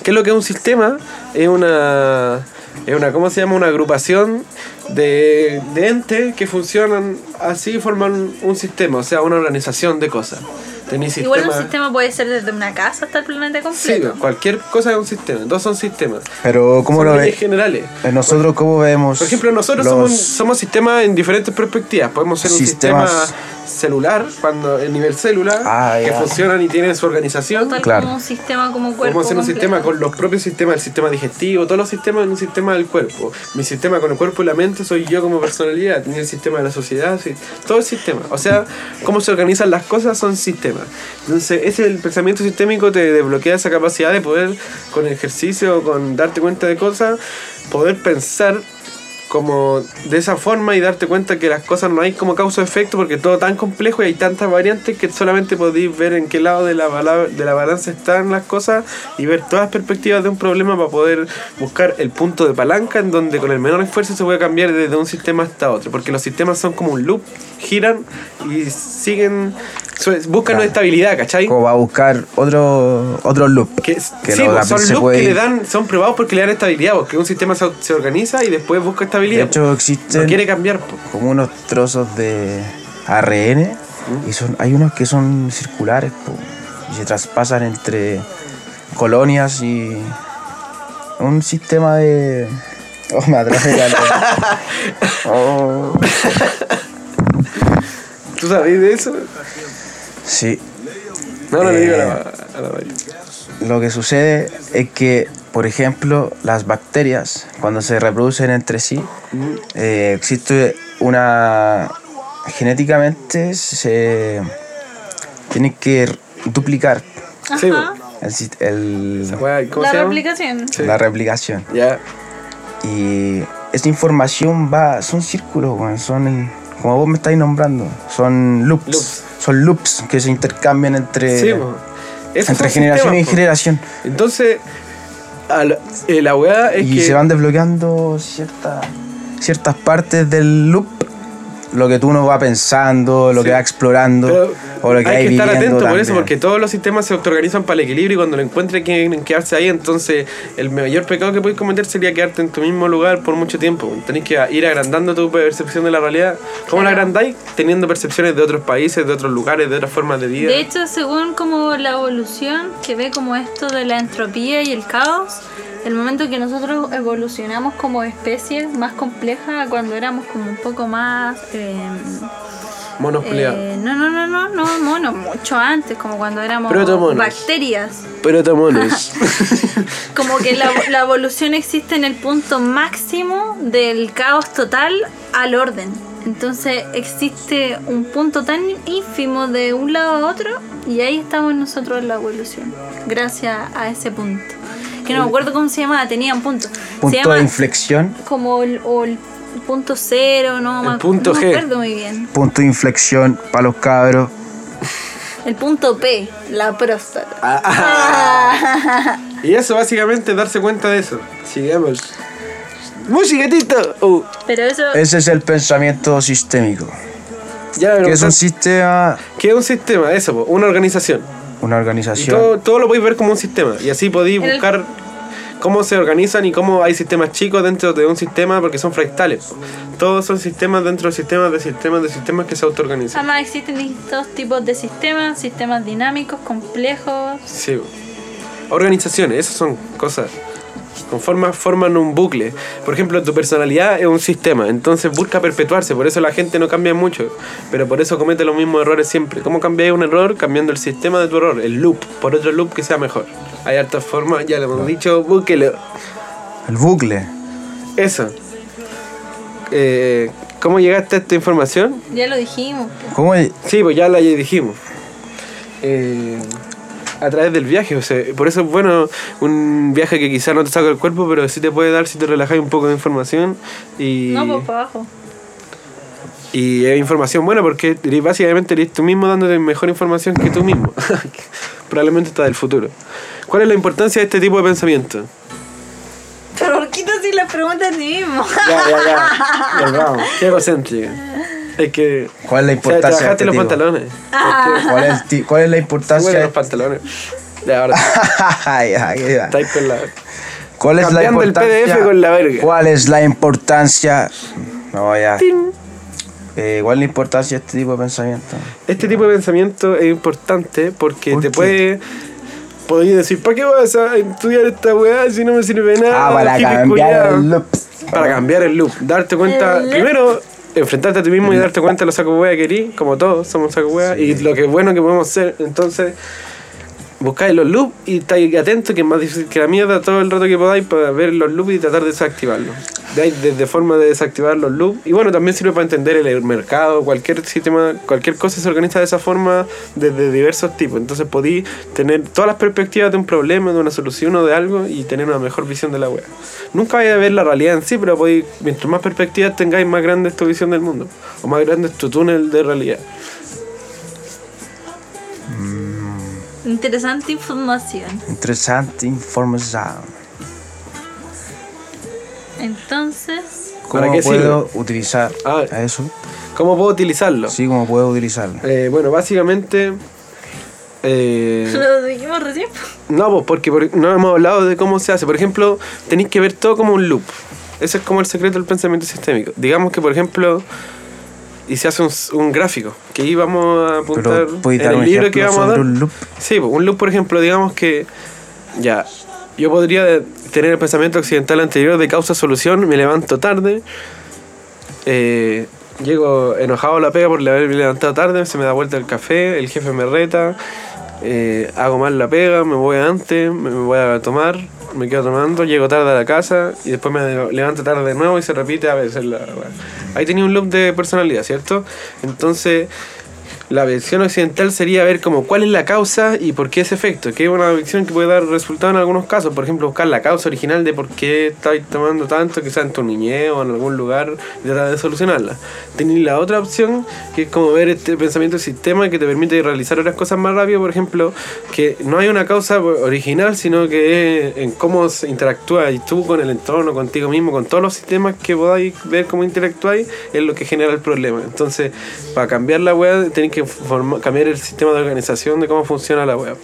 S1: ¿Qué es lo que es un sistema? Es una, es una ¿cómo se llama? Una agrupación de, de entes que funcionan así y forman un sistema, o sea, una organización de cosas. Tenéis
S3: Igual un
S1: sistema-
S3: sistema puede ser desde una casa hasta el planeta
S1: Sí,
S3: completo.
S1: cualquier cosa es un sistema, todos son sistemas.
S2: Pero, ¿cómo
S1: son
S2: lo
S1: leyes
S2: ves?
S1: generales.
S2: Nosotros, ¿cómo vemos?
S1: Por ejemplo, nosotros
S2: los
S1: somos, somos sistemas en diferentes perspectivas. Podemos ser un
S2: Sistemas-
S1: sistema celular, cuando el nivel célula,
S2: Ah,
S1: que funcionan y tienen su organización.
S3: Tal
S2: Claro.
S3: como un sistema como cuerpo.
S1: Hacer un
S3: completo.
S1: sistema con los propios sistemas, el sistema digestivo, todos los sistemas en un sistema del cuerpo. Mi sistema con el cuerpo y la mente soy yo como personalidad, ni el sistema de la sociedad, todo el sistema. O sea, cómo se organizan las cosas son sistemas. Entonces, ese el pensamiento sistémico te desbloquea esa capacidad de poder, con ejercicio, con darte cuenta de cosas, poder pensar como de esa forma y darte cuenta que las cosas no hay como causa-efecto porque todo tan complejo y hay tantas variantes que solamente podéis ver en qué lado de la, de la balanza están las cosas y ver todas las perspectivas de un problema para poder buscar el punto de palanca en donde con el menor esfuerzo se puede cambiar desde un sistema hasta otro porque los sistemas son como un loop, giran y siguen, buscan una estabilidad, ¿cachai?
S2: Como va a buscar otro, otro loop.
S1: Que,
S2: Que
S1: sí,
S2: no,
S1: pues, son loops
S2: puede
S1: que le dan, son probados porque le dan estabilidad, porque un sistema se, se organiza y después busca
S2: De
S1: estabilidad.
S2: hecho,
S1: no
S2: existen
S1: quiere cambiar. po.
S2: como unos trozos de ARN y son hay unos que son circulares. po. y se traspasan entre colonias y un sistema de... Oh, me atraje. (laughs) Oh,
S1: ¿Tú sabes de eso?
S2: Sí,
S1: No, no le digo a
S2: Eh.
S1: la, a la
S2: lo que sucede es que, por ejemplo, las bacterias, cuando se reproducen entre sí, eh, existe una... genéticamente se tienen que duplicar
S1: Sí,
S3: Ajá.
S2: el, sis- el-
S1: esa weá, ¿Cómo
S3: La
S1: se llama?
S3: replicación.
S1: Sí.
S2: la replicación.
S1: Ya.
S2: Y esa información va, son círculos, weón, son, como vos me estáis nombrando, son loops.
S1: Loops.
S2: Son loops que se intercambian entre,
S1: Sí,
S2: entre generación y generación.
S1: Entonces, a la, eh, la weá es
S2: y
S1: que.
S2: se van desbloqueando ciertas ciertas partes del loop, lo que tú no vas pensando, lo
S1: Sí.
S2: que vas explorando,
S1: Pero
S2: o lo que
S1: hay que estar atento por eso, porque todos los sistemas se autoorganizan para el equilibrio y cuando lo encuentres quieren quedarse ahí. Entonces, el mayor pecado que puedes cometer sería quedarte en tu mismo lugar por mucho tiempo. Tenés que ir agrandando tu percepción de la realidad. ¿Cómo la agrandáis? Teniendo percepciones de otros países, de otros lugares, de otras formas de vida.
S3: De hecho, según como la evolución que ve como esto de la entropía y el caos, el momento que nosotros evolucionamos como especie más compleja cuando éramos como un poco más eh,
S1: Monos peleados.
S3: eh, no no no no no mono mucho antes como cuando éramos
S1: Protomonos.
S3: bacterias
S1: Pero monos. (laughs)
S3: como que la, la evolución existe en el punto máximo del caos total al orden. Entonces existe un punto tan ínfimo de un lado a otro y ahí estamos nosotros en la evolución. Gracias a ese punto. Que no me acuerdo cómo se llamaba, tenía un punto. se
S2: punto
S3: llama
S2: de inflexión,
S3: como el, o el punto cero, no,
S1: El
S3: me-
S1: punto
S3: no
S1: G.
S3: me acuerdo muy bien.
S2: punto de inflexión para los cabros.
S3: El punto P, la próstata.
S1: Ah, (laughs) Y eso básicamente es darse cuenta de eso. Sigamos. ¡Musiquetito! Uh,
S3: Pero eso...
S2: Ese es el pensamiento sistémico.
S1: ya
S2: Que es un sistema,
S1: ¿Qué es un sistema? Eso, una organización.
S2: una
S1: Y
S2: organización.
S1: todo, todo lo podéis ver como un sistema. Y así podéis buscar cómo se organizan y cómo hay sistemas chicos dentro de un sistema porque son fractales. Todos son sistemas dentro de sistemas de sistemas de sistemas que se autoorganizan.
S3: Además existen distintos tipos de sistemas, sistemas dinámicos, complejos.
S1: Sí. Organizaciones, esas son cosas. Conforman, forman un bucle. Por ejemplo, tu personalidad es un sistema, entonces busca perpetuarse, por eso la gente no cambia mucho, pero por eso comete los mismos errores siempre. ¿Cómo cambiáis un error? Cambiando el sistema de tu error, el loop, por otro loop que sea mejor. Hay hartas formas, ya lo hemos dicho, búsquelo.
S2: El bucle.
S1: Eso. Eh, ¿Cómo llegaste a esta información?
S3: Ya lo dijimos.
S2: ¿Cómo
S1: Sí, pues ya la dijimos. Eh, a través del viaje, o sea, por eso es bueno un viaje que quizás no te saca el cuerpo, pero sí te puede dar si te relajas un poco de información y,
S3: No, pues para abajo.
S1: y es información buena porque básicamente eres tú mismo dándote mejor información que tú mismo. (laughs) Probablemente está del futuro. ¿Cuál es la importancia de este tipo de pensamiento?
S3: Pero ¿por qué te haces la pregunta a ti mismo?
S1: Ya, ya, ya. (laughs) Volvamos. Qué egocéntrica. Es que.
S2: ¿Cuál es la
S1: o sea, te
S2: importancia de este
S1: los
S2: tipo?
S1: pantalones.
S2: ¿Cuál es, el ti- cuál es la importancia? de-
S1: los pantalones. (laughs) Ya, ahora
S2: ay, ay.
S1: estáis con la.
S2: ¿Cuál es la
S1: Cambiando el
S2: importancia?
S1: PDF con la verga.
S2: ¿Cuál es la importancia? No, ya. Eh, ¿Cuál es la importancia de este tipo de pensamiento?
S1: Este tipo de pensamiento es importante porque
S2: ¿Por
S1: te
S2: qué?
S1: puede. Podéis decir, ¿para qué vas a estudiar esta weá si no me sirve de nada?
S2: Ah, para cambiar
S1: culiao"?
S2: el loop.
S1: Para cambiar el loop. Darte cuenta. Primero, enfrentarte a ti mismo y darte cuenta de los sacos weá que eres, como todos somos sacos weá. Y lo que es bueno que podemos ser. Entonces, buscáis los loops y estáis atentos, que es más difícil que la mierda todo el rato que podáis para ver los loops y tratar de desactivarlos. De desde forma de desactivar los loops. Y bueno, también sirve para entender el mercado, cualquier sistema, cualquier cosa se organiza de esa forma desde diversos tipos. Entonces podéis tener todas las perspectivas de un problema, de una solución o de algo y tener una mejor visión de la web. Nunca vais a ver la realidad en sí, pero podéis, mientras más perspectivas tengáis, más grande es tu visión del mundo. O más grande es tu túnel de realidad.
S3: Interesante información.
S2: Interesante información.
S3: Entonces,
S2: ¿Cómo
S1: ¿Para qué
S2: puedo utilizar
S1: Ah.
S2: a eso?
S1: ¿Cómo puedo utilizarlo?
S2: Sí, ¿cómo puedo utilizarlo?
S1: Eh, bueno, básicamente... eh, (laughs)
S3: lo dijimos recién.
S1: No, pues porque por- no hemos hablado de cómo se hace. Por ejemplo, tenéis que ver todo como un loop. Ese es como el secreto del pensamiento sistémico. Digamos que, por ejemplo, y se hace un, un gráfico, que ahí vamos a apuntar
S2: Pero ¿puedes
S1: en el libro que vamos a dar.
S2: un loop?
S1: Sí, pues, un loop, por ejemplo, digamos que ya, yo podría tener el pensamiento occidental anterior de causa-solución, me levanto tarde, eh, llego enojado a la pega por haberme levantado tarde, se me da vuelta el café, el jefe me reta, eh, hago mal la pega, me voy antes, me voy a tomar, me quedo tomando, llego tarde a la casa y después me levanto tarde de nuevo y se repite a veces la. Ahí tenía un loop de personalidad, ¿cierto? Entonces, la visión occidental sería ver como cuál es la causa y por qué ese efecto, que es una visión que puede dar resultado en algunos casos, por ejemplo, buscar la causa original de por qué estáis tomando tanto, quizás en tu niñez o en algún lugar, y tratar de solucionarla. Tenéis la otra opción, que es como ver este pensamiento del sistema que te permite realizar otras cosas más rápido, por ejemplo, que no hay una causa original, sino que es en cómo se interactúa y tú con el entorno, contigo mismo, con todos los sistemas que podáis ver cómo interactuáis, es lo que genera el problema. Entonces, para cambiar la web, tenéis que forma- cambiar el sistema de organización de cómo funciona la web.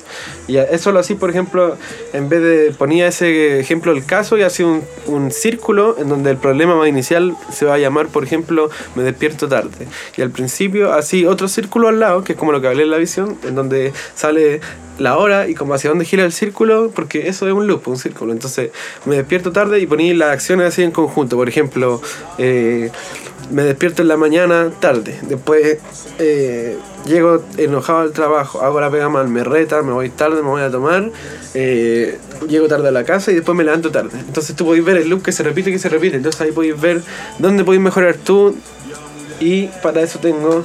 S1: Y eso lo así, por ejemplo, en vez de ponía ese ejemplo del caso y hacía un, un círculo en donde el problema más inicial se va a llamar, por ejemplo, me despierto tarde. Y al principio, así otro círculo al lado, que es como lo que hablé en la visión, en donde sale la hora y como hacia dónde gira el círculo, porque eso es un loop, un círculo. Entonces me despierto tarde y ponía las acciones así en conjunto. Por ejemplo, eh, me despierto en la mañana tarde. Después eh, llego enojado al trabajo, hago la pega mal, me reta, me voy tarde, me voy a tomar. eh, llego tarde a la casa y después me levanto tarde. Entonces tú podéis ver el loop que se repite, que se repite. Entonces ahí podéis ver dónde podéis mejorar tú. Y para eso tengo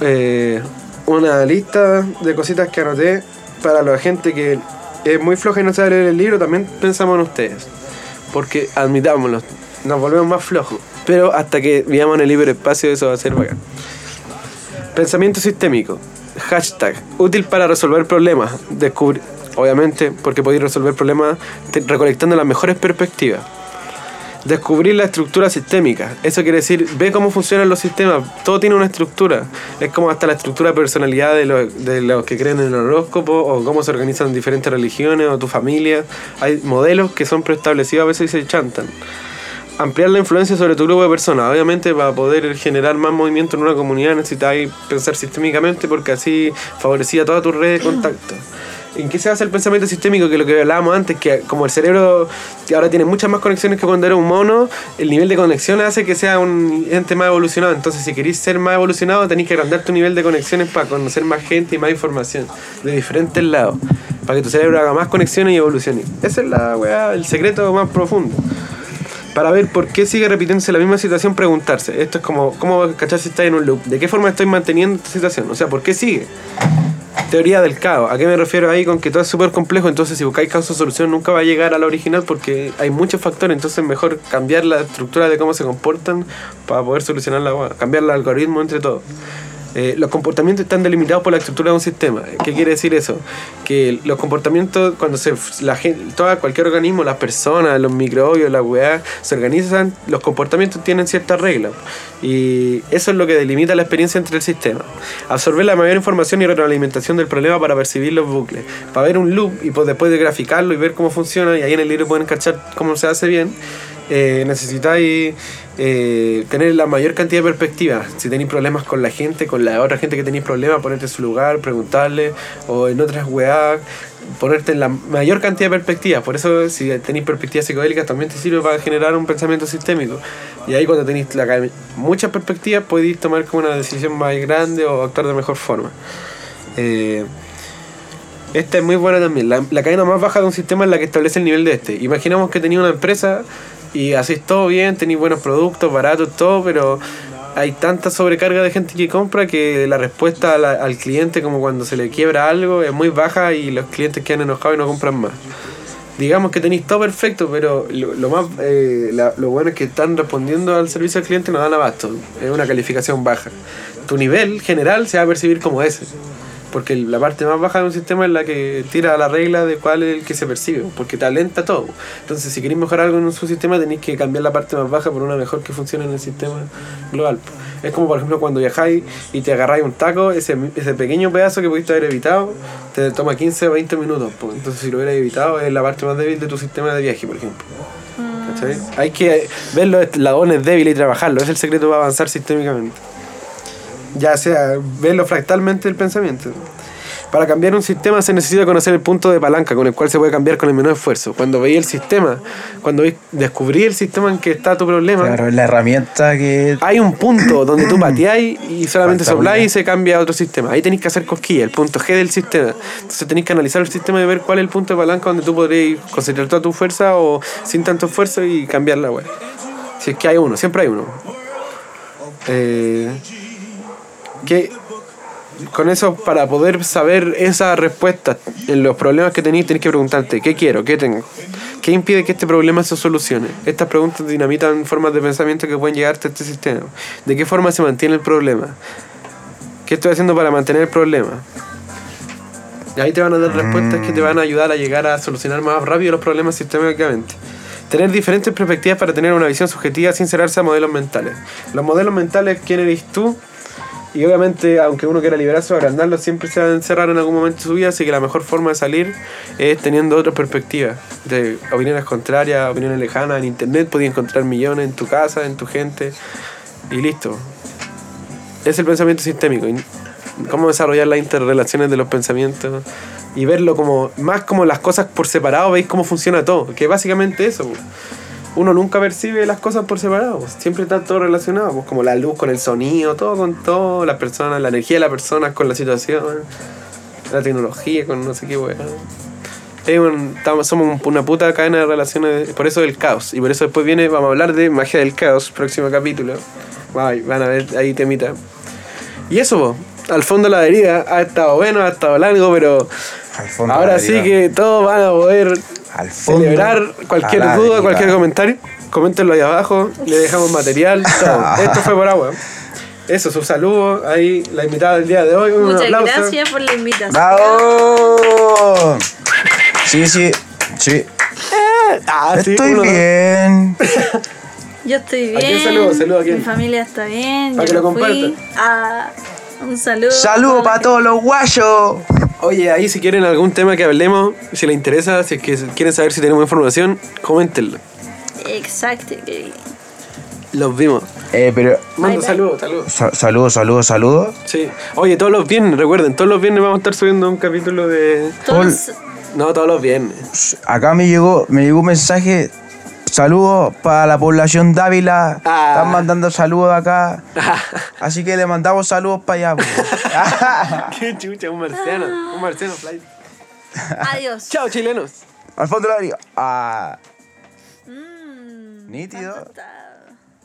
S1: eh, una lista de cositas que anoté para la gente que es muy floja y no sabe leer el libro. También pensamos en ustedes. Porque admitámoslo, nos volvemos más flojos. Pero hasta que vivamos en el libre espacio, eso va a ser bacán. Pensamiento sistémico. Hashtag. Útil para resolver problemas. Descubrir. Obviamente, porque podéis resolver problemas recolectando las mejores perspectivas. Descubrir la estructura sistémica. Eso quiere decir, ve cómo funcionan los sistemas. Todo tiene una estructura. Es como hasta la estructura personalidad de, los- de los que creen en el horóscopo, o cómo se organizan diferentes religiones, o tu familia. Hay modelos que son preestablecidos a veces y se chantan. Ampliar la influencia sobre tu grupo de personas. Obviamente, para poder generar más movimiento en una comunidad necesitáis pensar sistémicamente porque así favorecía toda tu red de contacto. ¿En qué se basa el pensamiento sistémico? Que lo que hablábamos antes, que como el cerebro ahora tiene muchas más conexiones que cuando era un mono, el nivel de conexión hace que sea un ente más evolucionado. Entonces, si queréis ser más evolucionado, tenéis que agrandar tu nivel de conexiones para conocer más gente y más información de diferentes lados. Para que tu cerebro haga más conexiones y evolucione. Esa es el secreto más profundo para ver por qué sigue repitiéndose la misma situación, preguntarse. Esto es como, ¿cómo cachar si está en un loop? ¿De qué forma estoy manteniendo esta situación? O sea, ¿por qué sigue? Teoría del caos. ¿A qué me refiero ahí con que todo es súper complejo? Entonces, si buscáis causa-solución, nunca va a llegar a la original porque hay muchos factores. Entonces, mejor cambiar la estructura de cómo se comportan para poder solucionar la. Cambiar el algoritmo entre todos. Eh, los comportamientos están delimitados por la estructura de un sistema. ¿Qué quiere decir eso? Que los comportamientos, cuando se la gente, toda, cualquier organismo, las personas, los microbios, la weá, se organizan, los comportamientos tienen ciertas reglas. Y eso es lo que delimita la experiencia entre el sistema. Absorber la mayor información y retroalimentación del problema para percibir los bucles. Para ver un loop y pues después de graficarlo y ver cómo funciona, y ahí en el libro pueden cachar cómo se hace bien. Eh, necesitáis eh, tener la mayor cantidad de perspectivas. Si tenéis problemas con la gente, con la otra gente que tenéis problemas, ponerte en su lugar, preguntarle, o en otras weas, ponerte en la mayor cantidad de perspectivas. Por eso, si tenéis perspectivas psicodélicas, también te sirve para generar un pensamiento sistémico. Y ahí, cuando tenéis muchas perspectivas, podéis tomar como una decisión más grande o actuar de mejor forma. Eh, esta es muy buena también. La, la cadena más baja de un sistema es la que establece el nivel de este. Imaginamos que tenía una empresa y hacéis todo bien, tenéis buenos productos, baratos, todo, pero hay tanta sobrecarga de gente que compra que la respuesta la- al cliente, como cuando se le quiebra algo, es muy baja y los clientes quedan enojados y no compran más. Digamos que tenéis todo perfecto, pero lo, lo más eh, la- lo bueno es que están respondiendo al servicio al cliente y no dan abasto. Es una calificación baja. Tu nivel general se va a percibir como ese. Porque la parte más baja de un sistema es la que tira la regla de cuál es el que se percibe, porque te alenta todo. Entonces, si queréis mejorar algo en su sistema, tenéis que cambiar la parte más baja por una mejor que funcione en el sistema global. Es como, por ejemplo, cuando viajáis y te agarráis un taco, ese, ese pequeño pedazo que pudiste haber evitado, te toma 15 o 20 minutos. pues. Entonces, si lo hubieras evitado, es la parte más débil de tu sistema de viaje, por ejemplo. ¿Cachai? Hay que ver los eslabones débiles y trabajarlo. Es el secreto para avanzar sistémicamente. Ya sea, verlo fractalmente el pensamiento. Para cambiar un sistema se necesita conocer el punto de palanca con el cual se puede cambiar con el menor esfuerzo. Cuando veis el sistema, cuando veis- descubrí el sistema en que está tu problema,
S2: Claro, la herramienta que.
S1: hay un punto donde tú (clears throat) pateáis y solamente sopláis y se cambia a otro sistema. Ahí tenéis que hacer cosquilla, el punto G del sistema. Entonces tenéis que analizar el sistema y ver cuál es el punto de palanca donde tú podréis concentrar toda tu fuerza o sin tanto esfuerzo y cambiar la web. Si es que hay uno, siempre hay uno. Eh, que con eso, para poder saber esa respuesta en los problemas que tenéis, tenéis que preguntarte, ¿qué quiero? ¿Qué tengo? ¿Qué impide que este problema se solucione? Estas preguntas dinamitan formas de pensamiento que pueden llegarte a este sistema. ¿De qué forma se mantiene el problema? ¿Qué estoy haciendo para mantener el problema? Y ahí te van a dar respuestas que te van a ayudar a llegar a solucionar más rápido los problemas sistemáticamente. Tener diferentes perspectivas para tener una visión subjetiva sin cerrarse a modelos mentales. Los modelos mentales, ¿quién eres tú? Y obviamente, aunque uno quiera liberarse o agrandarlo, siempre se va a encerrar en algún momento de su vida, así que la mejor forma de salir es teniendo otras perspectivas, de opiniones contrarias, opiniones lejanas. En internet podías encontrar millones en tu casa, en tu gente, y listo. Es el pensamiento sistémico. Cómo desarrollar las interrelaciones de los pensamientos y verlo como, más como las cosas por separado, veis cómo funciona todo, que básicamente eso. Uno nunca percibe las cosas por separado, pues. siempre está todo relacionado, pues, como la luz con el sonido, todo con todo, las personas, la energía de las personas con la situación, la tecnología con no sé qué. Es un- somos un- una puta cadena de relaciones, por eso el caos, y por eso después viene, vamos a hablar de magia del caos, próximo capítulo. Van a ver ahí temita. Y eso, po, al fondo la deriva ha estado bueno, ha estado largo, pero ahora sí que todos van a poder
S2: Al fondo,
S1: celebrar cualquier duda,
S2: deriva.
S1: cualquier comentario. Coméntenlo ahí abajo, le dejamos material, todo. (laughs) Esto fue por agua. Eso, su saludo, ahí la invitada del día de hoy. Un
S3: Muchas
S1: aplauso.
S3: gracias por la invitación.
S2: ¡Bravo! Sí, sí, sí.
S1: Ah, sí,
S2: Estoy bien.
S3: Yo estoy
S1: ¿A
S3: bien.
S1: quién saludo? Saludo a quién.
S3: Mi familia está bien.
S1: Para
S3: yo
S1: que lo
S3: fui. Ah, un saludo.
S2: Saludos para todos los guayos.
S1: Oye, ahí si quieren algún tema que hablemos, si les interesa, si es que quieren saber si tenemos información, coméntenlo.
S3: Exacto.
S1: Los vimos.
S2: Eh, pero.
S1: Saludos, saludos.
S2: sa- Saludos, saludos, saludos.
S1: Sí. Oye, todos los viernes, recuerden, todos los viernes vamos a estar subiendo un capítulo de.
S3: Todos,
S1: No, todos los viernes.
S2: Acá me llegó, me llegó un mensaje. Saludos para la población Dávila.
S1: Ah.
S2: Están mandando saludos acá. (laughs) Así que le mandamos saludos para allá. pues. (laughs)
S1: Qué chucha, un marciano. Un marciano flight.
S3: adiós.
S1: Chao, chilenos.
S2: Al fondo de la. Ah,
S3: Mm,
S2: nítido.